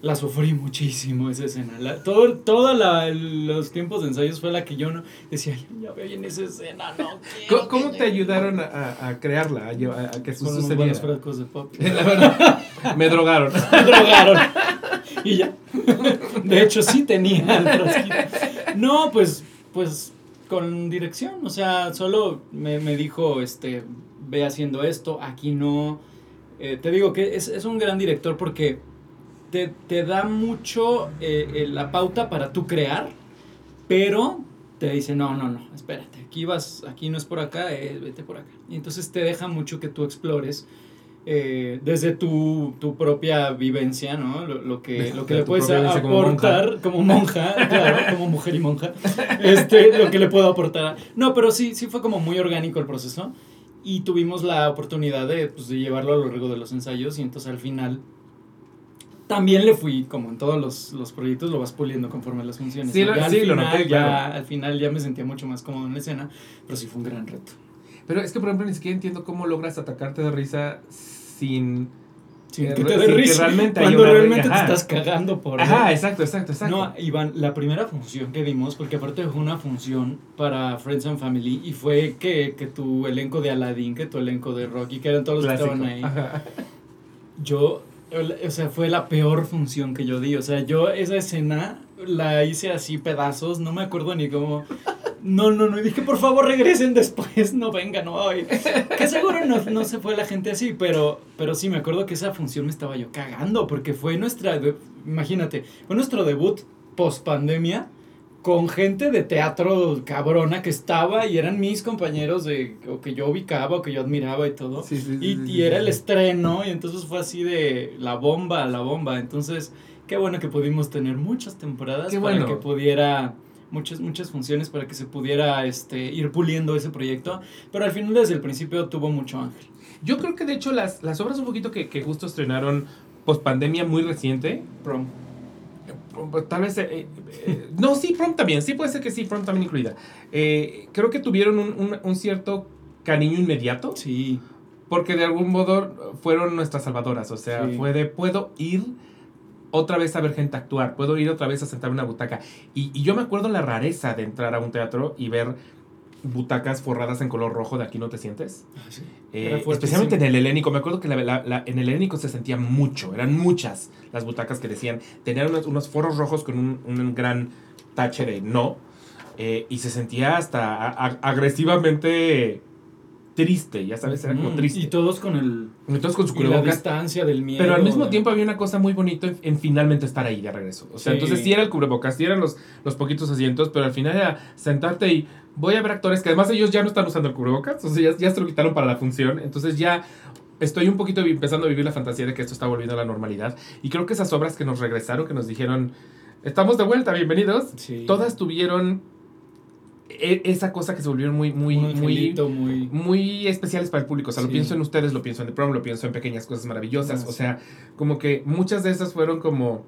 la sufrí muchísimo esa escena. La, todo, todos los tiempos de ensayos fue la que yo no decía, ya veo en esa escena, no ¿Cómo, cómo te llegue". ayudaron a, crearla, a, que eso sucediera? frascos de pop. La verdad, me drogaron. Me drogaron. Y ya. De hecho, sí tenía el frasquito. No, pues, pues con dirección. O sea, solo me, me dijo, este, ve haciendo esto, aquí no. Eh, te digo que es, es un gran director porque te, te da mucho eh, la pauta para tú crear, pero te dice, no, no, no, espérate, aquí vas, aquí no es por acá, eh, vete por acá. Y entonces te deja mucho que tú explores eh, desde tu, tu propia vivencia, ¿no? Lo, lo que, lo que le puedes como aportar como monja, claro, como mujer y monja, este, lo que le puedo aportar. No, pero sí, sí fue como muy orgánico el proceso y tuvimos la oportunidad de, pues, de llevarlo a lo largo de los ensayos y entonces al final también le fui, como en todos los, los proyectos, lo vas puliendo conforme las funciones. Sí, lo- Ya al lo final, noté, ya. Al final ya me sentía mucho más cómodo en la escena, pero sí fue un gran reto. Pero es que, por ejemplo, ni siquiera entiendo cómo logras atacarte de risa sin... Sin Eh, que te sin dé que risa. realmente cuando una- realmente ajá. te estás cagando por... Ajá, exacto, exacto, exacto. No, Iván, la primera función que dimos, porque aparte fue una función para Friends and Family, y fue que, que tu elenco de Aladdin, que tu elenco de Rocky, que eran todos los Clásico. que estaban ahí. Ajá. Yo, o sea, fue la peor función que yo di. O sea, yo esa escena la hice así pedazos, no me acuerdo ni cómo. No, no, no, y dije, por favor regresen después, no vengan hoy. Que seguro no, no se fue la gente así, pero, pero sí, me acuerdo que esa función me estaba yo cagando, porque fue nuestra, imagínate, fue nuestro debut post pandemia con gente de teatro cabrona que estaba y eran mis compañeros de, o que yo ubicaba o que yo admiraba y todo. Sí, sí, Y, sí, y sí, era el estreno, y entonces fue así de la bomba, la bomba. Entonces, qué bueno que pudimos tener muchas temporadas Qué para bueno. que pudiera, muchas, muchas funciones para que se pudiera este, ir puliendo ese proyecto. Pero al final, desde el principio, tuvo mucho ángel. Yo creo que, de hecho, las, las obras un poquito que, que justo estrenaron post pandemia muy reciente, Prom. eh, tal vez... eh, eh, no, sí, Prom también, sí puede ser que sí, Prom también incluida. Eh, creo que tuvieron un, un- un cierto cariño inmediato. Sí. Porque de algún modo fueron nuestras salvadoras. O sea, Sí. fue de puedo ir otra vez a ver gente actuar, puedo ir otra vez a sentarme en una butaca. Y, y yo me acuerdo la rareza de entrar a un teatro y ver butacas forradas en color rojo de aquí no te sientes. Eh, Era fuertísimo. especialmente en el helénico. Me acuerdo que la- la- la- en el helénico se sentía mucho. Eran muchas las butacas que decían. Tenían unos, unos forros rojos con un, un gran tache de no. eh, y se sentía hasta a- a- agresivamente triste, ya sabes, era como triste. Y todos con el Entonces con su y la cubrebocas. distancia del miedo. Pero al mismo de- tiempo había una cosa muy bonita en, en finalmente estar ahí de regreso. O sea, Sí. entonces sí era el cubrebocas, sí eran los, los poquitos asientos, pero al final era sentarte y voy a ver actores que además ellos ya no están usando el cubrebocas, o sea, ya, ya se lo quitaron para la función. Entonces ya estoy un poquito empezando a vivir la fantasía de que esto está volviendo a la normalidad. Y creo que esas obras que nos regresaron, que nos dijeron, Estamos de vuelta, bienvenidos. Sí. Todas tuvieron esa cosa que se volvieron muy, muy, muy, muy... muy especiales para el público. O sea, lo pienso en ustedes, lo pienso en The Prom, lo pienso en pequeñas cosas maravillosas. Ah, o sí. sea, como que muchas de esas fueron como.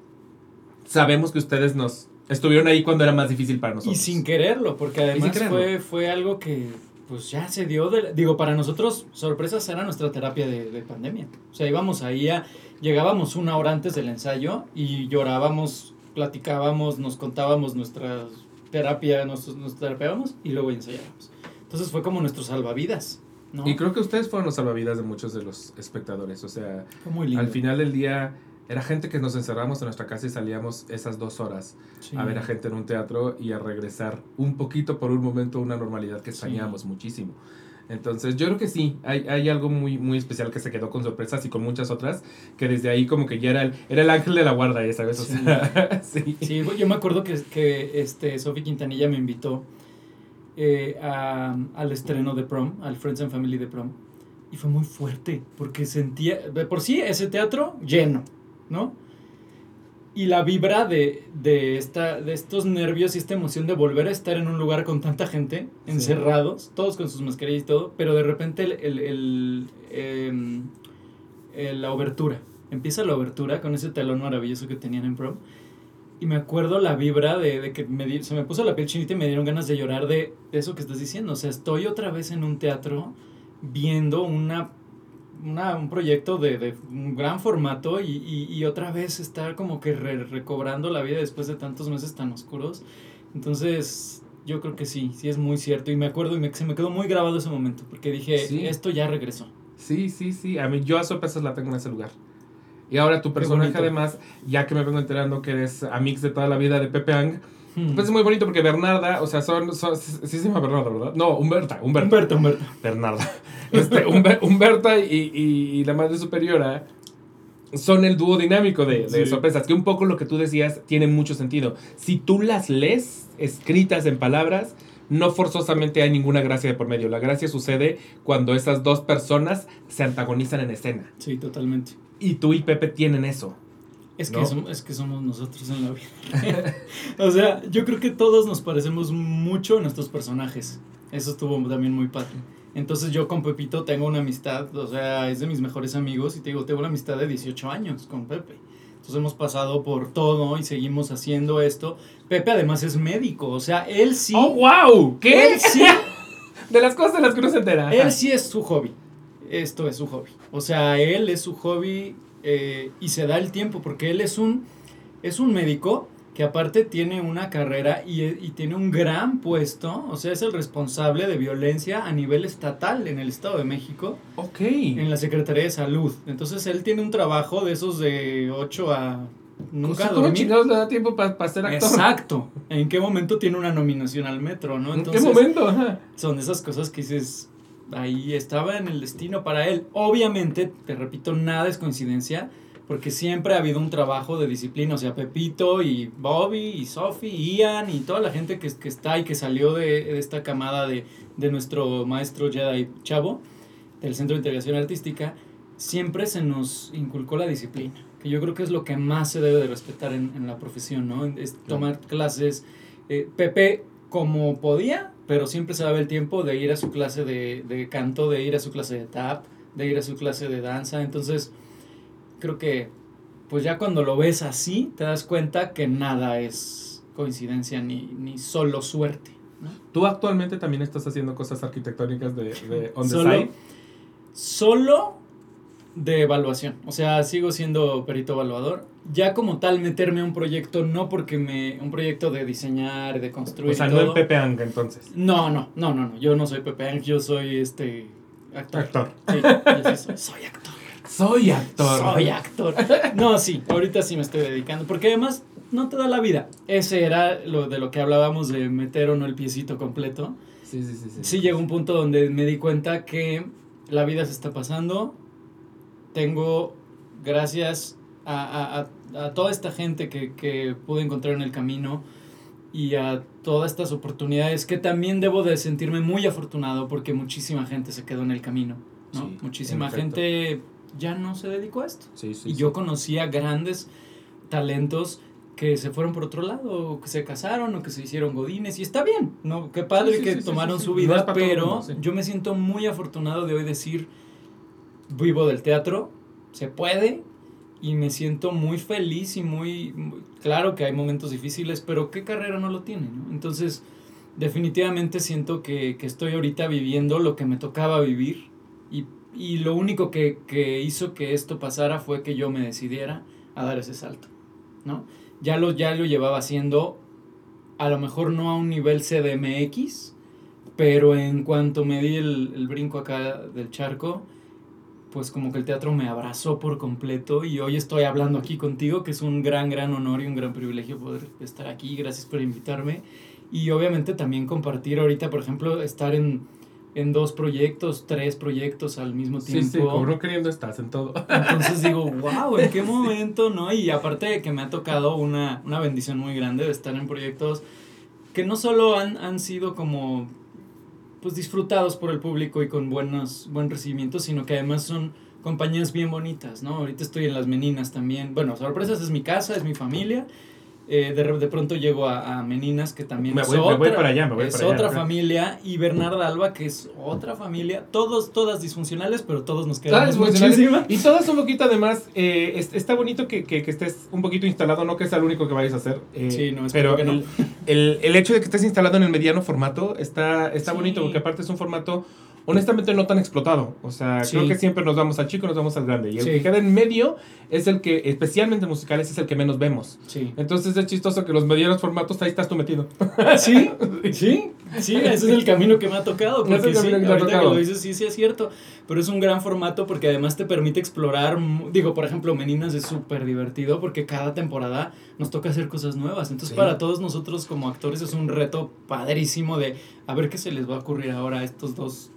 Sabemos que ustedes nos estuvieron ahí cuando era más difícil para Y nosotros. sin quererlo, porque además quererlo. fue, fue algo que pues ya se dio de, digo, para nosotros sorpresas era nuestra terapia de, de pandemia. O sea, íbamos ahí a, llegábamos una hora antes del ensayo y llorábamos, platicábamos, nos contábamos nuestra terapia, nos, nos terapeábamos y luego ensayábamos. Entonces fue como nuestro salvavidas, ¿no? Y creo que ustedes fueron los salvavidas de muchos de los espectadores. O sea, muy al final del día era gente que nos encerramos en nuestra casa y salíamos esas dos horas Sí. a ver a gente en un teatro y a regresar un poquito por un momento a una normalidad que Sí. extrañábamos muchísimo. Entonces, yo creo que sí, hay, hay algo muy, muy especial que se quedó con sorpresas y con muchas otras, que desde ahí como que ya era el, era el ángel de la guarda, ya sabes, o Sí. sea, sí. Sí, yo me acuerdo que, que este, Sophie Quintanilla me invitó eh, a- al estreno de Prom, al Friends and Family de Prom. Y fue muy fuerte, porque sentía, de por sí, ese teatro lleno, ¿no? Y la vibra de, de, esta, de estos nervios y esta emoción de volver a estar en un lugar con tanta gente, Sí. encerrados, todos con sus mascarillas y todo, pero de repente el, el- el, em, el- la obertura, empieza la obertura con ese telón maravilloso que tenían en Prom. Y me acuerdo la vibra de, de que me di- se me puso la piel chinita y me dieron ganas de llorar de, de eso que estás diciendo. O sea, estoy otra vez en un teatro viendo una, una- un proyecto de, de un gran formato y, y- y otra vez estar como que re- recobrando la vida después de tantos meses tan oscuros. Entonces, yo creo que sí, sí es muy cierto. Y me acuerdo y me, se me quedó muy grabado ese momento porque dije, Sí. esto ya regresó. Sí, sí, sí. A mí, yo a sorpresas la tengo en ese lugar. Y ahora tu personaje, además, ya que me vengo enterando que eres amix de toda la vida de Pepe Ang, Hmm. pues es muy bonito porque Bernarda, o sea, son. son sí se llama Bernarda, ¿verdad? No, Humberta, Humberta. Humberto, Humberto. Bernarda. Este, Humber- Humberta y, y- y la madre superiora son el dúo dinámico de, de Sí. sorpresas, que un poco lo que tú decías tiene mucho sentido. Si tú las lees escritas en palabras, no forzosamente hay ninguna gracia de por medio. La gracia sucede cuando esas dos personas se antagonizan en escena. Sí, totalmente. Y tú y Pepe tienen eso. Es ¿No? que, som- es que somos nosotros en la vida. o sea, yo creo que todos nos parecemos mucho a nuestros personajes. Eso estuvo también muy padre. Entonces yo con Pepito tengo una amistad, o sea, es de mis mejores amigos y te digo, tengo una amistad de 18 años con Pepe. Entonces hemos pasado por todo y seguimos haciendo esto. Pepe además es médico, o sea, él sí... ¡Oh, wow! ¿Qué? Él sí, De las cosas de las que uno se entera. él sí es su hobby. Esto es su hobby. O sea, él es su hobby eh, y se da el tiempo porque él es un, es un médico que aparte tiene una carrera y, y tiene un gran puesto. O sea, es el responsable de violencia a nivel estatal en el Estado de México, Ok. en la Secretaría de Salud. Entonces, él tiene un trabajo de esos de 8 a... Nunca O sea, a ¿Cómo dormir. chingados le da tiempo para ser actor? Exacto. ¿En qué momento tiene una nominación al metro, no? ¿En qué momento? Ajá. son esas cosas que dices, ahí estaba en el destino para él. Obviamente, te repito, nada es coincidencia, porque siempre ha habido un trabajo de disciplina, o sea, Pepito y Bobby y Sophie y Ian y toda la gente que, que está y que salió de, de esta camada de, de nuestro maestro Jedi Chavo, del Centro de Integración Artística, siempre se nos inculcó la disciplina, que yo creo que es lo que más se debe de respetar en, en la profesión, ¿no? Es tomar clases. Eh, Pepe, como podía, pero siempre se daba el tiempo de ir a su clase de, de canto, de ir a su clase de tap, de ir a su clase de danza. Entonces, creo que, pues ya cuando lo ves así, te das cuenta que nada es coincidencia ni, ni solo suerte. ¿no? Tú actualmente también estás haciendo cosas arquitectónicas de, de on the Solo- side. Solo de evaluación. O sea, sigo siendo perito evaluador. Ya como tal, meterme a un proyecto, no porque me. Un proyecto de diseñar, de construir. O sea, no todo. Pepe Anga, entonces. No, no, no, no, no. Yo no soy Pepe Ang, yo soy este. Actor. Actor. Sí, yo sí soy, soy actor. Soy actor. Soy actor. No, sí, ahorita sí me estoy dedicando. Porque además no te da la vida. Ese era lo de lo que hablábamos de meter o no el piecito completo. Sí, sí, sí. sí. Sí llegó un punto donde me di cuenta que la vida se está pasando. Tengo, gracias a, a- a- a toda esta gente que, que pude encontrar en el camino y a todas estas oportunidades que también debo de sentirme muy afortunado porque muchísima gente se quedó en el camino. ¿no? Sí, muchísima gente ya no se dedicó a esto. Sí, sí, y sí. yo conocía grandes talentos que se fueron por otro lado, o que se casaron, o que se hicieron godines, y está bien, ¿no? Qué padre Sí, sí, que tomaron sí, su. No vida, pero mundo, sí. yo me siento muy afortunado de hoy decir, vivo del teatro, se puede, y me siento muy feliz y muy, muy- claro que hay momentos difíciles, pero ¿qué carrera no lo tiene? no? Entonces, definitivamente siento que, que estoy ahorita viviendo lo que me tocaba vivir, y, y lo único que, que hizo que esto pasara fue que yo me decidiera a dar ese salto, ¿no? Ya lo, ya lo llevaba haciendo, a lo mejor no a un nivel CDMX, pero en cuanto me di el, el brinco acá del charco, pues como que el teatro me abrazó por completo y hoy estoy hablando aquí contigo, que es un gran, gran honor y un gran privilegio poder estar aquí. Gracias por invitarme. Y obviamente también compartir ahorita, por ejemplo, estar en, en dos proyectos, tres proyectos al mismo Sí, tiempo. sí, como no queriendo estás en todo. Entonces digo, wow, ¿en qué momento, no? Y aparte de que me ha tocado una, una bendición muy grande de estar en proyectos que no solo han, han sido como pues disfrutados por el público y con buenos, buen recibimiento, sino que además son compañías bien bonitas, ¿no? Ahorita estoy en Las Meninas también. Bueno, Sorpresas es mi casa, es mi familia. Eh, de, de pronto llego a, a Meninas, que también Me es voy- me otra, voy para allá, me voy es para allá. otra familia. Y Bernarda Alba, que es otra familia. Todos, todas disfuncionales, pero todos nos quedamos muchísimo. Y todas un poquito además, eh, es- está bonito que, que- que estés un poquito instalado, no que sea lo único que vayas a hacer. eh, Sí, no, pero que no. el, el- el hecho de que estés instalado en el mediano formato está, está Sí. bonito, porque aparte es un formato honestamente no tan explotado. O sea, Sí. creo que siempre nos vamos al chico, nos vamos al grande. Y el Sí. que queda en medio es el que, especialmente en musicales, es el que menos vemos. Sí. Entonces es chistoso que los medianos formatos, ahí estás tú metido. Sí, sí, sí, ese es el camino que me ha tocado. Es Porque el sí, que que lo dices, sí, sí es cierto. Pero es un gran formato porque además te permite explorar. Digo, por ejemplo, Meninas es súper divertido porque cada temporada nos toca hacer cosas nuevas. Entonces, para todos nosotros como actores es un reto padrísimo de a ver qué se les va a ocurrir ahora a estos dos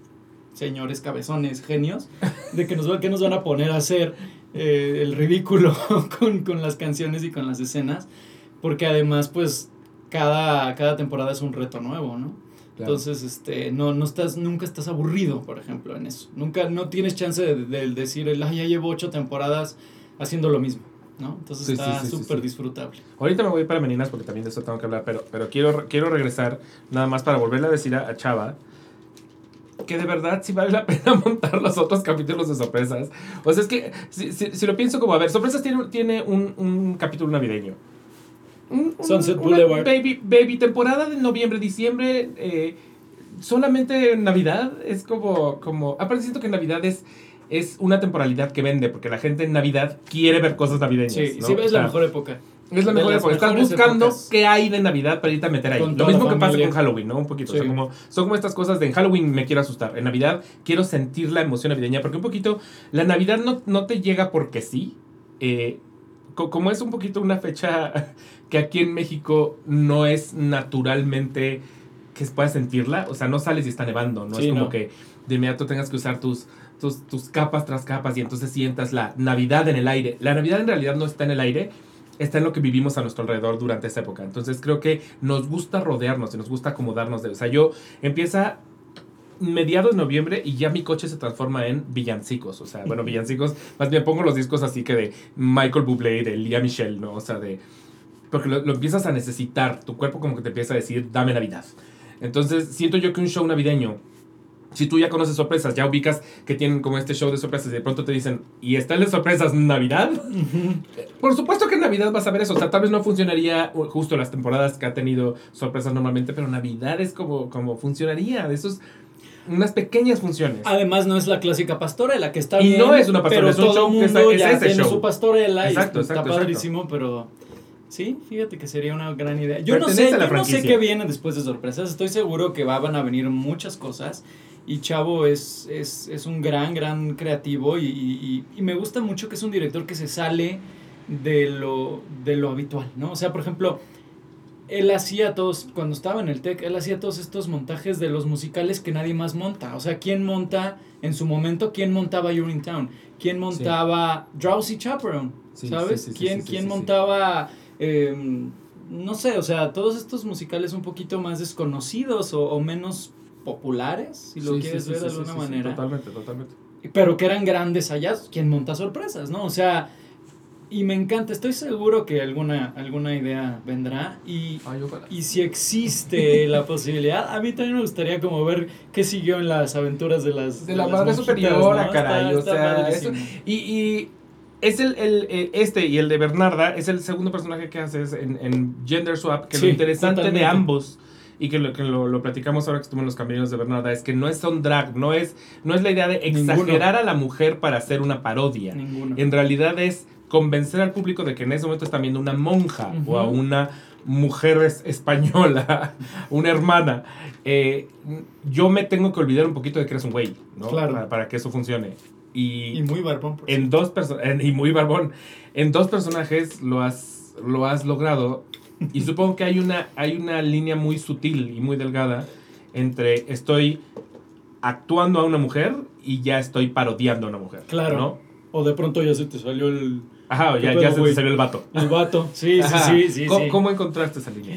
señores cabezones genios de que nos, qué nos van a poner a hacer eh, el ridículo con, con las canciones y con las escenas. Porque además, pues, cada, cada temporada es un reto nuevo, ¿no? Entonces, este, no, no estás, nunca estás aburrido, por ejemplo, en eso. Nunca, no tienes chance de, de decir, "Ay, ya llevo ocho temporadas haciendo lo mismo, ¿no? Entonces Sí, está sí, sí, súper sí. disfrutable. Ahorita me voy para Meninas porque también de eso tengo que hablar, pero, pero quiero, quiero regresar nada más para volverle a decir a, a Chava que de verdad sí vale la pena montar los otros capítulos de sorpresas. O sea, es que si, si- si lo pienso como, a ver, sorpresas tiene, tiene un, un capítulo navideño. Un- un- Sunset Boulevard. Baby, baby temporada de noviembre, diciembre, eh, solamente Navidad es como, como, aparte siento que Navidad es, es una temporalidad que vende, porque la gente en Navidad quiere ver cosas navideñas. Sí, ¿no? sí, O es sea, la mejor época. Es la mejor época. Estás buscando épocas. qué hay de Navidad para irte a meter ahí. Con Lo mismo que pasa con Halloween, ¿no? Un poquito. O sea, Sí. como, son como estas cosas de en Halloween me quiero asustar. En Navidad quiero sentir la emoción navideña. Porque un poquito, la Navidad no, no te llega porque sí. Eh, co- como es un poquito una fecha que aquí en México no es naturalmente que puedas sentirla. O sea, no sales y está nevando. No Sí, es como no. que de inmediato tengas que usar tus, tus, tus capas tras capas y entonces sientas la Navidad en el aire. La Navidad en realidad no está en el aire, está en lo que vivimos a nuestro alrededor durante esa época. Entonces creo que nos gusta rodearnos y nos gusta acomodarnos. De, o sea, yo empieza mediados de noviembre y ya mi coche se transforma en villancicos. O sea, bueno, villancicos, más bien pongo los discos así que de Michael Bublé, de Lia Michelle, ¿no? O sea, de... Porque lo, lo empiezas a necesitar, tu cuerpo como que te empieza a decir, dame Navidad. Entonces, siento yo que un show navideño, si tú ya conoces sorpresas, ya ubicas que tienen como este show de sorpresas y de pronto te dicen, ¿y está el de sorpresas Navidad? Por supuesto que en Navidad vas a ver eso. O sea, tal vez no funcionaría justo las temporadas que ha tenido sorpresas normalmente, pero Navidad es como, como funcionaría. De esos, unas pequeñas funciones. Además, no es la clásica pastorela, que está Y bien. no es una pastorela, pero es un todo show el que es- mundo es ya ese tiene show. su pastorela Exacto, y exacto, está exacto. padrísimo, pero sí, fíjate que sería una gran idea. Yo no sé, yo no sé qué viene después de sorpresas. Estoy seguro que va- van a venir muchas cosas. Y Chavo es, es, es un gran, gran creativo y, y- y- me gusta mucho que es un director que se sale de lo, de lo habitual, ¿no? O sea, por ejemplo, él hacía todos, cuando estaba en el TEC, él hacía todos estos montajes de los musicales que nadie más monta. O sea, ¿quién monta en su momento? ¿Quién montaba You're in Town? ¿Quién montaba Drowsy Chaperone? Sí, ¿Sabes? sí, ¿Quién, quién montaba... eh, no sé, o sea, todos estos musicales un poquito más desconocidos o, o menos populares, si lo Sí, quieres sí, ver sí, de sí, alguna sí, sí, manera totalmente, totalmente. pero que eran grandes allá, quien monta sorpresas, ¿no? O sea, y me encanta, estoy seguro que alguna, alguna idea vendrá y, y si existe la posibilidad, a mí también me gustaría como ver qué siguió en las aventuras de las... De la las madre superiora, ¿no? caray, Está- o está sea, eso- y, y es el, el, eh, este y el de Bernarda es el segundo personaje que haces en, en Gender Swap, que Sí, lo interesante de ambos y que lo que lo, lo platicamos ahora que estuvimos en los caminos de Bernarda es que no es son drag, no es no es la idea de exagerar a la mujer para hacer una parodia. Ninguno. En realidad es convencer al público de que en ese momento están viendo una monja o a una mujer es- española, una hermana. Eh, yo me tengo que olvidar un poquito de que eres un güey, ¿no? Claro. Para, para que eso funcione. Y, Y muy barbón. por en dos personajes, y muy barbón, en dos personajes lo has, lo has logrado. Y supongo que hay una, hay una línea muy sutil y muy delgada entre estoy actuando a una mujer y ya estoy parodiando a una mujer. Claro. ¿no? O de pronto ya se te salió el, Ajá, ¿Qué ya, ya se te salió el vato. el vato. Sí, sí, Ajá. sí, sí. ¿Cómo, sí. cómo encontraste esa línea?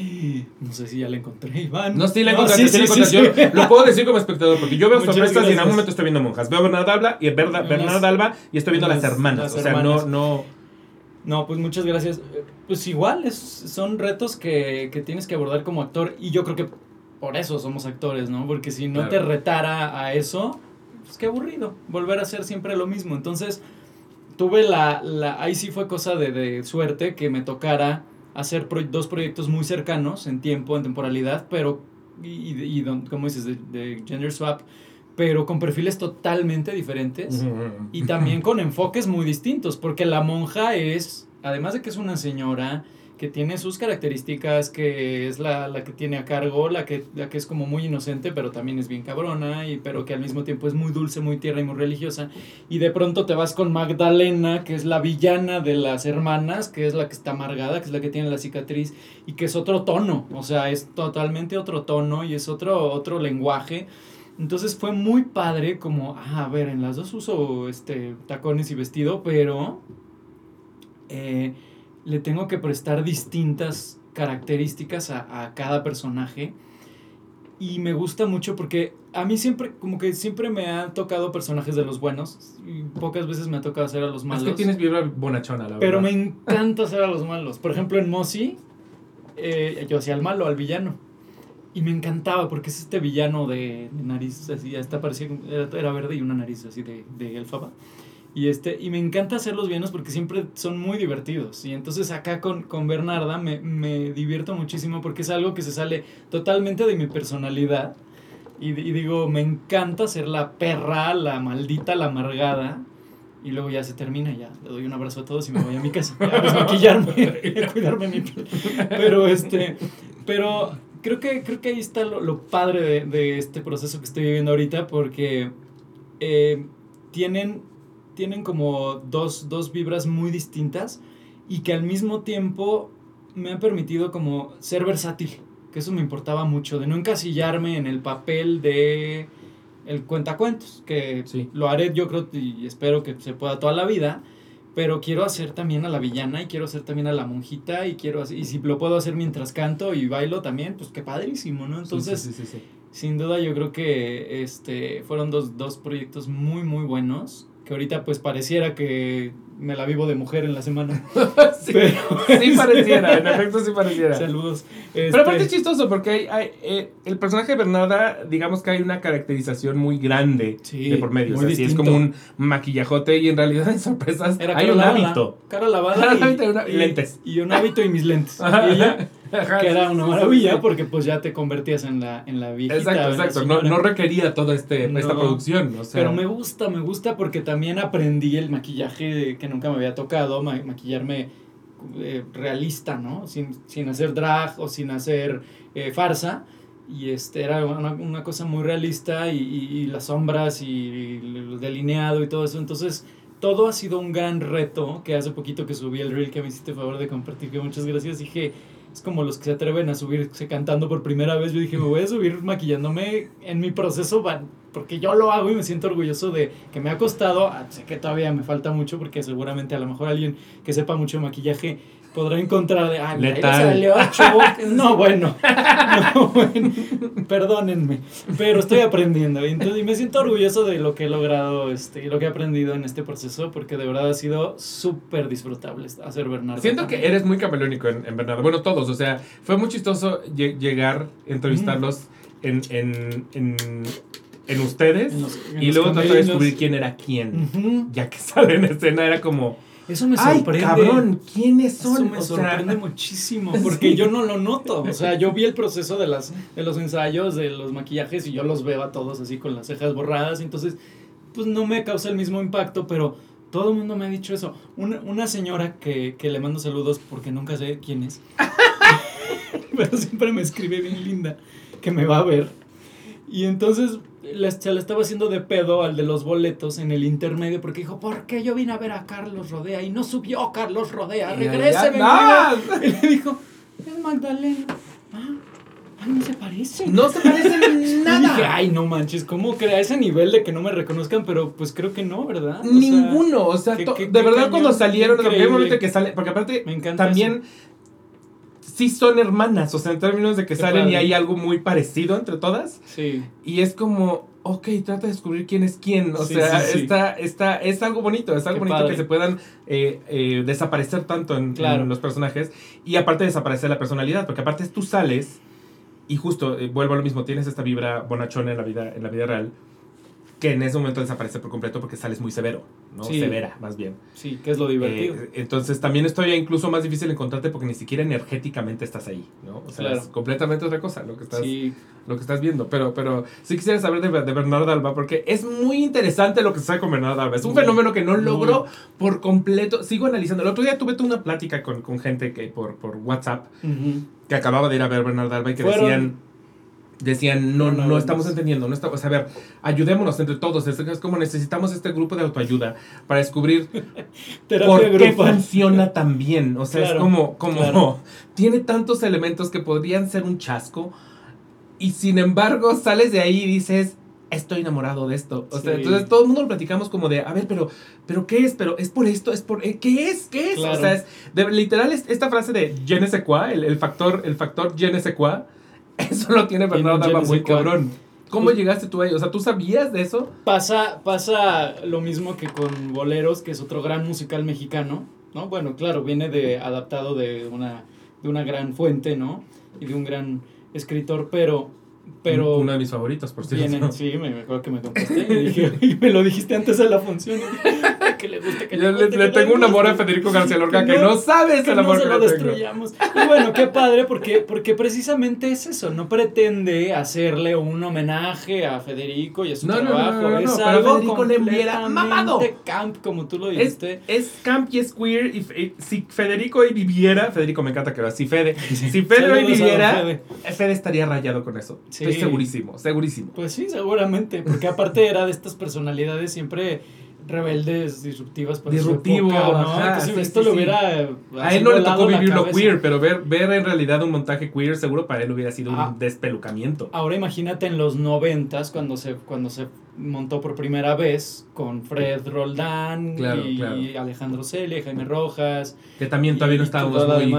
No sé si ya la encontré, Iván. No, sí la encontraste, sí, la encontraste. Yo lo puedo decir como espectador, porque yo veo sorpresas y en algún momento estoy viendo monjas. Veo a Bernarda Alba y Las- Bernarda Alba y estoy viendo a las, las- hermanas. las o sea, hermanas. no, no. No, pues muchas gracias. Eh, Pues igual, es, son retos que, que tienes que abordar como actor y yo creo que por eso somos actores, ¿no? Porque si no Claro. te retara a eso, pues qué aburrido, volver a hacer siempre lo mismo. Entonces, tuve la, la ahí sí fue cosa de, de suerte que me tocara hacer pro- dos proyectos muy cercanos en tiempo, en temporalidad, pero, y, y, y don- como dices, de, de Gender Swap, pero con perfiles totalmente diferentes y también con enfoques muy distintos, porque la monja es, además de que es una señora que tiene sus características, que es la, la que tiene a cargo, la que, la que es como muy inocente, pero también es bien cabrona, y, pero que al mismo tiempo es muy dulce, muy tierna y muy religiosa. Y de pronto te vas con Magdalena, que es la villana de las hermanas, que es la que está amargada, que es la que tiene la cicatriz, y que es otro tono, o sea, es totalmente otro tono y es otro, otro lenguaje. Entonces fue muy padre como, ah, a ver, en las dos uso este, tacones y vestido, pero eh, le tengo que prestar distintas características a, a cada personaje. Y me gusta mucho porque a mí siempre, como que siempre me han tocado personajes de los buenos. Y pocas veces me ha tocado hacer a los Es malos. que tienes vibra bonachona, la Pero me verdad. encanta hacer a los malos. Por ejemplo, en Mossy, eh, yo hacía al malo, al villano. Y me encantaba porque es este villano de, de nariz así, hasta parecía, era, era verde y una nariz así de, de elfaba. Y, este, y me encanta hacer los villanos porque siempre son muy divertidos. Y entonces acá con, con Bernarda me, me divierto muchísimo porque es algo que se sale totalmente de mi personalidad. Y, y digo, me encanta ser la perra, la maldita, la amargada. Y luego ya se termina, ya le doy un abrazo a todos y me voy a mi casa. Ya, pues, maquillarme, cuidarme mi piel. Pero este, pero creo que, creo que ahí está lo, lo padre de, de este proceso que estoy viviendo ahorita porque eh, tienen, tienen como dos, dos vibras muy distintas y que al mismo tiempo me han permitido como ser versátil, que eso me importaba mucho, de no encasillarme en el papel de el cuentacuentos, que Sí. lo haré yo creo y espero que se pueda toda la vida, pero quiero hacer también a la villana y quiero hacer también a la monjita y quiero hacer, y si lo puedo hacer mientras canto y bailo también, pues qué padrísimo, ¿no? Entonces, Sí, sí, sí, sí, sí. sin duda yo creo que este fueron dos, dos proyectos muy muy buenos que ahorita pues pareciera que me la vivo de mujer en la semana. Sí, Pero, sí pareciera, en efecto sí pareciera. Saludos. Pero Este, aparte es chistoso porque hay, hay, eh, el personaje de Bernarda, digamos que hay una caracterización muy grande Sí, de por medio. O muy sea, sí es como un maquillajote y en realidad en sorpresas era hay un lavada, hábito. Cara lavada Cara y, lavada y lentes. Y un hábito y mis lentes. Ajá. Y ella, Ajá, que era una maravilla porque pues ya te convertías en la, en la viejita. Exacto, exacto. No, no requería toda este, esta No. producción. O sea, Pero me gusta, me gusta porque también aprendí el maquillaje que nunca me había tocado, ma- maquillarme eh, realista, ¿no? Sin, sin hacer drag o sin hacer eh, farsa. Y este era una, una cosa muy realista y, y- y las sombras y el delineado y todo eso. Entonces, todo ha sido un gran reto que hace poquito que subí el reel que me hiciste favor de compartir, que muchas gracias. Dije, es como los que se atreven a subirse cantando por primera vez. Yo dije, me voy a subir maquillándome en mi proceso, porque yo lo hago y me siento orgulloso de que me ha costado. Ah, Sé que todavía me falta mucho, porque seguramente a lo mejor alguien que sepa mucho de maquillaje podrá encontrar de, ah, mira, ahí le Letal. salió chubo". No, bueno, no, bueno, perdónenme, pero estoy aprendiendo. Y, entonces, y me siento orgulloso de lo que he logrado este, y lo que he aprendido en este proceso, porque de verdad ha sido súper disfrutable hacer Bernardo. Siento que eres muy camaleónico en, en Bernardo. Bueno, todos. O sea, fue muy chistoso lle- llegar, entrevistarlos en, en, en, en ustedes En los- en y luego tratar de descubrir quién era quién. Ya que sale en escena, era como, Eso me ¡ay, sorprende. cabrón! ¿Quiénes Eso son? me O sea, sorprende muchísimo porque yo no lo noto. O sea, yo vi el proceso de, las, de los ensayos, de los maquillajes y yo los veo a todos así con las cejas borradas. Entonces, pues no me causa el mismo impacto, pero todo el mundo me ha dicho eso. Una, una señora que, que le mando saludos porque nunca sé quién es, pero siempre me escribe bien linda que me va a ver. Y entonces le- se le estaba haciendo de pedo al de los boletos en el intermedio porque dijo, ¿por qué yo vine a ver a Carlos Rodea y no subió Carlos Rodea? Regrese, ¡No! Y le dijo, es Magdalena. Ah, ay, no se parece. No se Y dije, nada. ay, no manches, ¿cómo crea ese nivel de que no me reconozcan? Pero pues creo que no, ¿verdad? O sea, Ninguno, o sea, de verdad cuando salieron, el momento increíble. que sale, porque aparte Me encanta también sí son hermanas, o sea, en términos de que Qué salen y hay algo muy parecido entre todas. Sí. Y es como, ok, trata de descubrir quién es quién. O Sí, sea, sí, sí. Está, está, es algo bonito, es algo Qué bonito padre. que se puedan eh, eh, desaparecer tanto en, Claro. en los personajes. Y aparte desaparecer la personalidad, porque aparte tú sales y justo, eh, vuelvo a lo mismo, tienes esta vibra bonachona en la vida, en la vida real, que en ese momento desaparece por completo porque sales muy severo, ¿no? Sí. Severa, más bien. Sí, que es lo divertido. Eh, entonces también estoy incluso más difícil encontrarte porque ni siquiera energéticamente estás ahí, ¿no? O sea, Claro. es completamente otra cosa lo que estás, sí. lo que estás viendo. Pero, pero sí quisiera saber de, de Bernardo Alba porque es muy interesante lo que sucede con Bernardo Alba. Es un Muy, fenómeno que no muy. logro por completo. Sigo analizando. El otro día tuve una plática con, con gente que por, por WhatsApp que acababa de ir a ver Bernardo Alba y que Fueron- decían... Decían, no, no alumnos. estamos entendiendo, no estamos, o sea, a ver, ayudémonos entre todos, es, es como necesitamos este grupo de autoayuda para descubrir ¿Por qué grupal. funciona tan bien? O sea, es como, como claro. tiene tantos elementos que podrían ser un chasco y sin embargo sales de ahí y dices, estoy enamorado de esto. O sea, Sí. entonces todo el mundo lo platicamos como de, a ver, pero, pero ¿qué es? Pero es por esto, es por, eh, ¿qué es? ¿Qué es? Claro. O sea, es, de- literal es esta frase de je ne sais quoi, el, el factor, el factor je ne sais quoi, eso lo tiene Alba ne muy cabrón. ¿Cómo Pues- llegaste tú ahí? O sea, ¿tú sabías de eso? Pasa, pasa lo mismo que con Boleros, que es otro gran musical mexicano, ¿no? Bueno, claro, viene de adaptado de una, de una gran fuente, ¿no? Y de un gran escritor, pero, pero Uno de mis favoritos, por cierto. viene, sí, me, me acuerdo que me contesté y dije, y me lo dijiste antes de la función, y dije, "Ay, que le guste, que Yo le, le que tengo un guste". amor a Federico García Lorca Que que no- no sabes que el no amor se que lo le tengo. destruyamos. Y bueno, qué padre, porque, porque precisamente es eso, no pretende hacerle un homenaje a Federico y a su No, no, no, trabajo. no, no, es no, pero algo Federico le mamado. completamente camp, como tú lo Es, dijiste. es camp y es queer. Y, fe- si Federico hoy viviera, Federico me encanta que lo Si Fede, si Fede hoy viviera, Fede. Fede. estaría rayado con eso. Sí. Segurísimo, segurísimo. Pues sí, seguramente, porque aparte era de estas personalidades siempre rebeldes, disruptivas para Disruptivo, su época, ¿no? ajá, Entonces, sí, esto sí, le sí. hubiera A él no le tocó la vivir lo cabeza. queer, pero ver, ver en realidad un montaje queer seguro para él hubiera sido Ah. un despelucamiento. Ahora imagínate en los noventas cuando se, cuando se montó por primera vez con Fred Roldán Claro, y claro. Alejandro Celia, Jaime Rojas. Que también todavía no estábamos muy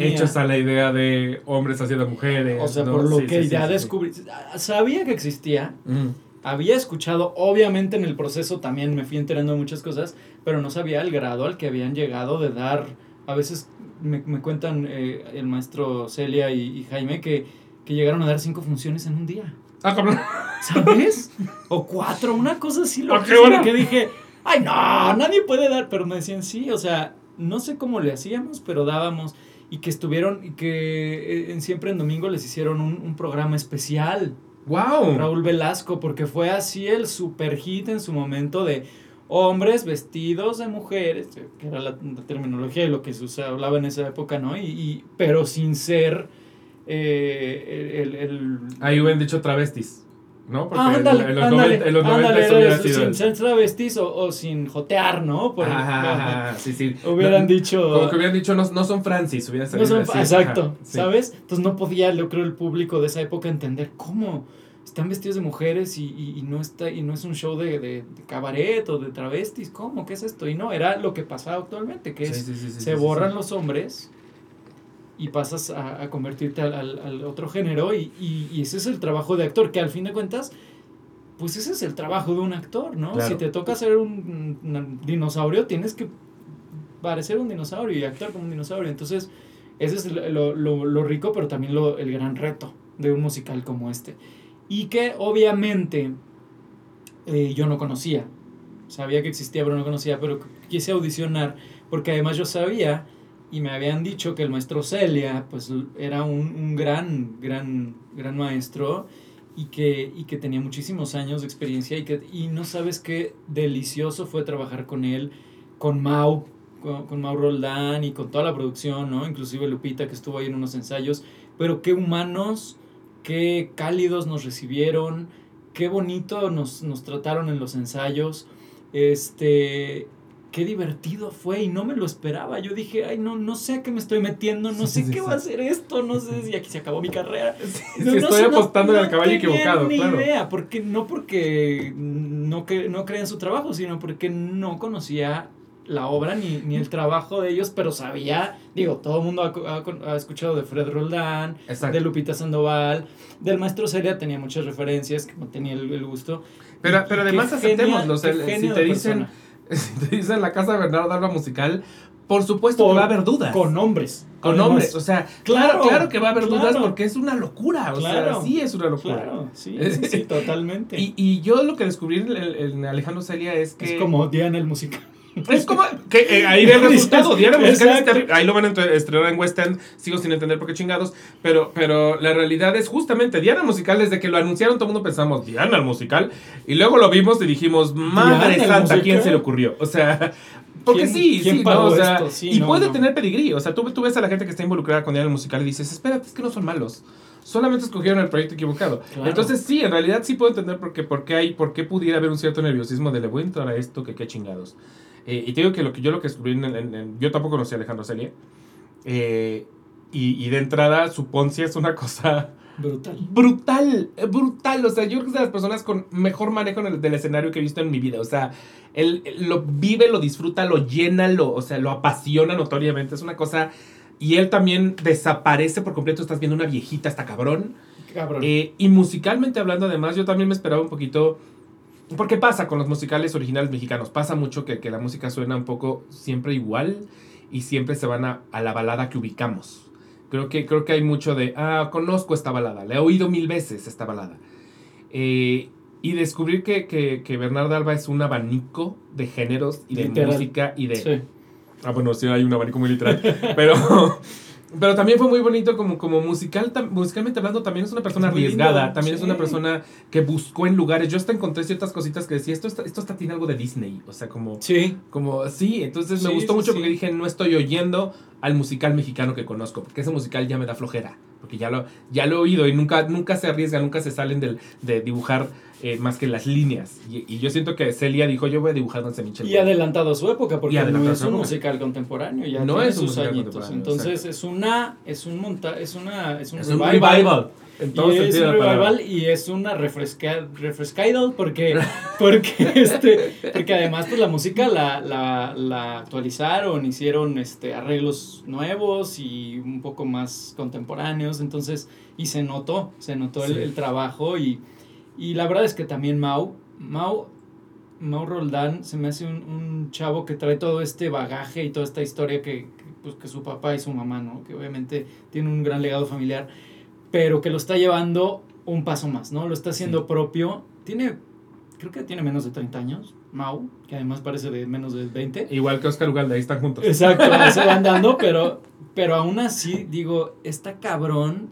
hechos a la idea de hombres haciendo mujeres. O sea, ¿no? por lo que ya descubrí. Sabía que existía, Mm. Había escuchado, obviamente en el proceso también me fui enterando de muchas cosas, pero no sabía el grado al que habían llegado de dar. A veces me, me cuentan eh, el maestro Celia y, y Jaime que, que llegaron a dar cinco funciones en un día. Ah, cabrón. ¿Sabes? o cuatro, una cosa así ¿A qué loquísima hora? que dije, ay no, nadie puede dar, pero me decían sí, o sea, no sé cómo le hacíamos, pero dábamos y que estuvieron y que eh, en siempre en domingo les hicieron un, un programa especial. ¡Wow! Raúl Velasco, porque fue así el super hit en su momento de hombres vestidos de mujeres, que era la, la terminología y lo que se usaba, hablaba en esa época, ¿no? Y, y- pero sin ser eh, el, el- Ahí hubieran dicho travestis. ¿No? Porque Ah, en los, ándale, 90, en los 90 ándale, eso hubiera sido... sin ser travestis o, o sin jotear, ¿no? Por- Ajá, ajá. ajá, sí, sí. Hubieran No, dicho... Como que hubieran dicho, no, no son Francis, hubiera no salido son- así, exacto, ajá, sí. ¿sabes? Entonces no podía, yo creo, el público de esa época entender cómo están vestidos de mujeres y, y- y no está y no es un show de, de- de cabaret o de travestis, ¿cómo? ¿Qué es esto? Y no, era lo que pasaba actualmente, que Sí, es sí, sí, sí, se borran los hombres y pasas a, a convertirte al, al- al otro género y, y- y ese es el trabajo de actor, que al fin de cuentas, pues ese es el trabajo de un actor, ¿no? Claro. Si te toca ser un, un dinosaurio, tienes que parecer un dinosaurio y actuar como un dinosaurio. Entonces, ese es lo, lo- lo rico, pero también lo, el gran reto de un musical como este. Y que obviamente eh, yo no conocía. Sabía que existía, pero no conocía, pero quise audicionar porque además yo sabía y me habían dicho que el maestro Celia pues era un, un gran, gran, gran maestro y que, y que tenía muchísimos años de experiencia y, que, y no sabes qué delicioso fue trabajar con él, con Mau, con, con Mau Roldán y con toda la producción, ¿no? Inclusive Lupita que estuvo ahí en unos ensayos, pero qué humanos, qué cálidos nos recibieron, qué bonito nos, nos trataron en los ensayos, este, qué divertido fue y no me lo esperaba. Yo dije, ay, no, no sé a qué me estoy metiendo, no Sí, sé sí, qué sí. va a ser esto, no sé si aquí se acabó mi carrera. No, no estoy apostando al caballo equivocado, ni claro. idea, porque, no porque no, cre- no creía en su trabajo, sino porque no conocía la obra ni, ni el trabajo de ellos, pero sabía, digo, todo el mundo ha, ha- ha escuchado de Fred Roldán, Exacto. de Lupita Sandoval, del maestro Celia tenía muchas referencias, que no tenía el, el gusto. Pero, Y- pero y además genia- aceptémoslo. o sea, qué si te dicen, persona. si te dicen la casa de Bernardo Alba musical, por supuesto Por- que va a haber dudas. Con hombres. Con además. hombres, o sea, claro, Claro, claro que va a haber dudas porque es una locura, o Claro. sea, sí es una locura. Claro, sí, sí, sí, totalmente. Y, y yo lo que descubrí en, en Alejandro Celia es que... es como Diana el musical. Es como que eh, ahí ve el resultado. Diana Musical ahí lo van a estrenar en West End. Sigo sin entender por qué chingados. Pero, pero la realidad es justamente Diana Musical. Desde que lo anunciaron, todo el mundo pensamos Diana el musical. Y luego lo vimos y dijimos, Madre ¿Diana Santa, ¿quién se le ocurrió? O sea. Porque ¿Quién- sí, quién sí, ¿no? O sea? Sí, y no, puede no. tener pedigrí. O sea, tú, tú ves a la gente que está involucrada con Diana el musical y dices, espérate, es que no son malos. Solamente escogieron el proyecto equivocado. Claro. Entonces, sí, en realidad sí puedo entender por qué, por qué hay, por qué pudiera haber un cierto nerviosismo de le voy a entrar a esto, que qué chingados. Eh, y te digo que lo que yo lo que descubrí en, en- en- yo tampoco conocí a Alejandro Celia. Eh, y, y de entrada su Poncia es una cosa Brutal. brutal, eh, brutal. O sea, yo creo que es de las personas con mejor manejo en el- del escenario que he visto en mi vida. O sea, él él lo vive, lo disfruta, lo llena, lo, o sea, lo apasiona notoriamente. Es una cosa. Y él también desaparece por completo. Estás viendo una viejita, está cabrón. Cabrón. Eh, y musicalmente hablando, además, yo también me esperaba un poquito. Porque pasa con los musicales originales mexicanos. Pasa mucho que, que la música suena un poco siempre igual y siempre se van a, a la balada que ubicamos. Creo que, creo que hay mucho de, ah, conozco esta balada, la he oído mil veces esta balada. Eh, y descubrir que, que, que Bernardo Alba es un abanico de géneros y de Literal. música y de, Sí. Ah, bueno, sí, hay un abanico muy literal. pero, pero también fue muy bonito como, como musical, tam- musicalmente hablando, también es una persona Es arriesgada, lindo, también es una persona que buscó en lugares. Yo hasta encontré ciertas cositas que decía, esto, está, esto está, tiene algo de Disney, o sea, como... Sí. Como, sí, entonces me gustó sí, mucho porque dije, no estoy oyendo al musical mexicano que conozco, porque ese musical ya me da flojera, porque ya lo, ya lo he oído y nunca, nunca se arriesga, nunca se salen del, de dibujar eh, más que las líneas. Y, y yo siento que Celia dijo, yo voy a dibujar Danza Michel. Y adelantado a su época, porque no es un musical contemporáneo, ya No tiene es un sus musical añitos. contemporáneo, Entonces exacto. es una, es un monta, es una, es un Es un revival. En todo y es un revival y es una refresca, refrescaidal porque, porque, este, porque además pues la música la, la, la actualizaron, hicieron este, arreglos nuevos y un poco más contemporáneos, entonces, y se notó, se notó el, el trabajo y, y la verdad es que también Mau, Mau, Mau Roldán se me hace un, un chavo que trae todo este bagaje y toda esta historia que, que, pues, que su papá y su mamá, ¿no? Que obviamente tiene un gran legado familiar, pero que lo está llevando un paso más, ¿no? Lo está haciendo Sí. propio. Tiene, creo que tiene menos de 30 años, Mau, que además parece de menos de 20. Igual que Oscar Ugalde, ahí están juntos. Exacto, se van dando, pero, pero aún así, digo, está cabrón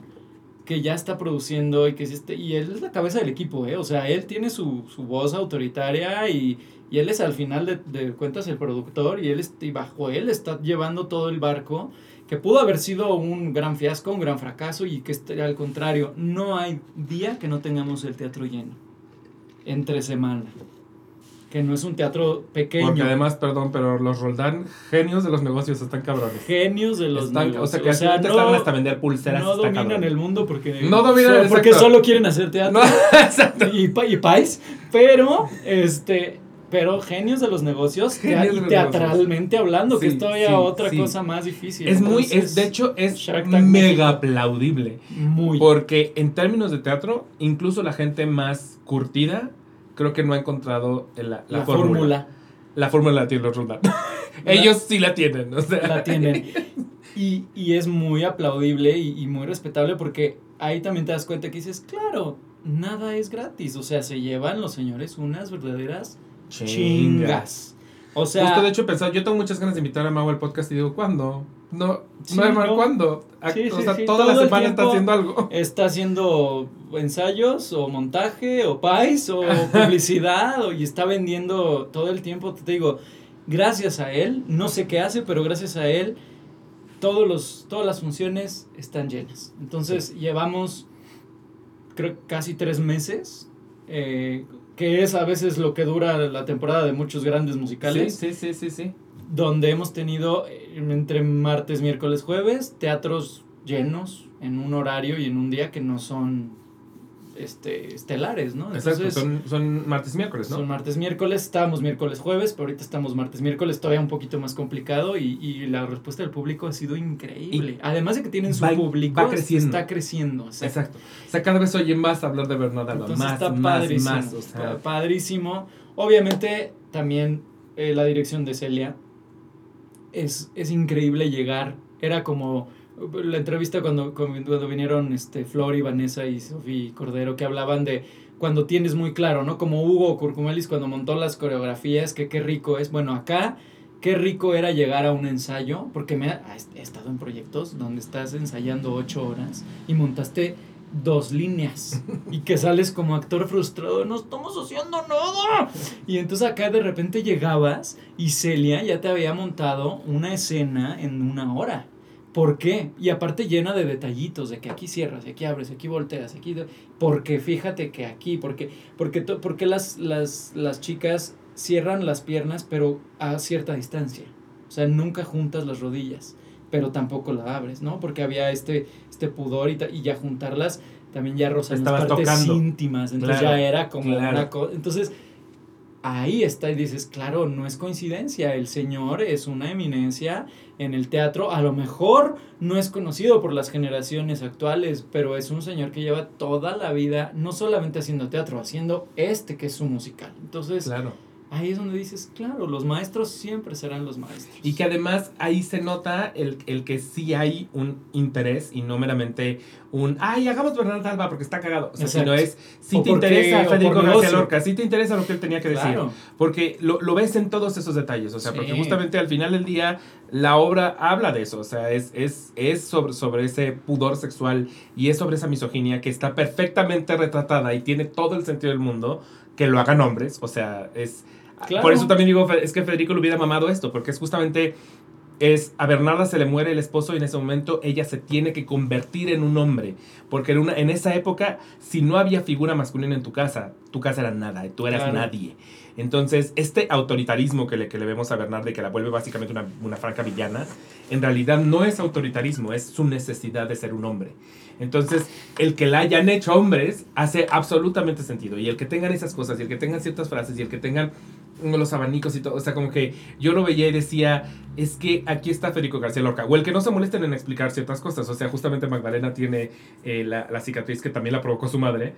que ya está produciendo y que sí está- y él es la cabeza del equipo, ¿eh? O sea, él tiene su, su voz autoritaria y, y él es al final de, de cuentas el productor y él es- y bajo él está llevando todo el barco que pudo haber sido un gran fiasco, un gran fracaso y que este- al contrario, no hay día que no tengamos el teatro lleno entre semana. Que no es un teatro pequeño. Porque además, perdón, pero los Roldán, genios de los negocios, están cabrones. genios de los Están- negocios. o sea, que final te están hasta vender pulseras. no dominan cabrón. el mundo porque No dominan, so- porque solo quieren hacer teatro No, exacto. y, y pais, pero este pero genios de los negocios Genios y teatralmente hablando, que es todavía sí, otra sí. cosa más difícil. Es muy, es, de hecho, es mega aplaudible. muy Porque en términos de teatro, incluso la gente más curtida, creo que no ha encontrado la, la, fórmula. fórmula La fórmula la tienen los. Ellos sí la tienen. O sea. la tienen. Y, y es muy aplaudible y, y muy respetable porque ahí también te das cuenta que dices, claro, nada es gratis. O sea, se llevan los señores unas verdaderas chingas. O sea, Justo de hecho pensaba, yo tengo muchas ganas de invitar a Mau al podcast y digo, ¿cuándo? No, Sí, no, hermano, no. ¿cuándo? Sí, o sí, sea, toda todo la semana está haciendo algo. está haciendo ensayos o montaje o pais o publicidad o- y está vendiendo todo el tiempo. Te digo, gracias a él, no sé qué hace, pero gracias a él, todos los, todas las funciones están llenas. Entonces llevamos, creo, casi tres meses, eh, que es a veces lo que dura la temporada de muchos grandes musicales Sí, sí, sí, sí, sí. Donde hemos tenido eh, entre martes, miércoles, jueves, teatros llenos en un horario y en un día que no son este, estelares, ¿no? Exacto, Entonces, son, son martes miércoles, ¿no? son martes, miércoles, estábamos miércoles, jueves, pero ahorita estamos martes, miércoles, todavía un poquito más complicado y, y la respuesta del público ha sido increíble. Y Además de que tienen su va- público, va creciendo. está creciendo. o sea, Exacto. O sea, cada vez oye más hablar de Bernardo entonces Más, está más, padrísimo. más. O sea, está padrísimo. Obviamente, también eh, la dirección de Celia es, es increíble llegar. Era como la entrevista cuando, cuando vinieron este, Flor y Vanessa y Sofía Cordero, que hablaban de cuando tienes muy claro, ¿no? Como Hugo Curcumelis cuando montó las coreografías, que qué rico es. Bueno, acá, qué rico era llegar a un ensayo, porque me ha, he estado en proyectos donde estás ensayando ocho horas y montaste dos líneas y que sales como actor frustrado, no estamos haciendo nada. Y entonces acá de repente llegabas y Celia ya te había montado una escena en una hora. ¿Por qué? Y aparte llena de detallitos, de que aquí cierras, aquí abres, aquí volteas, aquí... Porque fíjate que aquí, porque, porque, porque las, las, las chicas cierran las piernas pero a cierta distancia. O sea, nunca juntas las rodillas, pero tampoco la abres, ¿no? Porque había este, este pudor y, y ya juntarlas también ya rozan las partes tocando. íntimas. Entonces Claro, ya era como claro. una cosa... Entonces ahí está y dices, claro, no es coincidencia, el señor es una eminencia en el teatro, a lo mejor no es conocido por las generaciones actuales, pero es un señor que lleva toda la vida no solamente haciendo teatro, haciendo este que es su musical. Entonces, claro. Ahí es donde dices, claro, los maestros siempre serán los maestros. Y que además ahí se nota el, el que sí hay un interés y no meramente un, ay, hagamos Bernardo Alba porque está cagado. O sea, Exacto. sino es, si te porque- interesa Federico García. Lorca, si te interesa lo que él tenía que decir. Claro. Porque lo, lo ves en todos esos detalles, o sea, porque justamente al final del día la obra habla de eso, o sea, es, es, es sobre, sobre ese pudor sexual y es sobre esa misoginia que está perfectamente retratada y tiene todo el sentido del mundo que lo hagan hombres, o sea, es... Claro. Por eso también digo, es que Federico le hubiera mamado esto, porque es justamente... Es, a Bernarda se le muere el esposo y en ese momento ella se tiene que convertir en un hombre. Porque en, una, en esa época, si no había figura masculina en tu casa, tu casa era nada, tú eras Claro. nadie. Entonces, este autoritarismo que le, que le vemos a Bernarda y que la vuelve básicamente una, una franca villana, en realidad no es autoritarismo, es su necesidad de ser un hombre. Entonces, el que la hayan hecho hombres hace absolutamente sentido. Y el que tengan esas cosas, y el que tengan ciertas frases, y el que tengan los abanicos y todo, o sea, como que yo lo veía y decía, es que aquí está Federico García Lorca. O el que no se molesten en explicar ciertas cosas. O sea, justamente Magdalena tiene eh, la, la cicatriz que también la provocó su madre.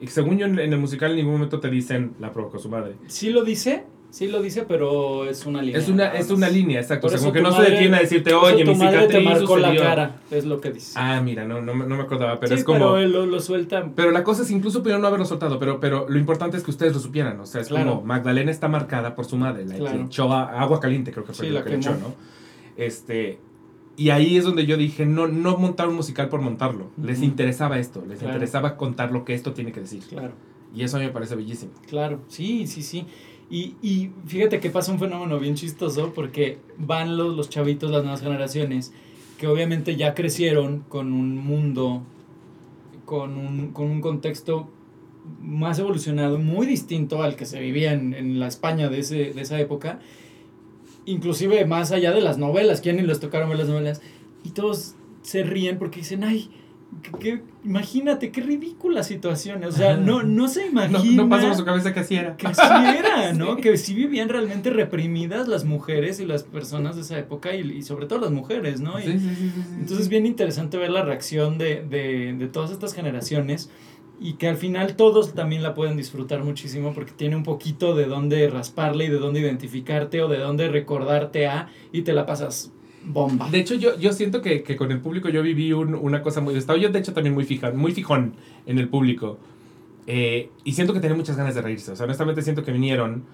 Y según yo en, el musical en ningún momento te dicen la provocó su madre. Sí lo dice, sí lo dice, pero es una línea. Es una, es una línea, exacto. O sea, como que no se detiene a decirte, oye, mi cicatriz te marcó la sucedió". cara, es lo que dice. Ah, mira, no, no, no me acordaba, pero sí, es como... pero lo, lo suelta. Pero la cosa es, incluso pudieron no haberlo soltado, pero, pero lo importante es que ustedes lo supieran. O sea, es Claro. como Magdalena está marcada por su madre. La Claro. le echó agua caliente, creo que fue Sí, lo la que le echó. ¿no? Este. Y ahí es donde yo dije, no, no montar un musical por montarlo. Les interesaba esto, les Claro. interesaba contar lo que esto tiene que decir. Claro. Y eso a mí me parece bellísimo. Claro, sí, sí, sí. Y, y fíjate que pasa un fenómeno bien chistoso porque van los, los chavitos, las nuevas generaciones, que obviamente ya crecieron con un mundo, con un, con un contexto más evolucionado, muy distinto al que se vivía en, en la España de, ese, de esa época, inclusive más allá de las novelas, ¿quién les tocaron ver las novelas? Y todos se ríen porque dicen, ay, que- imagínate, qué ridícula situación. O sea, no, no se No, imagina no pasó por su cabeza que así era. que sí era, ¿no? Que sí vivían realmente reprimidas las mujeres y las personas de esa época y, y sobre todo las mujeres, ¿no? Y Sí, sí, entonces bien interesante ver la reacción de, de, de todas estas generaciones y que al final todos también la pueden disfrutar muchísimo porque tiene un poquito de dónde rasparle y de dónde identificarte o de dónde recordarte a y te la pasas bomba. De hecho, yo, yo siento que, que con el público yo viví un- una cosa muy... Estaba yo, de hecho, también muy, fija, muy fijón en el público. Eh, y siento que tenía muchas ganas de reírse. O sea, honestamente siento que vinieron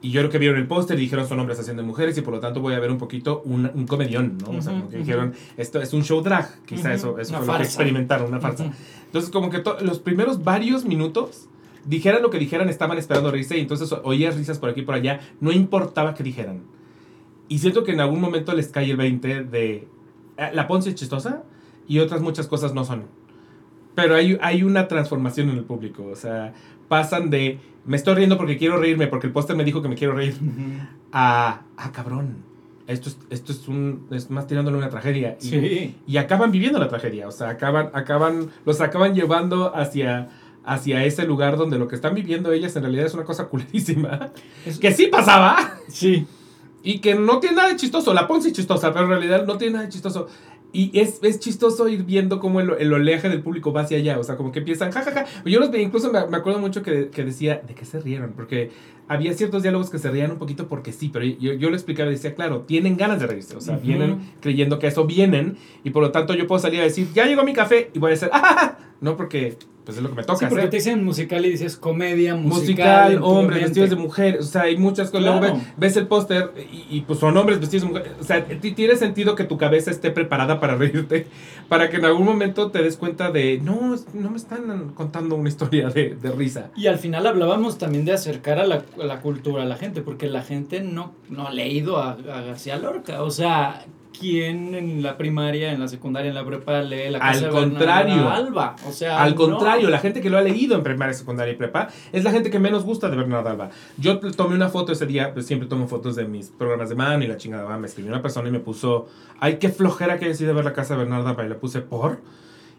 y yo creo que vieron el póster y dijeron son hombres haciendo mujeres y por lo tanto voy a ver un poquito un, un comedión, ¿no? O sea, como que dijeron, esto es un show drag. Quizá eso, eso fue lo que farsa. experimentaron, una farsa. Entonces, como que los primeros varios minutos, dijeran lo que dijeran, estaban esperando reírse y entonces oías risas por aquí y por allá, no importaba que dijeran. Y siento que en algún momento les cae el 20 de eh, la Ponce es chistosa y otras muchas cosas no son. Pero hay, hay una transformación en el público, o sea, pasan de me estoy riendo porque quiero reírme, porque el póster me dijo que me quiero reír, a, ah, cabrón, esto es, esto es, un, es más tirándole una tragedia. Y, Sí. y acaban viviendo la tragedia, o sea, acaban, acaban, los acaban llevando hacia, hacia ese lugar donde lo que están viviendo ellas en realidad es una cosa culerísima, Es- que sí pasaba Sí. y que no tiene nada de chistoso, la Ponzi es chistosa, pero en realidad no tiene nada de chistoso. Y es, es chistoso ir viendo cómo el, el oleaje del público va hacia allá, o sea, como que empiezan, jajaja. Yo los incluso me, me acuerdo mucho que, que decía, ¿de qué se rieron? Porque había ciertos diálogos que se reían un poquito porque sí, pero yo, yo lo explicaba y decía, claro, tienen ganas de reírse, o sea, vienen creyendo que eso vienen, y por lo tanto yo puedo salir a decir, ya llegó mi café, y voy a decir, ¡ah! No porque, pues es lo que me toca Sí, porque hacer. te dicen musical y dices comedia, musical. Musical, hombres vestidos de mujer, o sea, hay muchas cosas. Claro. ves, ves el póster y, y, pues son hombres vestidos de mujer. O sea, ti- tiene sentido que tu cabeza esté preparada para reírte, para que en algún momento te des cuenta de, no, no me están contando una historia de, de risa. Y al final hablábamos también de acercar a la, a la cultura a la gente, porque la gente no, no ha leído a, a García Lorca. O sea, ¿quién en la primaria, en la secundaria, en la prepa lee la Al casa de Bernarda contrario. Alba? O sea, Al no. contrario, la gente que lo ha leído en primaria, secundaria y prepa es la gente que menos gusta de Bernardo Alba. Yo tomé una foto ese día, pues siempre tomo fotos de mis programas de mano y la chingada. va, Me escribió una persona y me puso, ay, qué flojera que decide ver la casa de Bernardo Alba. Y le puse, ¿por?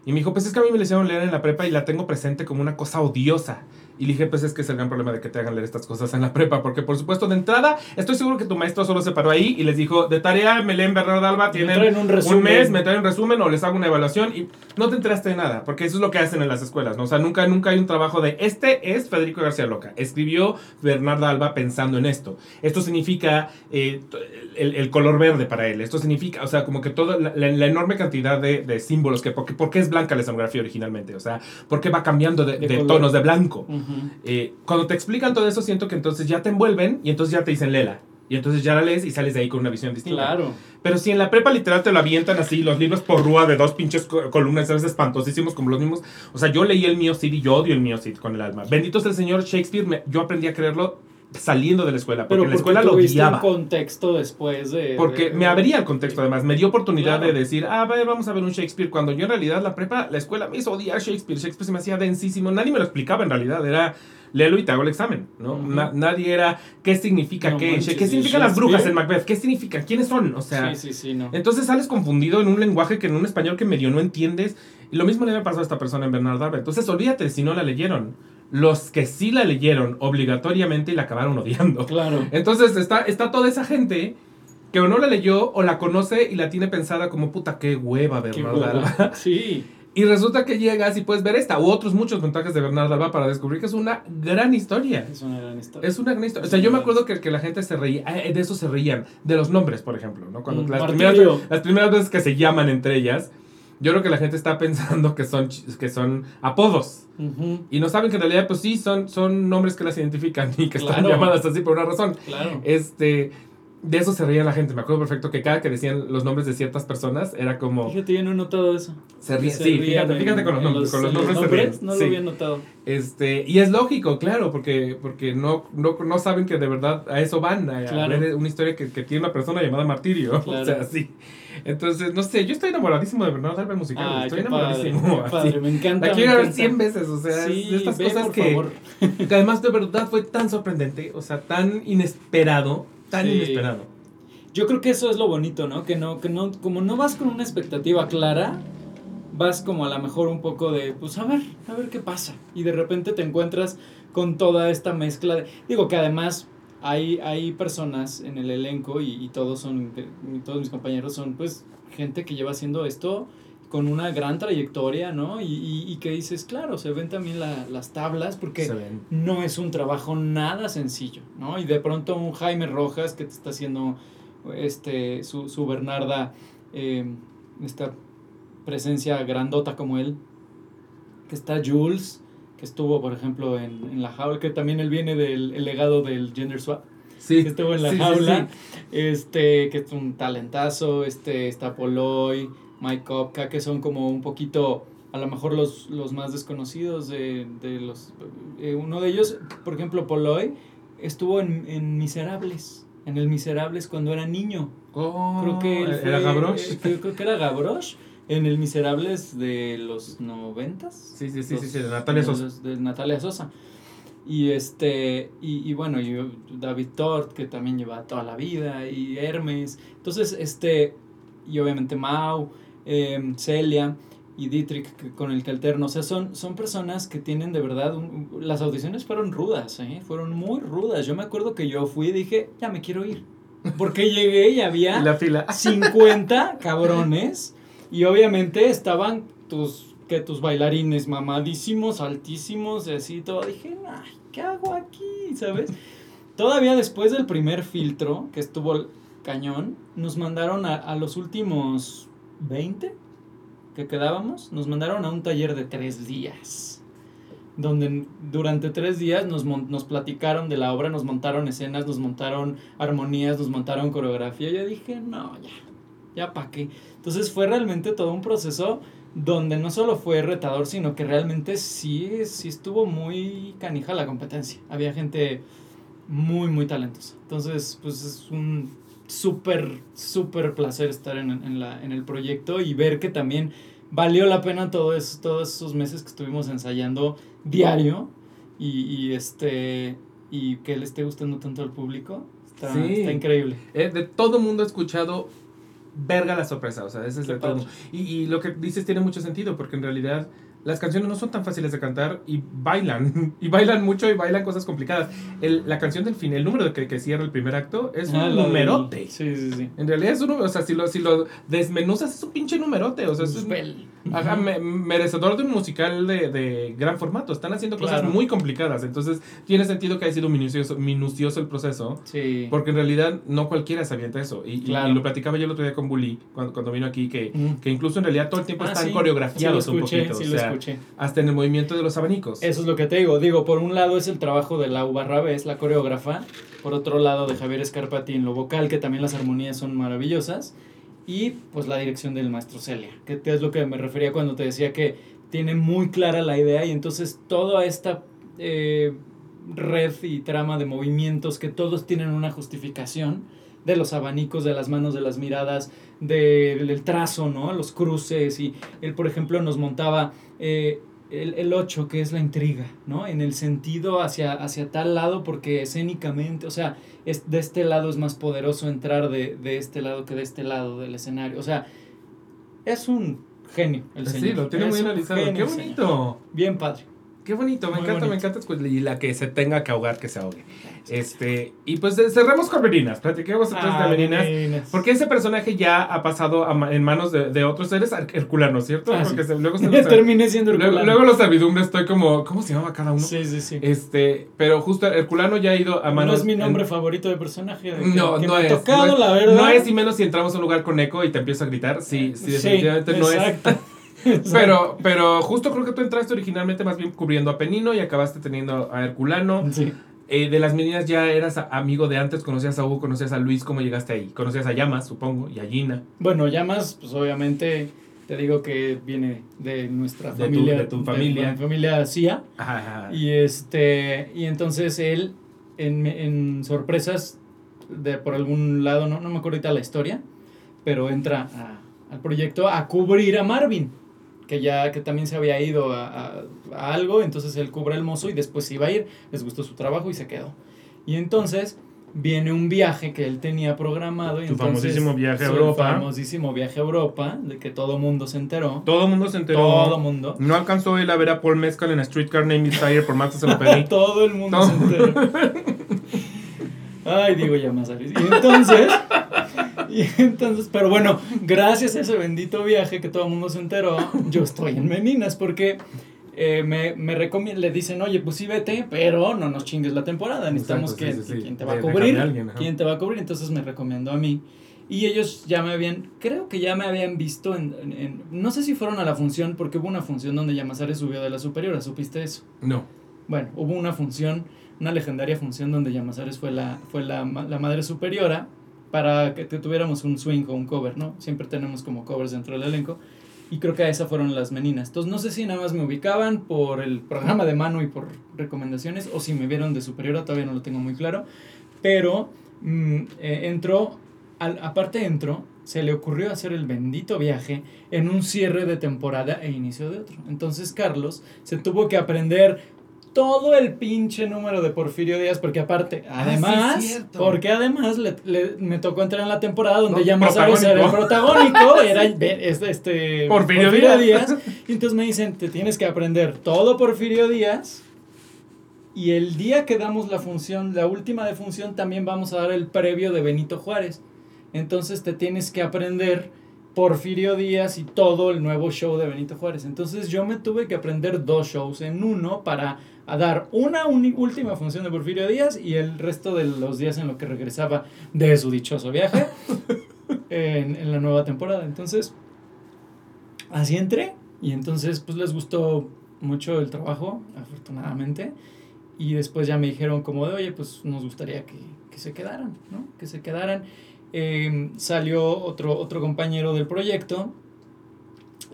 Y me dijo, pues es que a mí me le hicieron leer en la prepa y la tengo presente como una cosa odiosa. Y le dije, pues es que es el gran problema de que te hagan leer estas cosas en la prepa, porque por supuesto de entrada estoy seguro que tu maestro solo se paró ahí y les dijo, de tarea me leen Bernardo Alba, tienen un resumen. un mes, me traen un resumen o les hago una evaluación y no te enteraste de nada, porque eso es lo que hacen en las escuelas, ¿no? O sea, nunca, nunca hay un trabajo de, este es Federico García Loca, escribió Bernardo Alba pensando en esto. Esto significa eh, el, el color verde para él, esto significa, o sea, como que toda la, la- la enorme cantidad de, de símbolos, que porque, porque es blanca la escenografía originalmente, o sea, porque va cambiando de, De de color. tonos de blanco. Eh, cuando te explican todo eso, siento que entonces ya te envuelven y entonces ya te dicen lela. Y entonces ya la lees y sales de ahí con una visión distinta. Claro. Pero si en la prepa literal te lo avientan así, los libros por rúa de dos pinches co- columnas, ¿sabes? Espantosísimos como los mismos. O sea, yo leí el mío Cid y yo odio el mío Cid con el alma. Bendito es el señor Shakespeare, me- yo aprendí a creerlo saliendo de la escuela, porque Pero la escuela lo odiaba. contexto después de... Porque de- me abría el contexto además, me dio oportunidad Claro. de decir, ah, a ver, vamos a ver un Shakespeare, cuando yo en realidad la prepa, la escuela me hizo odiar Shakespeare, Shakespeare se me hacía densísimo, nadie me lo explicaba en realidad, era léelo y te hago el examen, ¿no? Na- nadie era, ¿qué significa No qué? manches, ¿Qué ¿y significan las brujas en? Macbeth? ¿Qué significan? ¿Quiénes son? O sea, sí, sí, sí, no. entonces sales confundido en un lenguaje que en un español que medio no entiendes. Y lo mismo le me pasó a esta persona en Bernard. Entonces olvídate si no la leyeron. Los que sí la leyeron obligatoriamente y la acabaron odiando. Claro. Entonces está, está toda esa gente que o no la leyó o la conoce y la tiene pensada como puta, qué hueva Qué Bernard hueva. Alba. Sí. Y resulta que llegas y puedes ver esta u otros muchos montajes de Bernard Alba para descubrir que es una gran historia. Es una gran historia. Es una gran historia. O sea, yo me acuerdo que, que la gente se reía, eh, de eso se reían, de los nombres, por ejemplo, ¿no? Cuando Mm, las, primeras, las primeras veces que se llaman entre ellas, yo creo que la gente está pensando que son, que son apodos. Y no saben que en realidad, pues sí, son, son nombres que las identifican y que están llamadas así por una razón. Claro. Este, de eso se reía la gente. Me acuerdo perfecto que cada que decían los nombres de ciertas personas era como. Fíjate, yo no he notado eso. Se ríe. Sí, fíjate, fíjate con los nombres. con los nombres, se ríen. No Sí. lo había notado. Este, y es lógico, claro, porque, porque no, no, no saben que de verdad a eso van, a, a Claro. ver una historia que, que tiene una persona llamada Martirio. Claro. O sea, sí. Entonces, no sé, yo estoy enamoradísimo de Bernardo Alba musical. Ay, estoy padre, enamoradísimo. así. padre, me encanta. La quiero ver encanta. 100 veces, o sea, es de estas ve, cosas por que, favor. que además de verdad fue tan sorprendente, o sea, tan inesperado, tan Sí. inesperado. Yo creo que eso es lo bonito, ¿no? Que no, que no, como no vas con una expectativa clara, vas como a lo mejor un poco de, pues a ver, a ver qué pasa. Y de repente te encuentras con toda esta mezcla de, digo que además hay, hay personas en el elenco y, y todos son, todos mis compañeros son pues gente que lleva haciendo esto con una gran trayectoria, ¿no? Y, y, y que dices, claro, se ven también la- las tablas porque no es un trabajo nada sencillo, ¿no? Y de pronto un Jaime Rojas que te está haciendo este su, su Bernarda, eh, esta presencia grandota como él, que está Jules, que estuvo, por ejemplo, en, en La Jaula, que también él viene del el legado del Gender Swap, Sí. que estuvo en La sí, Jaula, sí. este, que es un talentazo, este, está Poloy, Mike Kopka, que son como un poquito, a lo mejor los, los más desconocidos de, de los... eh, uno de ellos, por ejemplo, Poloy, estuvo en, en Miserables, en el Miserables cuando era niño. Oh, Creo que él ¿Era Gavroche? eh, creo, creo que era Gavroche en el Miserables de los noventas. Sí, sí, sí, sí, sí, de Natalia Sosa. De Natalia Sosa. Y este, y, y bueno, y David Tort, que también lleva toda la vida, y Hermes. Entonces, este, y obviamente Mau, em, Celia y Dietrich, que- con el que alterno. O sea, son, son personas que tienen de verdad, un- las audiciones fueron rudas, ¿eh? Fueron muy rudas. Yo me acuerdo que yo fui y dije, ya me quiero ir. Porque llegué y había... La fila. 50 cabrones y obviamente estaban tus que tus bailarines mamadísimos, altísimos, y así todo. Dije, ay, ¿qué hago aquí? ¿Sabes? Todavía después del primer filtro, que estuvo el cañón, nos mandaron a, a los últimos 20 que quedábamos, nos mandaron a un taller de tres días. Donde durante tres días nos, nos platicaron de la obra, nos montaron escenas, nos montaron armonías, nos montaron coreografía. Yo dije, no, ya, ya pa' qué. Entonces fue realmente todo un proceso donde no solo fue retador, sino que realmente sí, sí estuvo muy canija la competencia. Había gente muy, muy talentosa. Entonces, pues es un súper, súper placer estar en, en la, en el proyecto y ver que también valió la pena todo eso, todos esos meses que estuvimos ensayando diario y, y este y que le esté gustando tanto al público. Está, Sí. está increíble. Eh, de todo mundo he escuchado verga la sorpresa, o sea, ese es de todo. Y, y lo que dices tiene mucho sentido, porque en realidad las canciones no son tan fáciles de cantar y bailan, y bailan mucho y bailan cosas complicadas. El- la canción del fin, el número de que, que cierra el primer acto es Ah, un la del- numerote. Sí, sí, sí. En realidad es un número, o sea, si lo, si lo desmenuzas es un pinche numerote, o sea, es un-. Ajá, me- merecedor de un musical de, de gran formato. Están haciendo cosas Claro. muy complicadas. Entonces, tiene sentido que haya sido minucioso, minucioso el proceso. Sí. Porque en realidad no cualquiera se avienta eso. Y, Claro. y lo platicaba yo el otro día con Bully, cuando, cuando vino aquí, que, Mm. que incluso en realidad todo el tiempo Ah, están sí. coreografiados sí, lo escuché, un poquito. Sí, o sea, escuché. hasta en el movimiento de los abanicos. Eso es lo que te digo. Digo, por un lado es el trabajo de Lau Barrabés, la coreógrafa. Por otro lado, de Javier Escarpati en lo vocal, que también las armonías son maravillosas. Y pues la dirección del maestro Celia, que es lo que me refería cuando te decía que tiene muy clara la idea y entonces toda esta eh, red y trama de movimientos que todos tienen una justificación de los abanicos, de las manos, de las miradas, de- del trazo, ¿no? Los cruces y él, por ejemplo, nos montaba eh, el, el 8, que es la intriga, ¿no? En el sentido hacia, hacia tal lado, porque escénicamente, o sea, es, de este lado es más poderoso entrar de, de este lado que de este lado del escenario. O sea, es un genio el sí, señor. lo tiene Es muy analizado. ¡Qué señor. bonito! Bien padre. Qué bonito, me Muy encanta, me encanta. escu- Y la que se tenga que ahogar, que se ahogue. Este, y pues cerremos con Merinas. Platiquemos entonces Ah, de. Porque ese personaje ya ha pasado a ma- en manos de, de otros seres her- herculanos, ¿cierto? Ah, Porque sí. se- luego, se los- terminé siendo luego, Herculano. luego los servidumbre estoy como, ¿cómo se llama cada uno? Sí, sí, sí. Este, pero justo Herculano ya ha ido a no manos. es mi nombre en- favorito de personaje. que- No, que no me es. tocado, no es, la verdad. No es, y menos si entramos a un lugar con eco y te empiezo a gritar. Sí, sí, definitivamente no es. Pero, pero justo creo que tú entraste originalmente más bien cubriendo a Penino y acabaste teniendo a Herculano. Sí. Eh, de las meninas ya eras amigo de antes, conocías a Hugo, conocías a Luis, ¿cómo llegaste ahí? Conocías a Llamas, supongo, y a Gina. Bueno, llamas, pues obviamente te digo que viene de nuestra De tu- familia. de tu familia. mi familia CIA. Ajá, ajá. Y este. Y entonces él, en, en sorpresas, de por algún lado, no, no me acuerdo ahorita la historia, pero entra a- al proyecto a cubrir a Marvin. Que ya que también se había ido a, a- a algo, entonces él cubre el mozo y después se iba a ir, les gustó su trabajo y se quedó. Y entonces viene un viaje que él tenía programado. Y Su entonces, famosísimo viaje a Europa. famosísimo viaje a Europa, de que todo mundo se enteró. Todo el mundo se enteró. Todo mundo. No alcanzó él a ver a Paul Mescal en Streetcar Named Desire por más que se lo pedí. Todo el mundo Todo. se enteró. Ay, digo ya más Y entonces, y entonces, pero bueno, gracias a ese bendito viaje que todo el mundo se enteró, yo estoy en Meninas porque eh, me, me recomien- le dicen, oye, pues sí vete, pero no nos chingues la temporada, necesitamos Exacto, que, sí, sí, sí. quién te va a cubrir, a alguien, ajá. quién te va a cubrir, entonces me recomendó a mí. Y ellos ya me habían, creo que ya me habían visto en, en- en- no sé si fueron a la función, porque hubo una función donde Yamazare subió de la superiora, ¿supiste eso? No. Bueno, hubo una función, una legendaria función donde Llamazares fue la, fue la, la madre superiora para que tuviéramos un swing o un cover, ¿no? Siempre tenemos como covers dentro del elenco. Y creo que a esa fueron las meninas. Entonces no sé si nada más me ubicaban por el programa de mano y por recomendaciones o si me vieron de superiora, todavía no lo tengo muy claro. Pero mm, eh, entró, al, aparte entró, se le ocurrió hacer el bendito viaje en un cierre de temporada e inicio de otro. Entonces Carlos se tuvo que aprender todo el pinche número de Porfirio Díaz, porque aparte, Ah, además, sí, porque además le, le- me tocó entrar en la temporada donde No, ya más sabes era el protagónico. era este, este Porfirio Díaz. Y entonces me dicen, te tienes que aprender todo Porfirio Díaz. Y el día que damos la función, la última de función, también vamos a dar el previo de Benito Juárez. Entonces te tienes que aprender Porfirio Díaz y todo el nuevo show de Benito Juárez. Entonces yo me tuve que aprender dos shows en uno para a dar una última función de Porfirio Díaz y el resto de los días en lo que regresaba de su dichoso viaje en, en la nueva temporada. Entonces, así entré y entonces pues les gustó mucho el trabajo, afortunadamente. Y después ya me dijeron como de, oye, pues nos gustaría que, que se quedaran, ¿no? Que se quedaran. Eh, salió otro, otro compañero del proyecto.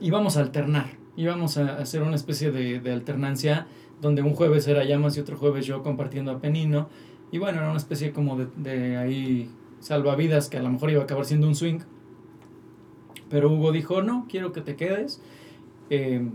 Íbamos a alternar. Íbamos a hacer una especie de, de alternancia donde un jueves era Llamas y otro jueves yo compartiendo a Penino. Y bueno, era una especie como de, de ahí salvavidas que a lo mejor iba a acabar siendo un swing. Pero Hugo dijo, no, quiero que te quedes. Eh,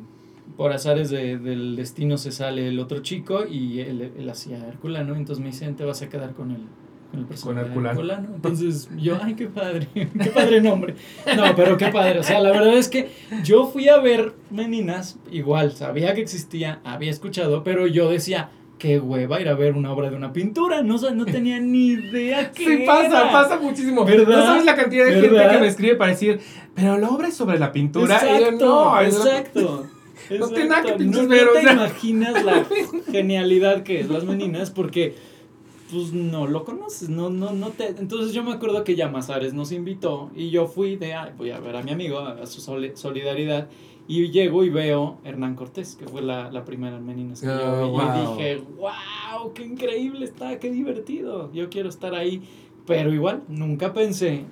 por azares de- del destino se sale el otro chico y él, él hacía Herculano. Entonces me dicen, te vas a quedar con con el personaje de Herculano. Entonces yo, ay, qué padre, qué padre nombre. No, pero qué padre. O sea, la verdad es que yo fui a ver Meninas, igual, sabía que existía, había escuchado, pero yo decía, qué hueva ir a ver una obra de una pintura. No, no tenía ni idea qué Sí, pasa, era. pasa muchísimo. ¿Verdad? No sabes la cantidad de gente que me escribe para decir, pero la obra es sobre la pintura. Y yo, Exacto, no, es- exacto. No tiene nada que exacto. pinches no, ver, no o te sea. imaginas la genialidad que es las meninas porque pues no lo conoces, no, no, no te... Entonces yo me acuerdo que Llamazares nos invitó y yo fui de, ay, voy a ver a mi amigo, a su soli- solidaridad y llego y veo Hernán Cortés, que fue la, la primera Meninas que yo Oh, vi y dije, wow, qué increíble está, qué divertido, yo quiero estar ahí, pero igual nunca pensé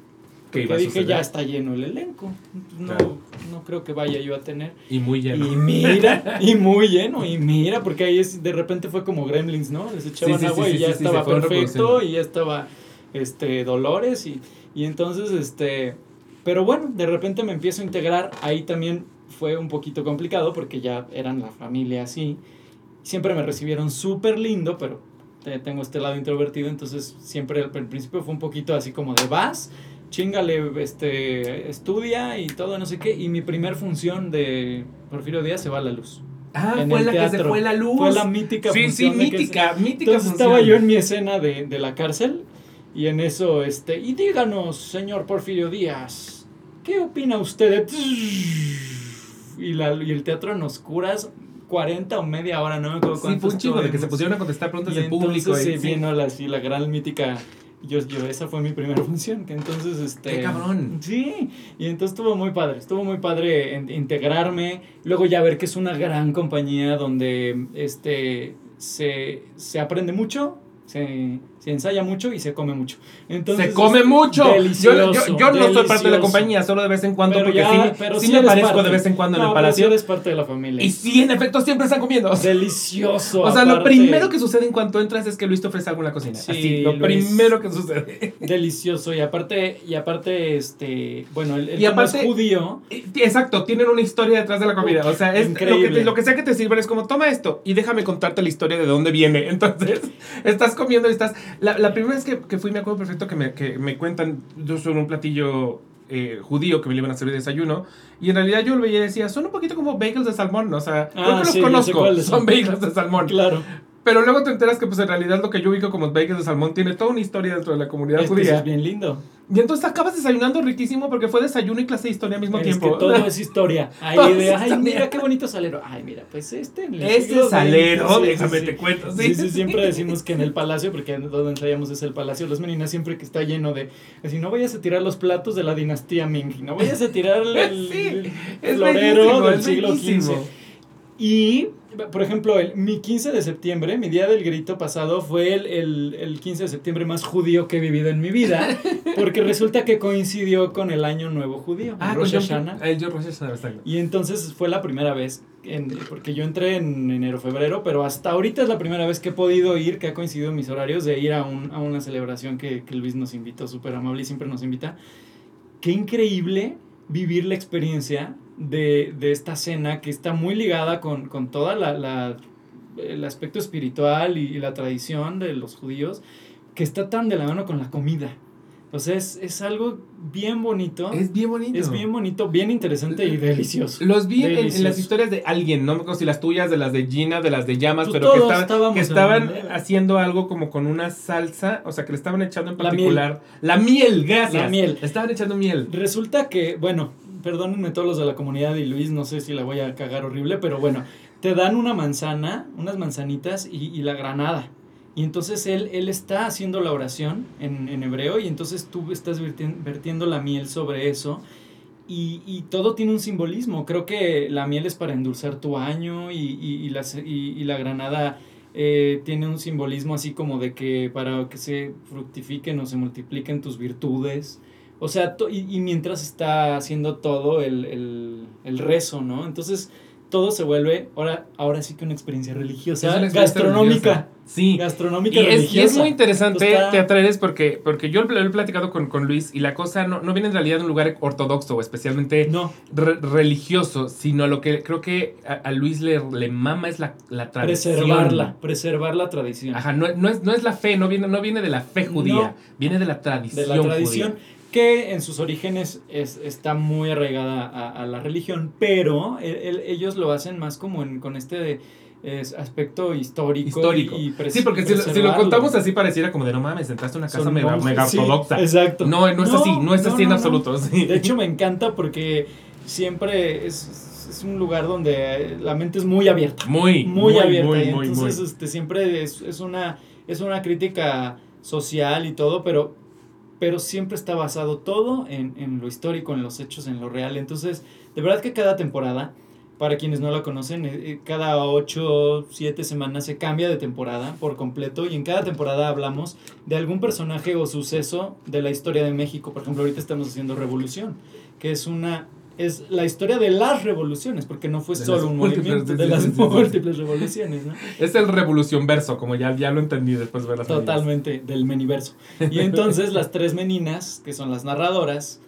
que que iba a dije, ya está lleno el elenco. No, Claro. no creo que vaya yo a tener. Y muy lleno. Y mira, y muy lleno, y mira, porque ahí es, de repente fue como Gremlins, ¿no? Les echaban Sí, agua sí, y ya estaba perfecto, y ya estaba este, Dolores, y, y entonces, este. Pero bueno, de repente me empiezo a integrar. Ahí también fue un poquito complicado porque ya eran la familia así. Siempre me recibieron súper lindo, pero te- tengo este lado introvertido, entonces siempre al principio fue un poquito así como de vas, chingale, este, estudia y todo, no sé qué. Y mi primer función de Porfirio Díaz se va a la luz. Ah, fue la que se fue la luz. Fue la mítica Sí, sí, función. que se- mítica, mítica Entonces función. estaba yo en mi escena de, de la cárcel y en eso, este, y díganos, señor Porfirio Díaz, ¿qué opina usted de... Y, la, y el teatro en oscuras, 40 o media hora, no me acuerdo Sí, cuánto fue un chingo de que se pusieron a contestar preguntas del público. entonces, y- sí, sí. vino la, sí, la gran mítica. Yo, yo, esa fue mi primera función. Que entonces, este. ¡Qué cabrón! Sí, y entonces estuvo muy padre. Estuvo muy padre en- integrarme. Luego ya ver que es una gran compañía donde este se, se aprende mucho, se, se ensaya mucho y se come mucho. Entonces, se come mucho. Yo, Delicioso, yo, no soy parte de la compañía, solo de vez en cuando, Pero porque ya- sí, pero sí sí me aparezco parte. de vez en cuando en el pero sí palacio. eres parte de la familia. Y sí, en efecto, siempre están comiendo. Delicioso. O sea, lo primero que sucede en cuanto entras es que Luis te ofrece algo en la cocina. Sí, Así, lo Luis. primero que sucede. Delicioso. Y aparte, y aparte, este, bueno, el, el Y es judío. Exacto, tienen una historia detrás de la comida. O sea, es lo que, Increíble. te- lo que sea que te sirven es como, toma esto y déjame contarte la historia de dónde viene. Entonces, estás comiendo y estás... La, la primera vez que, que fui, me acuerdo perfecto que me, que me cuentan yo sobre un platillo eh, judío que me le iban a servir de desayuno. Y en realidad yo lo veía y decía, son un poquito como bagels de salmón. O sea, creo Ah, que los sí, ya sé conozco. Son son. bagels de salmón. Claro. Pero luego te enteras que pues en realidad lo que yo ubico como bagels de salmón tiene toda una historia dentro de la comunidad Es que eso judía. es bien lindo. Y entonces acabas desayunando riquísimo porque fue desayuno y clase de historia al mismo Es tiempo. que todo es historia. Todo de, es ay, historia. mira qué bonito salero. Ay, mira, pues este. XX, salero, sí, sí, déjame sí. te cuento. Sí, sí, siempre decimos que en el palacio, porque donde ensayamos es el palacio Los Meninas, siempre que está lleno de. Así, no vayas a tirar los platos de la dinastía Ming, no vayas a tirar el, el- Sí, el florero del es siglo. XV. Y, por ejemplo, el, mi 15 de septiembre, mi día del grito pasado, fue el, el, el 15 de septiembre más judío que he vivido en mi vida, porque resulta que coincidió con el Año Nuevo Judío, Ah, Rosh Hashanah. El Yom Rosh Hashanah. Y entonces fue la primera vez, en- porque yo entré en enero, febrero, pero hasta ahorita es la primera vez que he podido ir, que ha coincidido en mis horarios, de ir a, un, a una celebración que, que Luis nos invitó, súper amable y siempre nos invita. Qué increíble vivir la experiencia de, de esta cena que está muy ligada con, con toda la, la- el aspecto espiritual y, la tradición de los judíos, que está tan de la mano con la comida. O sea, es, es algo bien bonito. Es bien bonito. Es bien bonito, bien interesante y delicioso. Los vi en, las historias de alguien, no me acuerdo si las tuyas, de las de Gina, de las de Llamas, Pues pero que, estaban- que estaban haciendo algo como con una salsa, o sea, que le estaban echando en La particular. La miel, gracias. La miel. Le estaban echando miel. Resulta que, bueno, perdónenme todos los de la comunidad y Luis, no sé si la voy a cagar horrible, pero bueno, te dan una manzana, unas manzanitas y, y la granada. Y entonces él, él está haciendo la oración en, en hebreo y entonces tú estás vertien- vertiendo la miel sobre eso. Y, y todo tiene un simbolismo. Creo que la miel es para endulzar tu año y, y, y la, ce- y- y la granada eh, tiene un simbolismo así como de que para que se fructifiquen o se multipliquen tus virtudes. O sea, y, y mientras está haciendo todo el, el, el rezo, ¿no? Entonces todo se vuelve ahora, ahora sí que una experiencia religiosa, Es una experiencia gastronómica. religiosa. Sí. Gastronómica Y es, y religiosa. es muy interesante, Está- Teatrales, porque, porque yo lo he platicado con, con Luis y la cosa no, no viene en realidad de un lugar ortodoxo o especialmente No, re- religioso, sino lo que creo que a, a Luis le, le mama es la, la tradición. preservarla, preservar la tradición. Ajá, no, no es, no es la fe, no viene, no viene de la fe judía, viene de la tradición. de la tradición judía. Que en sus orígenes es, está muy arraigada a, a la religión, pero el- el- ellos lo hacen más como en, con este es, aspecto histórico, Histórico. y, Sí, porque si, lo- si lo contamos así pareciera como de no mames, entraste a una casa Son mega, monjes, mega sí, ortodoxa. exacto. No, no es así, no es así en no, no. absoluto. sí. De hecho, me encanta porque siempre es, es un lugar donde la mente es muy abierta. muy, Muy, abierta. Muy, muy, entonces, muy. este, siempre es, es una, es una crítica social y todo, pero, pero siempre está basado todo en, en lo histórico, en los hechos, en lo real. Entonces, de verdad que cada temporada, para quienes no la conocen, eh, eh, cada 8, 7 semanas se cambia de temporada por completo y en cada temporada hablamos de algún personaje o suceso de la historia de México. Por ejemplo, ahorita estamos haciendo Revolución, que es una... Es la historia de las revoluciones, porque no fue De solo un movimiento, de las múltiples revoluciones, ¿no? Es el revolución verso, como ya, ya lo entendí después de ver las. Totalmente, del meniverso. Y entonces las tres meninas, que son las narradoras,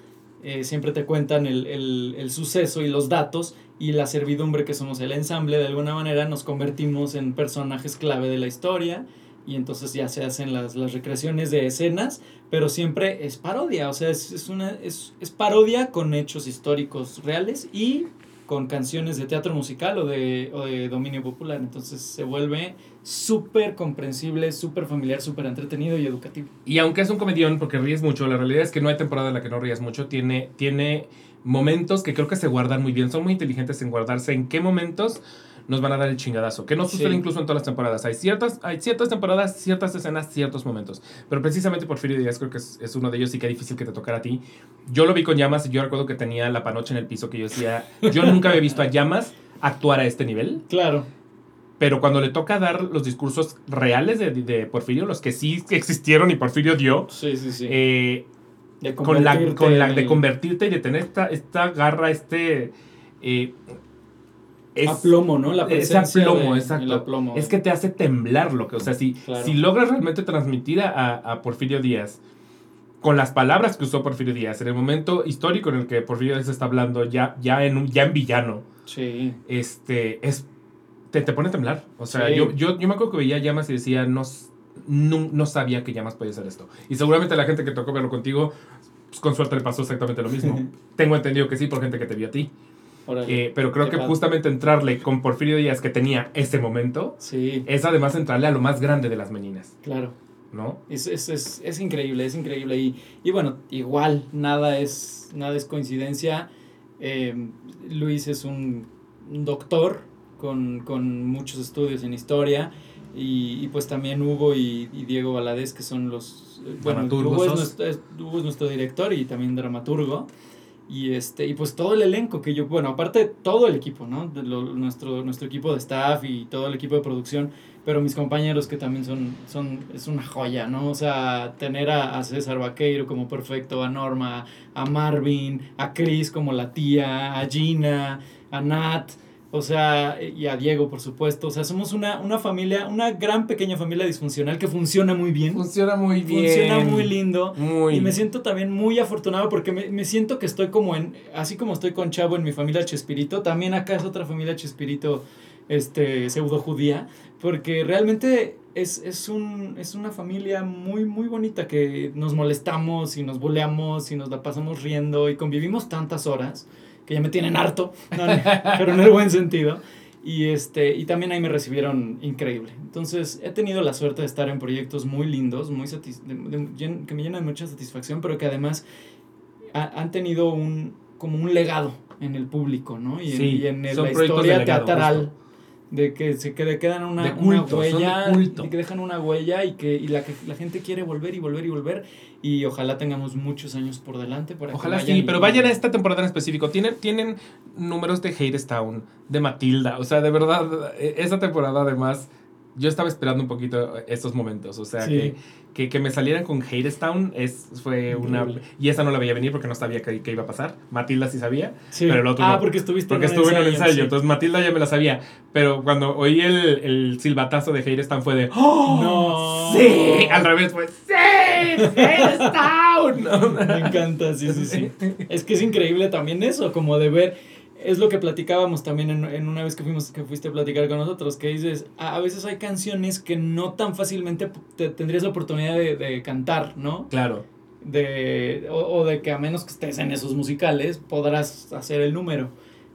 eh, siempre te cuentan el, el- el suceso y los datos, y la servidumbre, que somos el ensamble, de alguna manera nos convertimos en personajes clave de la historia, y entonces ya se hacen las, las recreaciones de escenas, pero siempre es parodia, o sea, es, es una, es, es parodia con hechos históricos reales y con canciones de teatro musical o de, o de dominio popular. Entonces se vuelve súper comprensible, súper familiar, súper entretenido y educativo. Y aunque es un comedión, porque ríes mucho, la realidad es que no hay temporada en la que no rías mucho. Tiene, tiene momentos que creo que se guardan muy bien. Son muy inteligentes en guardarse en qué momentos nos van a dar el chingadazo. Que no sucede Sí. incluso en todas las temporadas. Hay ciertas, hay ciertas temporadas, ciertas escenas, ciertos momentos. Pero precisamente Porfirio Díaz creo que es, es uno de ellos y que difícil que te tocara a ti. Yo lo vi con Llamas y yo recuerdo que tenía la panocha en el piso que yo decía, yo nunca había visto a Llamas actuar a este nivel. Claro. pero cuando le toca dar los discursos reales de, de Porfirio, los que sí existieron y Porfirio dio, Sí, sí, sí. eh, de con la, con la de convertirte y de tener esta, esta garra, este... eh, es- aplomo, ¿no? La ese presencia aplomo, de- exacto. aplomo. Es que te hace temblar lo que, o sea, si, Claro. si logras realmente transmitir a, a Porfirio Díaz con las palabras que usó Porfirio Díaz, en el momento histórico en el que Porfirio Díaz está hablando ya, ya, en, un, ya en villano, Sí. este, es, te, te pone a temblar. O sea, Sí. yo, yo, yo me acuerdo que veía Llamas y decía, no, no, no sabía que Llamas podía hacer esto. Y seguramente la gente que tocó verlo contigo, pues, con suerte le pasó exactamente lo mismo. Tengo entendido que sí, por gente que te vio a ti. Eh, pero creo que padre. justamente entrarle con Porfirio Díaz, que tenía ese momento, Sí, es además entrarle a lo más grande de las meninas, claro. ¿no? Es, es, es, es increíble, es increíble. Y, y bueno, igual, nada es, nada es coincidencia. Eh, Luis es un, doctor con, con muchos estudios en historia. Y, y pues también Hugo y, y Diego Valadez, que son los... eh, Bueno, Dramaturgos. Hugo es, nuestro, es- Hugo es nuestro director y también dramaturgo. Y, este, y pues todo el elenco que yo, bueno, aparte todo el equipo, ¿no? Nuestro, nuestro equipo de staff y todo el equipo de producción, pero mis compañeros que también son, son es una joya, ¿no? O sea, tener a, a César Vaqueiro como perfecto, a Norma, a Marvin, a Chris como la tía, a Gina, a Nat, o sea, y a Diego, por supuesto. O sea, somos una, una familia, una gran pequeña familia disfuncional que funciona muy bien. Funciona muy bien. Funciona muy lindo. Muy. Y me siento también muy afortunado porque me, me siento que estoy como en, así como estoy con Chavo en mi familia Chespirito, también acá es otra familia Chespirito, este, pseudo judía, porque realmente es, es, un, es una familia muy, muy bonita que nos molestamos y nos boleamos y nos la pasamos riendo y convivimos tantas horas que ya me tienen harto, no, pero en el buen sentido. Y, este, y también ahí me recibieron increíble. Entonces he tenido la suerte de estar en proyectos muy lindos, muy satis- de- de- llen- que me llenan de mucha satisfacción, pero que además ha- han tenido un, como un legado en el público, ¿no? Y en, Sí, y en el- son la historia legado, teatral. justo. De que se que quedan una, De una de huella, culto. y que dejan una huella y que y la, que la gente quiere volver y volver y volver y ojalá tengamos muchos años por delante para que Ojalá vayan sí, y- pero vayan a esta temporada en específico. Tienen, tienen números de Hadestown, de Matilda. O sea, de verdad, eh, esa temporada además, yo estaba esperando un poquito estos momentos. O sea, Sí. que, que, que me salieran con Hadestown es, fue una... Y esa no la veía venir porque no sabía qué, iba a pasar. Matilda sí sabía, Sí. pero el otro ah, no. porque estuviste porque en estuve en el ensayo. sí. Entonces Matilda ya me la sabía. Pero cuando oí el, el silbatazo de Hadestown fue de... ¡Oh! No. ¡Sí! Al revés fue... ¡Sí! ¡Hadestown! Me encanta, sí, sí, sí. Es que es increíble también eso, como de ver, es lo que platicábamos también en, en una vez que fuimos que fuiste a platicar con nosotros, que dices, a, a veces hay canciones que no tan fácilmente te, tendrías la oportunidad de, de cantar, ¿no? Claro. De, o, o de que a menos que estés en esos musicales, podrás hacer el número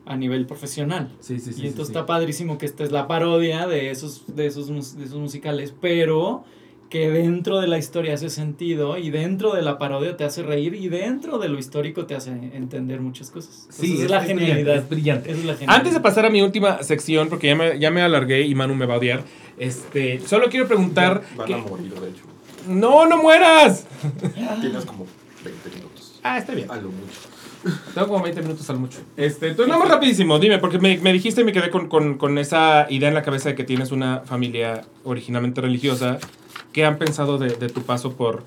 a nivel profesional. Sí, sí, sí. y entonces sí. está padrísimo que esta es la parodia de esos, de esos, de esos musicales, pero que dentro de la historia hace sentido y dentro de la parodia te hace reír y dentro de lo histórico te hace entender muchas cosas. Sí, es, la brillante, genialidad. Es brillante. Es la genialidad. Antes de pasar a mi última sección, porque ya me, ya me alargué y Manu me va a odiar, este, solo quiero preguntar... Van que- a morir, de hecho. ¡No, no mueras! Tienes como 20 minutos. Ah, está bien. A lo mucho. Tengo como 20 minutos al mucho. Este, entonces, nada más rapidísimo, dime, porque me, me dijiste y me quedé con, con, con esa idea en la cabeza de que tienes una familia originalmente religiosa. ¿Qué han pensado de, de tu paso por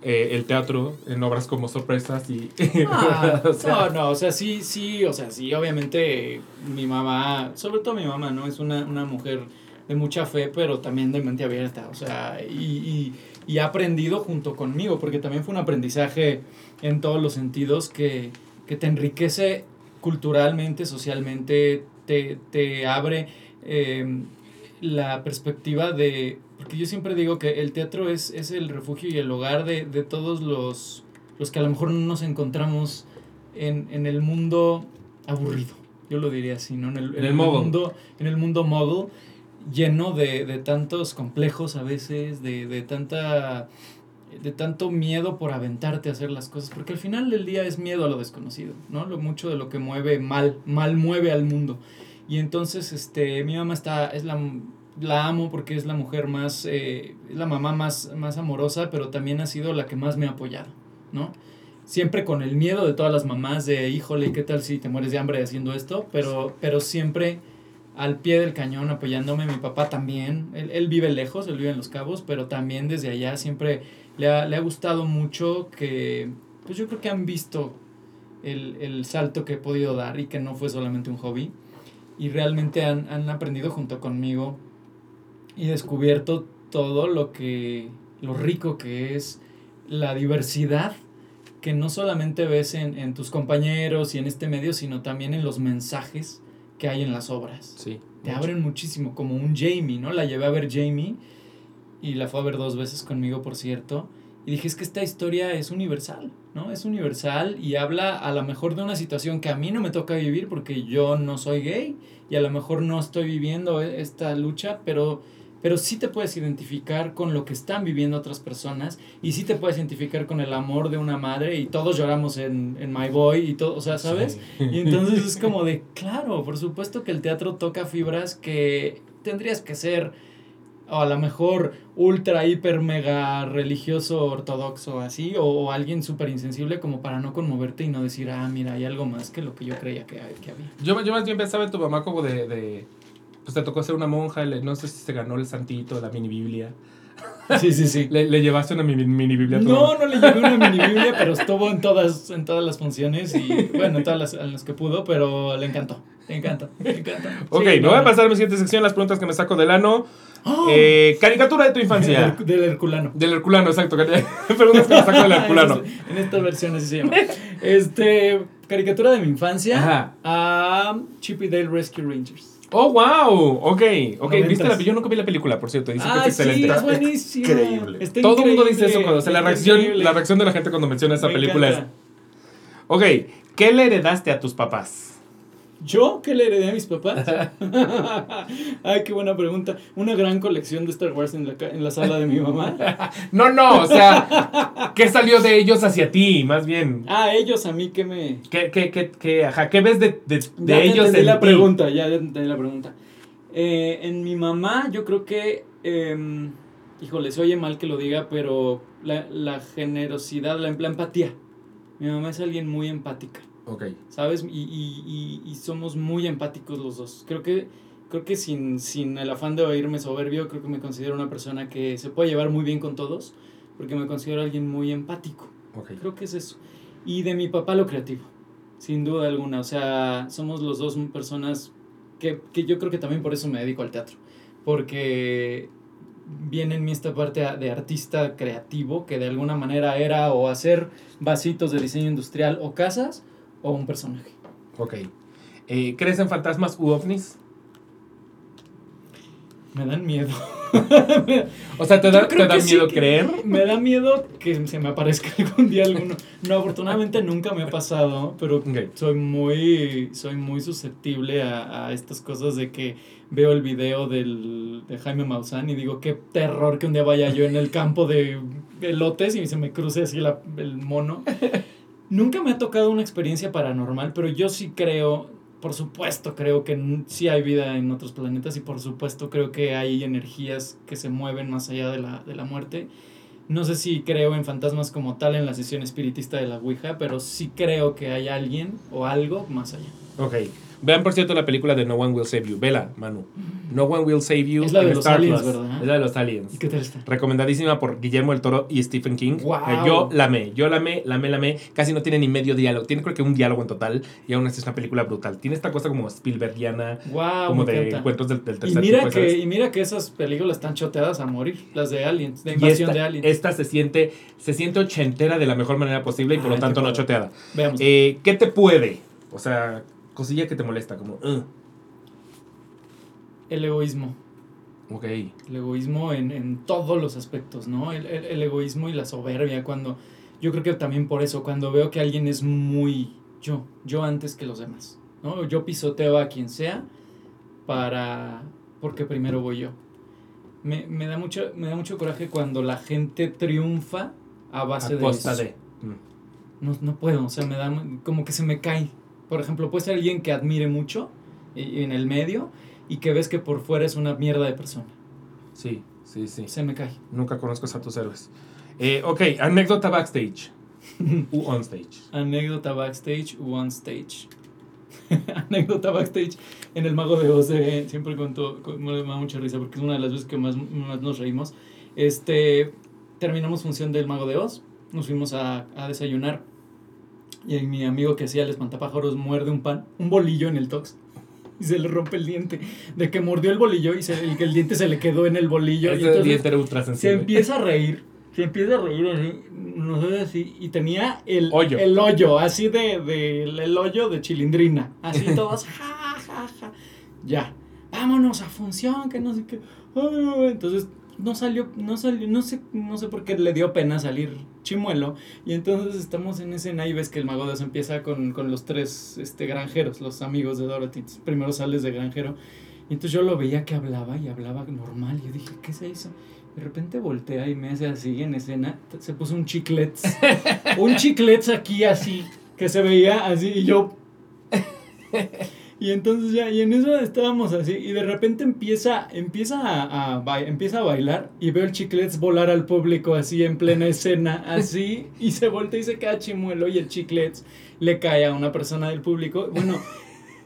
eh, el teatro en obras como Sorpresas y... Ah, o sea, no, no, o sea, sí, sí, o sea, sí, obviamente mi mamá, sobre todo mi mamá, ¿no? Es una, una mujer de mucha fe, pero también de mente abierta, o sea, y, y, y ha aprendido junto conmigo, porque también fue un aprendizaje en todos los sentidos que, que te enriquece culturalmente, socialmente, te, te abre eh, la perspectiva de... Porque yo siempre digo que el teatro es, es el refugio y el hogar de, de todos los, los que a lo mejor no nos encontramos en, en el mundo aburrido. Yo lo diría así, ¿no? En el, En el mundo, en el mundo mogul, lleno de, de tantos complejos a veces, de, de tanta de tanto miedo por aventarte a hacer las cosas, porque al final del día es miedo a lo desconocido, ¿no? Lo mucho de lo que mueve mal, mal mueve al mundo. Y entonces, este, mi mamá está, es la, la amo porque es la mujer más, eh, la mamá más, más amorosa, pero también ha sido la que más me ha apoyado, ¿no? Siempre con el miedo de todas las mamás de, híjole, ¿qué tal si te mueres de hambre haciendo esto? Pero, pero siempre al pie del cañón apoyándome, mi papá también, él, él vive lejos, él vive en Los Cabos, pero también desde allá siempre le ha, le ha gustado mucho que, pues yo creo que han visto el, el salto que he podido dar y que no fue solamente un hobby y realmente han, han aprendido junto conmigo y descubierto todo lo que, lo rico que es la diversidad que no solamente ves en, en tus compañeros y en este medio, sino también en los mensajes que hay en las obras. Sí. Te abren muchísimo, como un Jamie, ¿no? La llevé a ver Jamie y la fue a ver dos veces conmigo, por cierto. Y dije, es que esta historia es universal, ¿no? Es universal y habla a lo mejor de una situación que a mí no me toca vivir porque yo no soy gay y a lo mejor no estoy viviendo e- esta lucha, pero, pero sí te puedes identificar con lo que están viviendo otras personas y sí te puedes identificar con el amor de una madre y todos lloramos en, en My Boy y todo, o sea, ¿sabes? Sí. Y entonces es como de, claro, por supuesto que el teatro toca fibras que tendrías que ser o a lo mejor ultra, hiper, mega religioso, ortodoxo, así, o, o alguien súper insensible como para no conmoverte y no decir, ah, mira, hay algo más que lo que yo creía que, que había. Yo, yo más bien pensaba en tu mamá como de, de pues te tocó ser una monja, le- no sé si se ganó el santito, la mini biblia. Sí, sí, sí. Le, le llevaste una mini, mini biblia a? No, no le llevé una mini biblia, pero estuvo en todas, en todas las funciones y, bueno, en todas las en las que pudo, pero le encantó, le encanta, le encanta. Ok, Sí, me no, voy a pasar a mi siguiente sección, las preguntas que me saco del ano. ¡Oh! Eh, caricatura de tu infancia. Del, del Herculano. Del Herculano, exacto. Preguntas que me saco del Herculano. En esta versión así se llama. Este, caricatura de mi infancia Ajá. a Chip y Dale Rescue Rangers. Oh, wow. Ok, ok. Noventas. ¿Viste la, yo nunca vi la película, por cierto. Dicen que Ay, es sí, excelente. es buenísimo. Increíble. Está Todo el mundo dice eso cuando. O sea, la reacción, increíble. la reacción de la gente cuando menciona esa Me película encanta. es. Ok, ¿qué le heredaste a tus papás? ¿Yo qué le heredé a mis papás? Ay, qué buena pregunta. Una gran colección de Star Wars en la, en la sala de mi mamá. No, no, o sea, ¿qué salió de ellos hacia ti? Más bien. Ah, ellos a mí que me... ¿Qué, qué, qué, qué, ajá, ¿qué ves de, de, de Ya ellos en la ti? pregunta, ya, ya entendí la pregunta. Eh, en mi mamá, yo creo que, em, híjole, se oye mal que lo diga, pero la, la generosidad, la, la empatía. Mi mamá es alguien muy empática, Ok. ¿sabes? Y, y, y, y somos muy empáticos los dos. Creo que, creo que sin, sin el afán de oírme soberbio, creo que me considero una persona que se puede llevar muy bien con todos, porque me considero alguien muy empático. Ok. Creo que es eso. Y de mi papá lo creativo, sin duda alguna. O sea, somos los dos personas que, que yo creo que también por eso me dedico al teatro. Porque viene en mí esta parte de artista creativo que de alguna manera era o hacer vasitos de diseño industrial o casas o un personaje. Ok. Eh, ¿Crees en fantasmas u ovnis? Me dan miedo. O sea, ¿te da, te da sí miedo creer? Me da miedo que se me aparezca algún día alguno. No, afortunadamente nunca me ha pasado, pero soy muy, soy muy susceptible a, a estas cosas de que veo el video del, de Jaime Maussan y digo, qué terror que un día vaya yo en el campo de elotes y se me cruce así la- el mono. Nunca me ha tocado una experiencia paranormal, pero yo sí creo, por supuesto creo que sí hay vida en otros planetas y por supuesto creo que hay energías que se mueven más allá de la, de la muerte. No sé si creo en fantasmas como tal en la sesión espiritista de la Ouija, pero sí creo que hay alguien o algo más allá. Ok. Vean, por cierto, la película de No One Will Save You. Vela, Manu. No One Will Save You. Es la de los Star aliens, Plus. ¿verdad? Es la de los aliens. ¿Y qué tal está? Recomendadísima por Guillermo del Toro y Stephen King. Guau. Eh, yo la amé, yo la amé, la amé, la amé. Casi no tiene ni medio diálogo. Tiene creo que un diálogo en total y aún así es una película brutal. Tiene esta cosa como Spielbergiana, Wow, como de encanta. encuentros del, del Y tercer mira, tipo, que, ¿sabes? y mira que esas películas están choteadas a morir, las de Aliens, de Y invasión esta, de Aliens. esta se siente se siente ochentera de la mejor manera posible y por lo tanto no choteada. Veamos. Eh, ¿Qué te puede? O sea, cosilla que te molesta, como... "Uh". el egoísmo. ok. El egoísmo en, en todos los aspectos, ¿no? El, el- el egoísmo y la soberbia, cuando... Yo creo que también por eso, cuando veo que alguien es muy yo, yo antes que los demás, ¿no? Yo pisoteo a quien sea para... porque primero voy yo. Me, me da mucho, me da mucho coraje cuando la gente triunfa a base A de costa eso. de... Mm. No, no puedo, o sea, me da como que se me cae. Por ejemplo, puede ser alguien que admire mucho y- en el medio y que ves que por fuera es una mierda de persona. Sí, sí, sí. Se me cae. Nunca conozco a tus héroes. Eh, ok, anécdota backstage. U on stage. Anécdota backstage u on stage. anécdota backstage en el Mago de Oz, eh, siempre cuento, con- me da mucha risa porque es una de las veces que más, más nos reímos. Este, terminamos función del Mago de Oz, nos fuimos a, a desayunar y mi amigo que hacía el espantapájaros muerde un pan, un bolillo en el tox. Y se le rompe el diente. De que mordió el bolillo y se, el, que el diente se le quedó en el bolillo. y Ese entonces- diente era ultra se sensible. empieza a reír. Se empieza a reír así, no sé así, y tenía el Hoyo. el hoyo, así de, de- el hoyo de chilindrina, así todos, ja, ja, ja, ya, vámonos a función, que no sé qué, Ay, entonces no salió, no salió, no sé, no sé por qué le dio pena salir chimuelo, y entonces estamos en escena y ves que el mago de Oz empieza con, con los tres este, granjeros, los amigos de Dorothy, primero sales de granjero, y entonces yo lo veía que hablaba y hablaba normal. Y yo dije, ¿qué se hizo? De repente voltea y me hace así en escena. Se puso un chiclets. un chiclets aquí así. Que se veía así. Y yo. Y entonces ya, y en eso estábamos así, y de repente empieza, empieza a, a empieza a bailar, y veo el chiclets volar al público así en plena escena, así, y se voltea y se queda chimuelo, y el chiclets le cae a una persona del público. Bueno,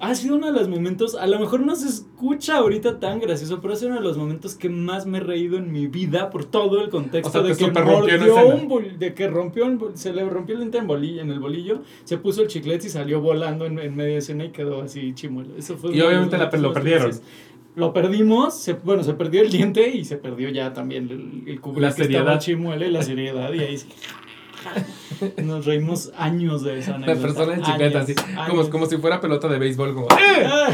ha sido uno de los momentos, a lo mejor no se escucha ahorita tan gracioso, pero ha sido uno de los momentos que más me he reído en mi vida por todo el contexto O sea, de que rompió un bol- de que rompió un se le rompió el diente en, bolillo, en el bolillo, se puso el chiclete y salió volando en, en media escena y quedó así chimuelo. Eso fue Y de obviamente la- lo perdieron. Lo perdimos, se- bueno, se perdió el diente y se perdió ya también el, el La que seriedad. chimuelo y la seriedad y ahí sí. Nos reímos años de esa La anécdota. persona en chicleta, así. Como, años. como si fuera pelota de béisbol. Como, ¡eh! Ah,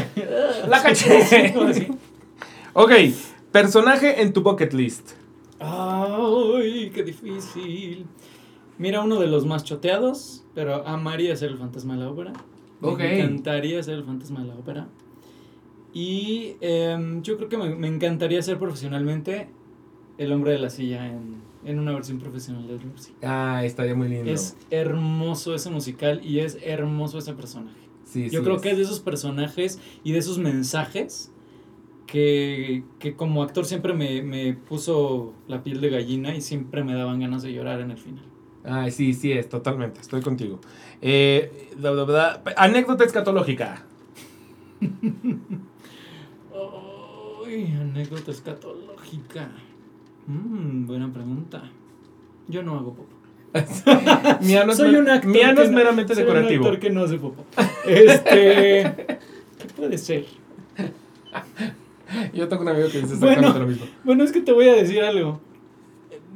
¡La caché! ok, personaje en tu bucket list. Ay, qué difícil. Mira, uno de los más choteados, pero amaría ser el fantasma de la ópera. Me encantaría ser el fantasma de la ópera. Y em, yo creo que me, me encantaría ser profesionalmente el hombre de la silla en, en una versión profesional de Drumsy. Ah, estaría muy lindo. Es hermoso ese musical y es hermoso ese personaje. Sí, Yo sí, creo que es de esos personajes y de esos mensajes que, que como actor siempre me, me puso la piel de gallina y siempre me daban ganas de llorar en el final. Ay, sí, sí es, totalmente, estoy contigo. Eh, la anécdota escatológica. Ay, anécdota escatológica. Mm, buena pregunta. Yo no hago popo. Mi ano es, Soy mer- un actor. mi ano que es no- meramente soy decorativo. Un actor que no hace popo. Este. ¿Qué puede ser? Yo tengo un amigo que dice Bueno. exactamente lo mismo. Bueno, es que te voy a decir algo.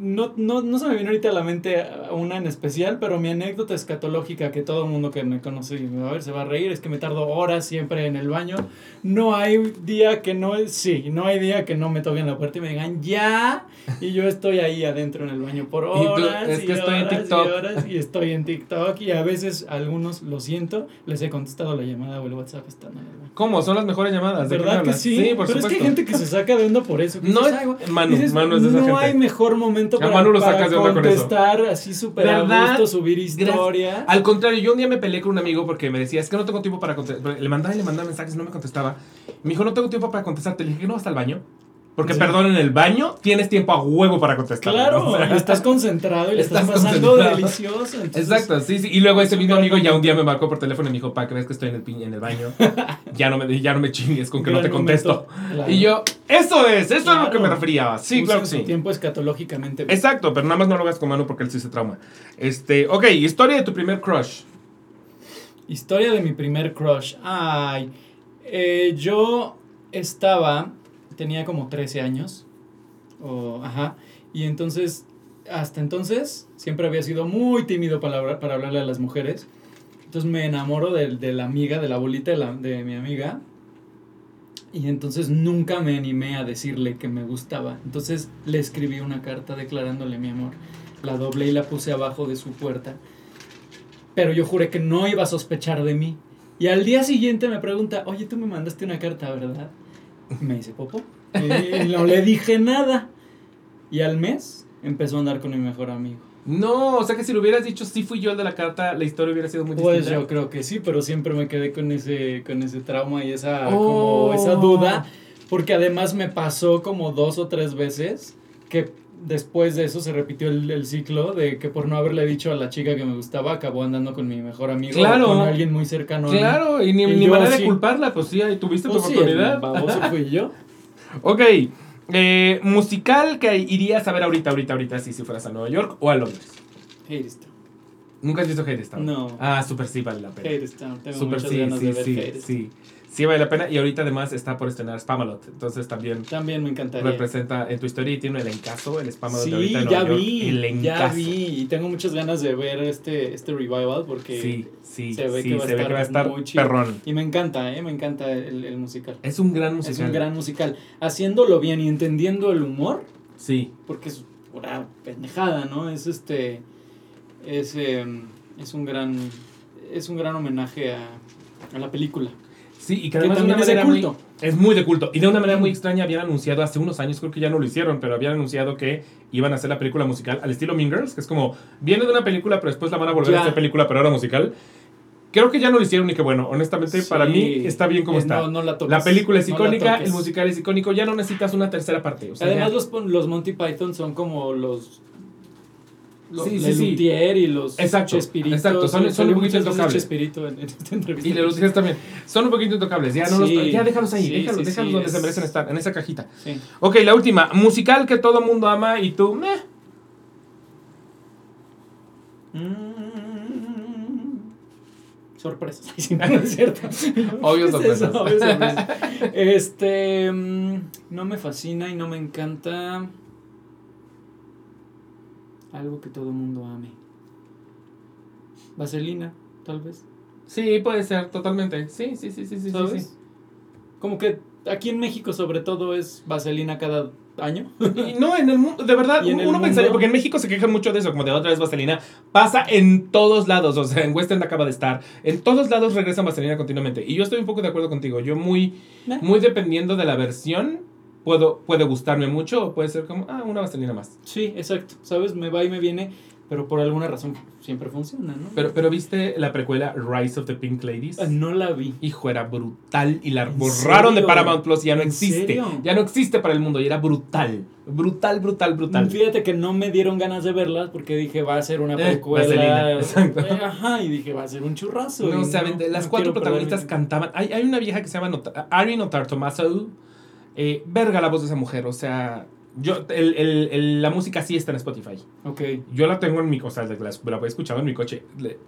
No, no, no se me viene ahorita a la mente una en especial, pero mi anécdota escatológica que todo el mundo que me conoce a ver se va a reír es que me tardo horas siempre en el baño. No hay día que no, sí, no hay día que no me toquen la puerta y me digan ya, y yo estoy ahí adentro en el baño por Y tú, horas. es y que estoy en horas y TikTok. horas, y estoy en TikTok y a veces algunos, lo siento, les he contestado la llamada o el WhatsApp estando en el baño. ¿Cómo? Son las mejores llamadas. ¿De ¿Verdad que hablas? sí? por Pero es supuesto. que hay gente que se saca de onda por eso. No dices, es- Manu, dices, Manu es de esa no gente. hay mejor momento A para, Manu lo sacas de onda con eso. contestar así súper a gusto, subir historia. Al contrario, yo un día me peleé con un amigo porque me decía, es que no tengo tiempo para contestar. Le mandaba y le mandaba mensajes y no me contestaba. Me dijo, no tengo tiempo para contestarte. Le dije, ¿no vas al baño? Porque, Sí. perdón, en el baño tienes tiempo a huevo para contestar. Claro, O sea, estás concentrado y le estás, Estás pasando delicioso. entonces- Exacto, sí, sí. Y luego ese mismo amigo ya un día me marcó por teléfono y me dijo, pa, ¿crees que estoy en el, en el baño? ya, no me, ya no me chingues con que no te contesto. Claro. Y yo, eso es, eso es lo que me refería. Sí, Usa claro que sí. tiempo escatológicamente. Exacto, pero nada más no lo hagas con mano porque él sí se trauma. Este, ok, historia de tu primer crush. Historia de mi primer crush. Ay, eh, yo estaba, tenía como 13 años. O, ajá. Y entonces, hasta entonces, siempre había sido muy tímido para, hablar- para hablarle a las mujeres. Entonces me enamoro de, de la amiga, de la bolita de, de mi amiga. Y entonces nunca me animé a decirle que me gustaba. Entonces le escribí una carta declarándole mi amor. La doblé y la puse abajo de su puerta. Pero yo juré que no iba a sospechar de mí. Y al día siguiente me pregunta, oye, tú me mandaste una carta, ¿verdad? Me dice, Popo. Y no le dije nada. Y al mes empezó a andar con mi mejor amigo. No, o sea que si lo hubieras dicho sí fui yo el de la carta, la historia hubiera sido muy Pues distinta. yo creo que sí, pero siempre me quedé con ese, con ese trauma y esa, Oh. como esa duda. Porque además me pasó como dos o tres veces que después de eso se repitió el, el ciclo de que por no haberle dicho a la chica que me gustaba, acabó andando con mi mejor amigo Claro. o con alguien muy cercano a mí. Claro, y ni, Y ni manera de sí. culparla, pues sí, ahí tuviste Pues tu sí, oportunidad. baboso fui yo. Ok, eh, musical que irías a ver ahorita, ahorita, ahorita, si, si fueras a Nueva York o a Londres. Hadestown. ¿Nunca has visto Hadestown? No. Ah, súper sí vale la pena. Hadestown. Tengo Súper muchas sí, ganas sí, de ver sí, Hadestown. sí. Sí vale la pena y ahorita además está por estrenar Spamalot, entonces también También me encantaría. representa en tu historia y tiene el encaso, el Spamalot de Sí, ahorita en ya Nueva York, vi, el ya encaso. vi. Y tengo muchas ganas de ver este, este revival porque Sí, sí, se ve sí, que va se ve que va a estar muy chido. perrón. Y me encanta, ¿eh? Me encanta el, el musical. Es un gran musical. Es un gran musical. Haciéndolo bien y entendiendo el humor, Sí, porque es una pendejada, ¿no? Es este. Es, em, es un gran. Es un gran homenaje a, a la película. Sí, y que Que además de también es de manera muy- culto. es muy de culto. Y de una manera muy extraña habían anunciado hace unos años, creo que ya no lo hicieron, pero habían anunciado que iban a hacer la película musical al estilo Mean Girls, que es como, viene de una película, pero después la van a volver Ya. a hacer película, pero ahora musical. Creo que ya no lo hicieron y que bueno, honestamente, para mí está bien como Eh, está. no- no la toques, la película es icónica, el musical es icónico, ya no necesitas una tercera parte. O sea, Además, ya- los, los Monty Python son como los. Los Sí, sí. Luthier y los Exacto, Chespiritos. exacto, son- un poquito intocables. En, en esta entrevista. Y los días también. Son un poquito intocables. Ya, no los- ya déjalos ahí, déjalos, déjalos donde es- se merecen estar, en esa cajita. Ok, la última. Musical que todo mundo ama y tú, meh. Mm. Sorpresas. Sí, no, es cierto. Obvio Es sorpresas. obvio sorpresas. Este. mm, No me fascina y no me encanta. Algo que todo mundo ame. Vaselina, tal vez. Sí, puede ser, totalmente. Sí, sí, sí, sí, sí. ¿Sabes? sí. Como que aquí en México, sobre todo, es vaselina cada año. Y no, en el mundo, de verdad, uno uno pensaría, mundo- porque en México se quejan mucho de eso, como de otra vez vaselina. Pasa en todos lados, o sea, en West End acaba de estar. En todos lados regresan vaselina continuamente. Y yo estoy un poco de acuerdo contigo. Yo muy, Eh. muy dependiendo de la versión, puedo, puede gustarme mucho o puede ser como, ah, una vaselina más. Sí, exacto. ¿Sabes? Me va y me viene, pero por alguna razón siempre funciona, ¿no? Pero, pero viste la precuela Rise of the Pink Ladies? Ah, no la vi. Hijo, era brutal y la ¿En borraron de? Paramount Plus y ya no ¿En existe. serio? Ya no existe para el mundo y era brutal. Brutal, brutal, brutal. Fíjate que no me dieron ganas de verlas porque dije va a ser una Eh, precuela. vaselina, exacto. Eh, Ajá, y dije va a ser un churrazo. No, o sea, las no cuatro protagonistas cantaban. Hay, hay una vieja que se llama Not Ari Notar Tomaso. Eh, verga la voz de esa mujer. O sea, yo, el, el- el- la música sí está en Spotify. Ok. Yo la tengo en mi. O sea, la, la he escuchado en mi coche.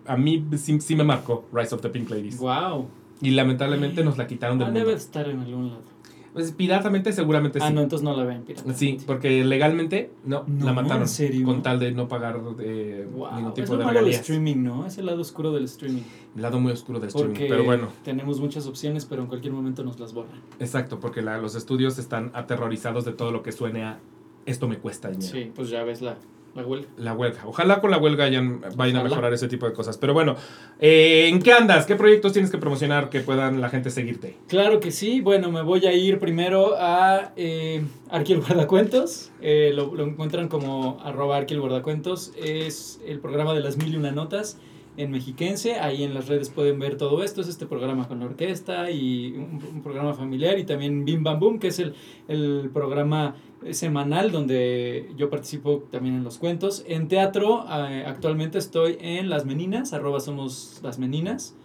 A mí sí, sí me marcó Rise of the Pink Ladies. Wow. Y lamentablemente nos la quitaron del Ah, mundo. debe estar en algún lado. Pues, piratamente, seguramente Ah, sí. no, entonces no la ven, pirata. Sí, porque legalmente no, No, la mataron. ¿en serio? Con tal de no pagar eh, Wow. ningún Es tipo lo de malo del regalías. streaming, ¿no? Es el lado oscuro del streaming. El lado muy oscuro del streaming. Pero bueno, tenemos muchas opciones, pero en cualquier momento nos las borran. exacto, porque la- los estudios están aterrorizados de todo lo que suene a esto me cuesta dinero. Sí, pues ya ves la, la huelga. La huelga. Ojalá con la huelga hayan, vayan a mejorar ese tipo de cosas. Pero bueno, eh, ¿en qué andas? ¿Qué proyectos tienes que promocionar que puedan la gente seguirte? Claro que sí. Bueno, me voy a ir primero a eh, Arqui el Guardacuentos. Eh, lo, lo encuentran como arroba Arqui el Guardacuentos. Es el programa de las mil y una notas en Mexiquense. Ahí en las redes pueden ver todo esto. Es este programa con la orquesta y un, programa familiar. Y también Bim Bam Boom, que es el, el programa semanal donde yo participo también en los cuentos. En teatro, eh, actualmente estoy en Las Meninas, arroba somos Las Meninas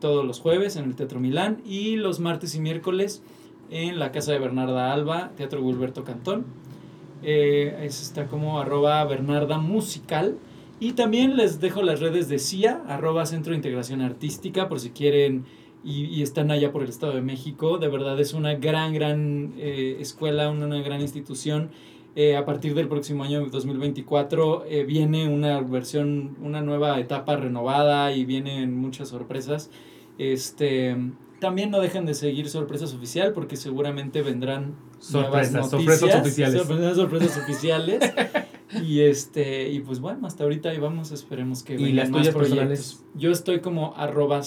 todos los jueves en el Teatro Milán y los martes y miércoles en la casa de Bernarda Alba, Teatro Gilberto Cantón. Eh, es- está como arroba Bernarda Musical. Y también les dejo las redes de CIA, arroba Centro de Integración Artística, por si quieren y, están allá por el Estado de México. De verdad es una gran, gran eh, escuela, una, una gran institución. Eh, a partir del próximo año 2024 eh, viene una versión, una nueva etapa renovada y vienen muchas sorpresas. Este, también no dejen de seguir Sorpresas Oficial porque seguramente vendrán Sorpresas, nuevas sorpresas oficiales. Sorpresas, sorpresas oficiales. y este, y pues bueno, hasta ahorita ahí vamos, esperemos que ¿Y vengan las más tuyas proyectos. personales? Yo estoy como arroba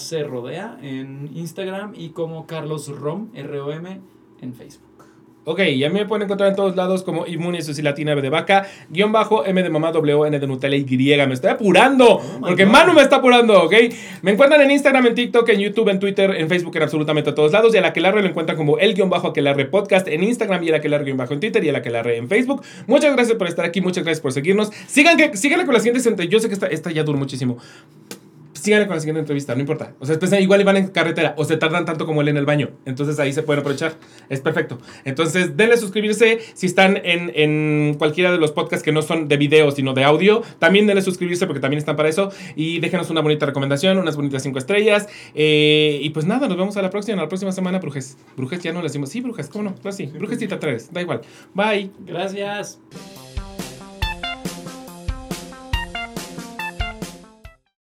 en Instagram y como Carlos Rom, R-O-M, en Facebook. Ok, y a mí me pueden encontrar en todos lados como Inmune Latina B de Vaca, guion bajo M de Mamá W N de Nutella Y. Me estoy apurando, porque Manu me está apurando, ¿ok? Me encuentran en Instagram, en TikTok, en YouTube, en Twitter, en Facebook, en absolutamente todos lados. Y a la Aquelarre lo encuentran como el guion bajo Aquelarre Podcast en Instagram y el Aquelarre guion bajo en Twitter y el Aquelarre en Facebook. Muchas gracias por estar aquí, muchas gracias por seguirnos. Sigan que, síganle con la siguiente Yo sé que esta, esta ya duró muchísimo síganle con la siguiente entrevista, no importa. O sea, después igual van en carretera o se tardan tanto como él en el baño. Entonces ahí se pueden aprovechar. Es perfecto. Entonces denle suscribirse si están en, en cualquiera de los podcasts que no son de video, sino de audio. También denle suscribirse porque también están para eso. Y déjenos una bonita recomendación, unas bonitas cinco estrellas. Eh, y pues nada, nos vemos a la próxima, a la próxima semana, Brujes. Brujes ya no le decimos. Sí, Brujes, ¿cómo no? Pues sí, Brujes y te da igual. Bye. Gracias.